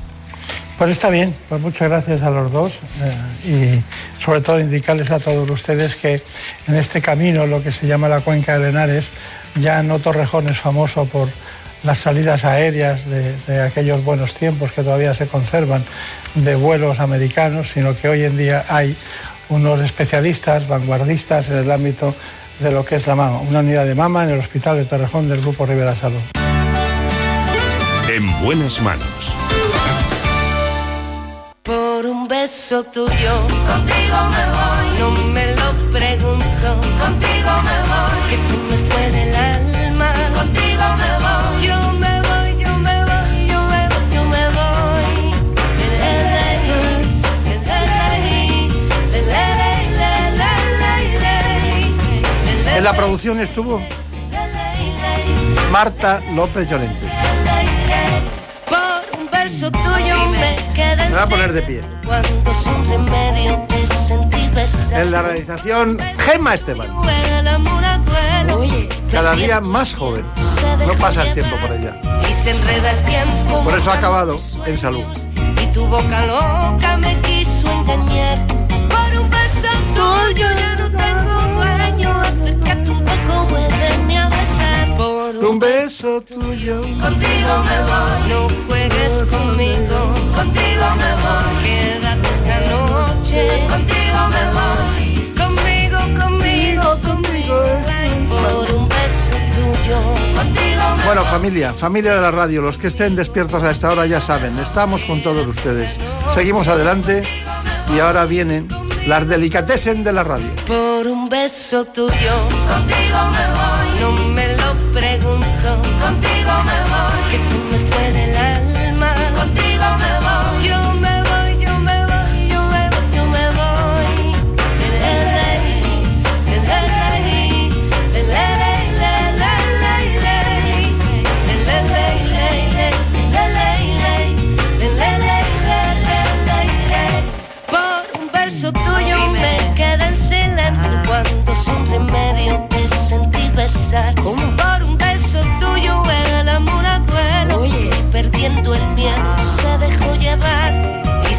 Pues está bien, pues muchas gracias a los dos eh, y sobre todo indicarles a todos ustedes que en este camino, lo que se llama la cuenca de Henares, ya no Torrejón es famoso por las salidas aéreas de, de aquellos buenos tiempos que todavía se conservan de vuelos americanos, sino que hoy en día hay unos especialistas vanguardistas en el ámbito de lo que es la mama, una unidad de mama en el Hospital de Torrejón del Grupo Rivera Salud. En buenas manos. Por un beso tuyo, contigo me voy. No me lo pregunto, contigo me voy. Que fue del alma, contigo me voy. Yo me voy, yo me voy, yo me voy, yo me voy. En la producción estuvo Marta López Llorente. Por un beso tuyo me quedé Me voy a poner de pie. Cuando sin remedio te sentí besar. En la realización, Gemma Esteban. Cada día más joven. No pasa el tiempo por ella. Y se enreda el tiempo. Por eso ha acabado en salud. Y tu boca loca me quiso engañar. Por un beso tuyo ya no tengo dueño. Acércate un poco, muéveme a besar. Por Un beso tuyo. Contigo me voy, no juegues conmigo. Contigo me voy, quédate esta noche. Contigo me voy, Bueno, familia, familia de la radio, los que estén despiertos a esta hora ya saben, estamos con todos ustedes. Seguimos adelante y ahora vienen las delicatessen de la radio. Por un beso tuyo, contigo me voy, no me lo pregunto, contigo me voy,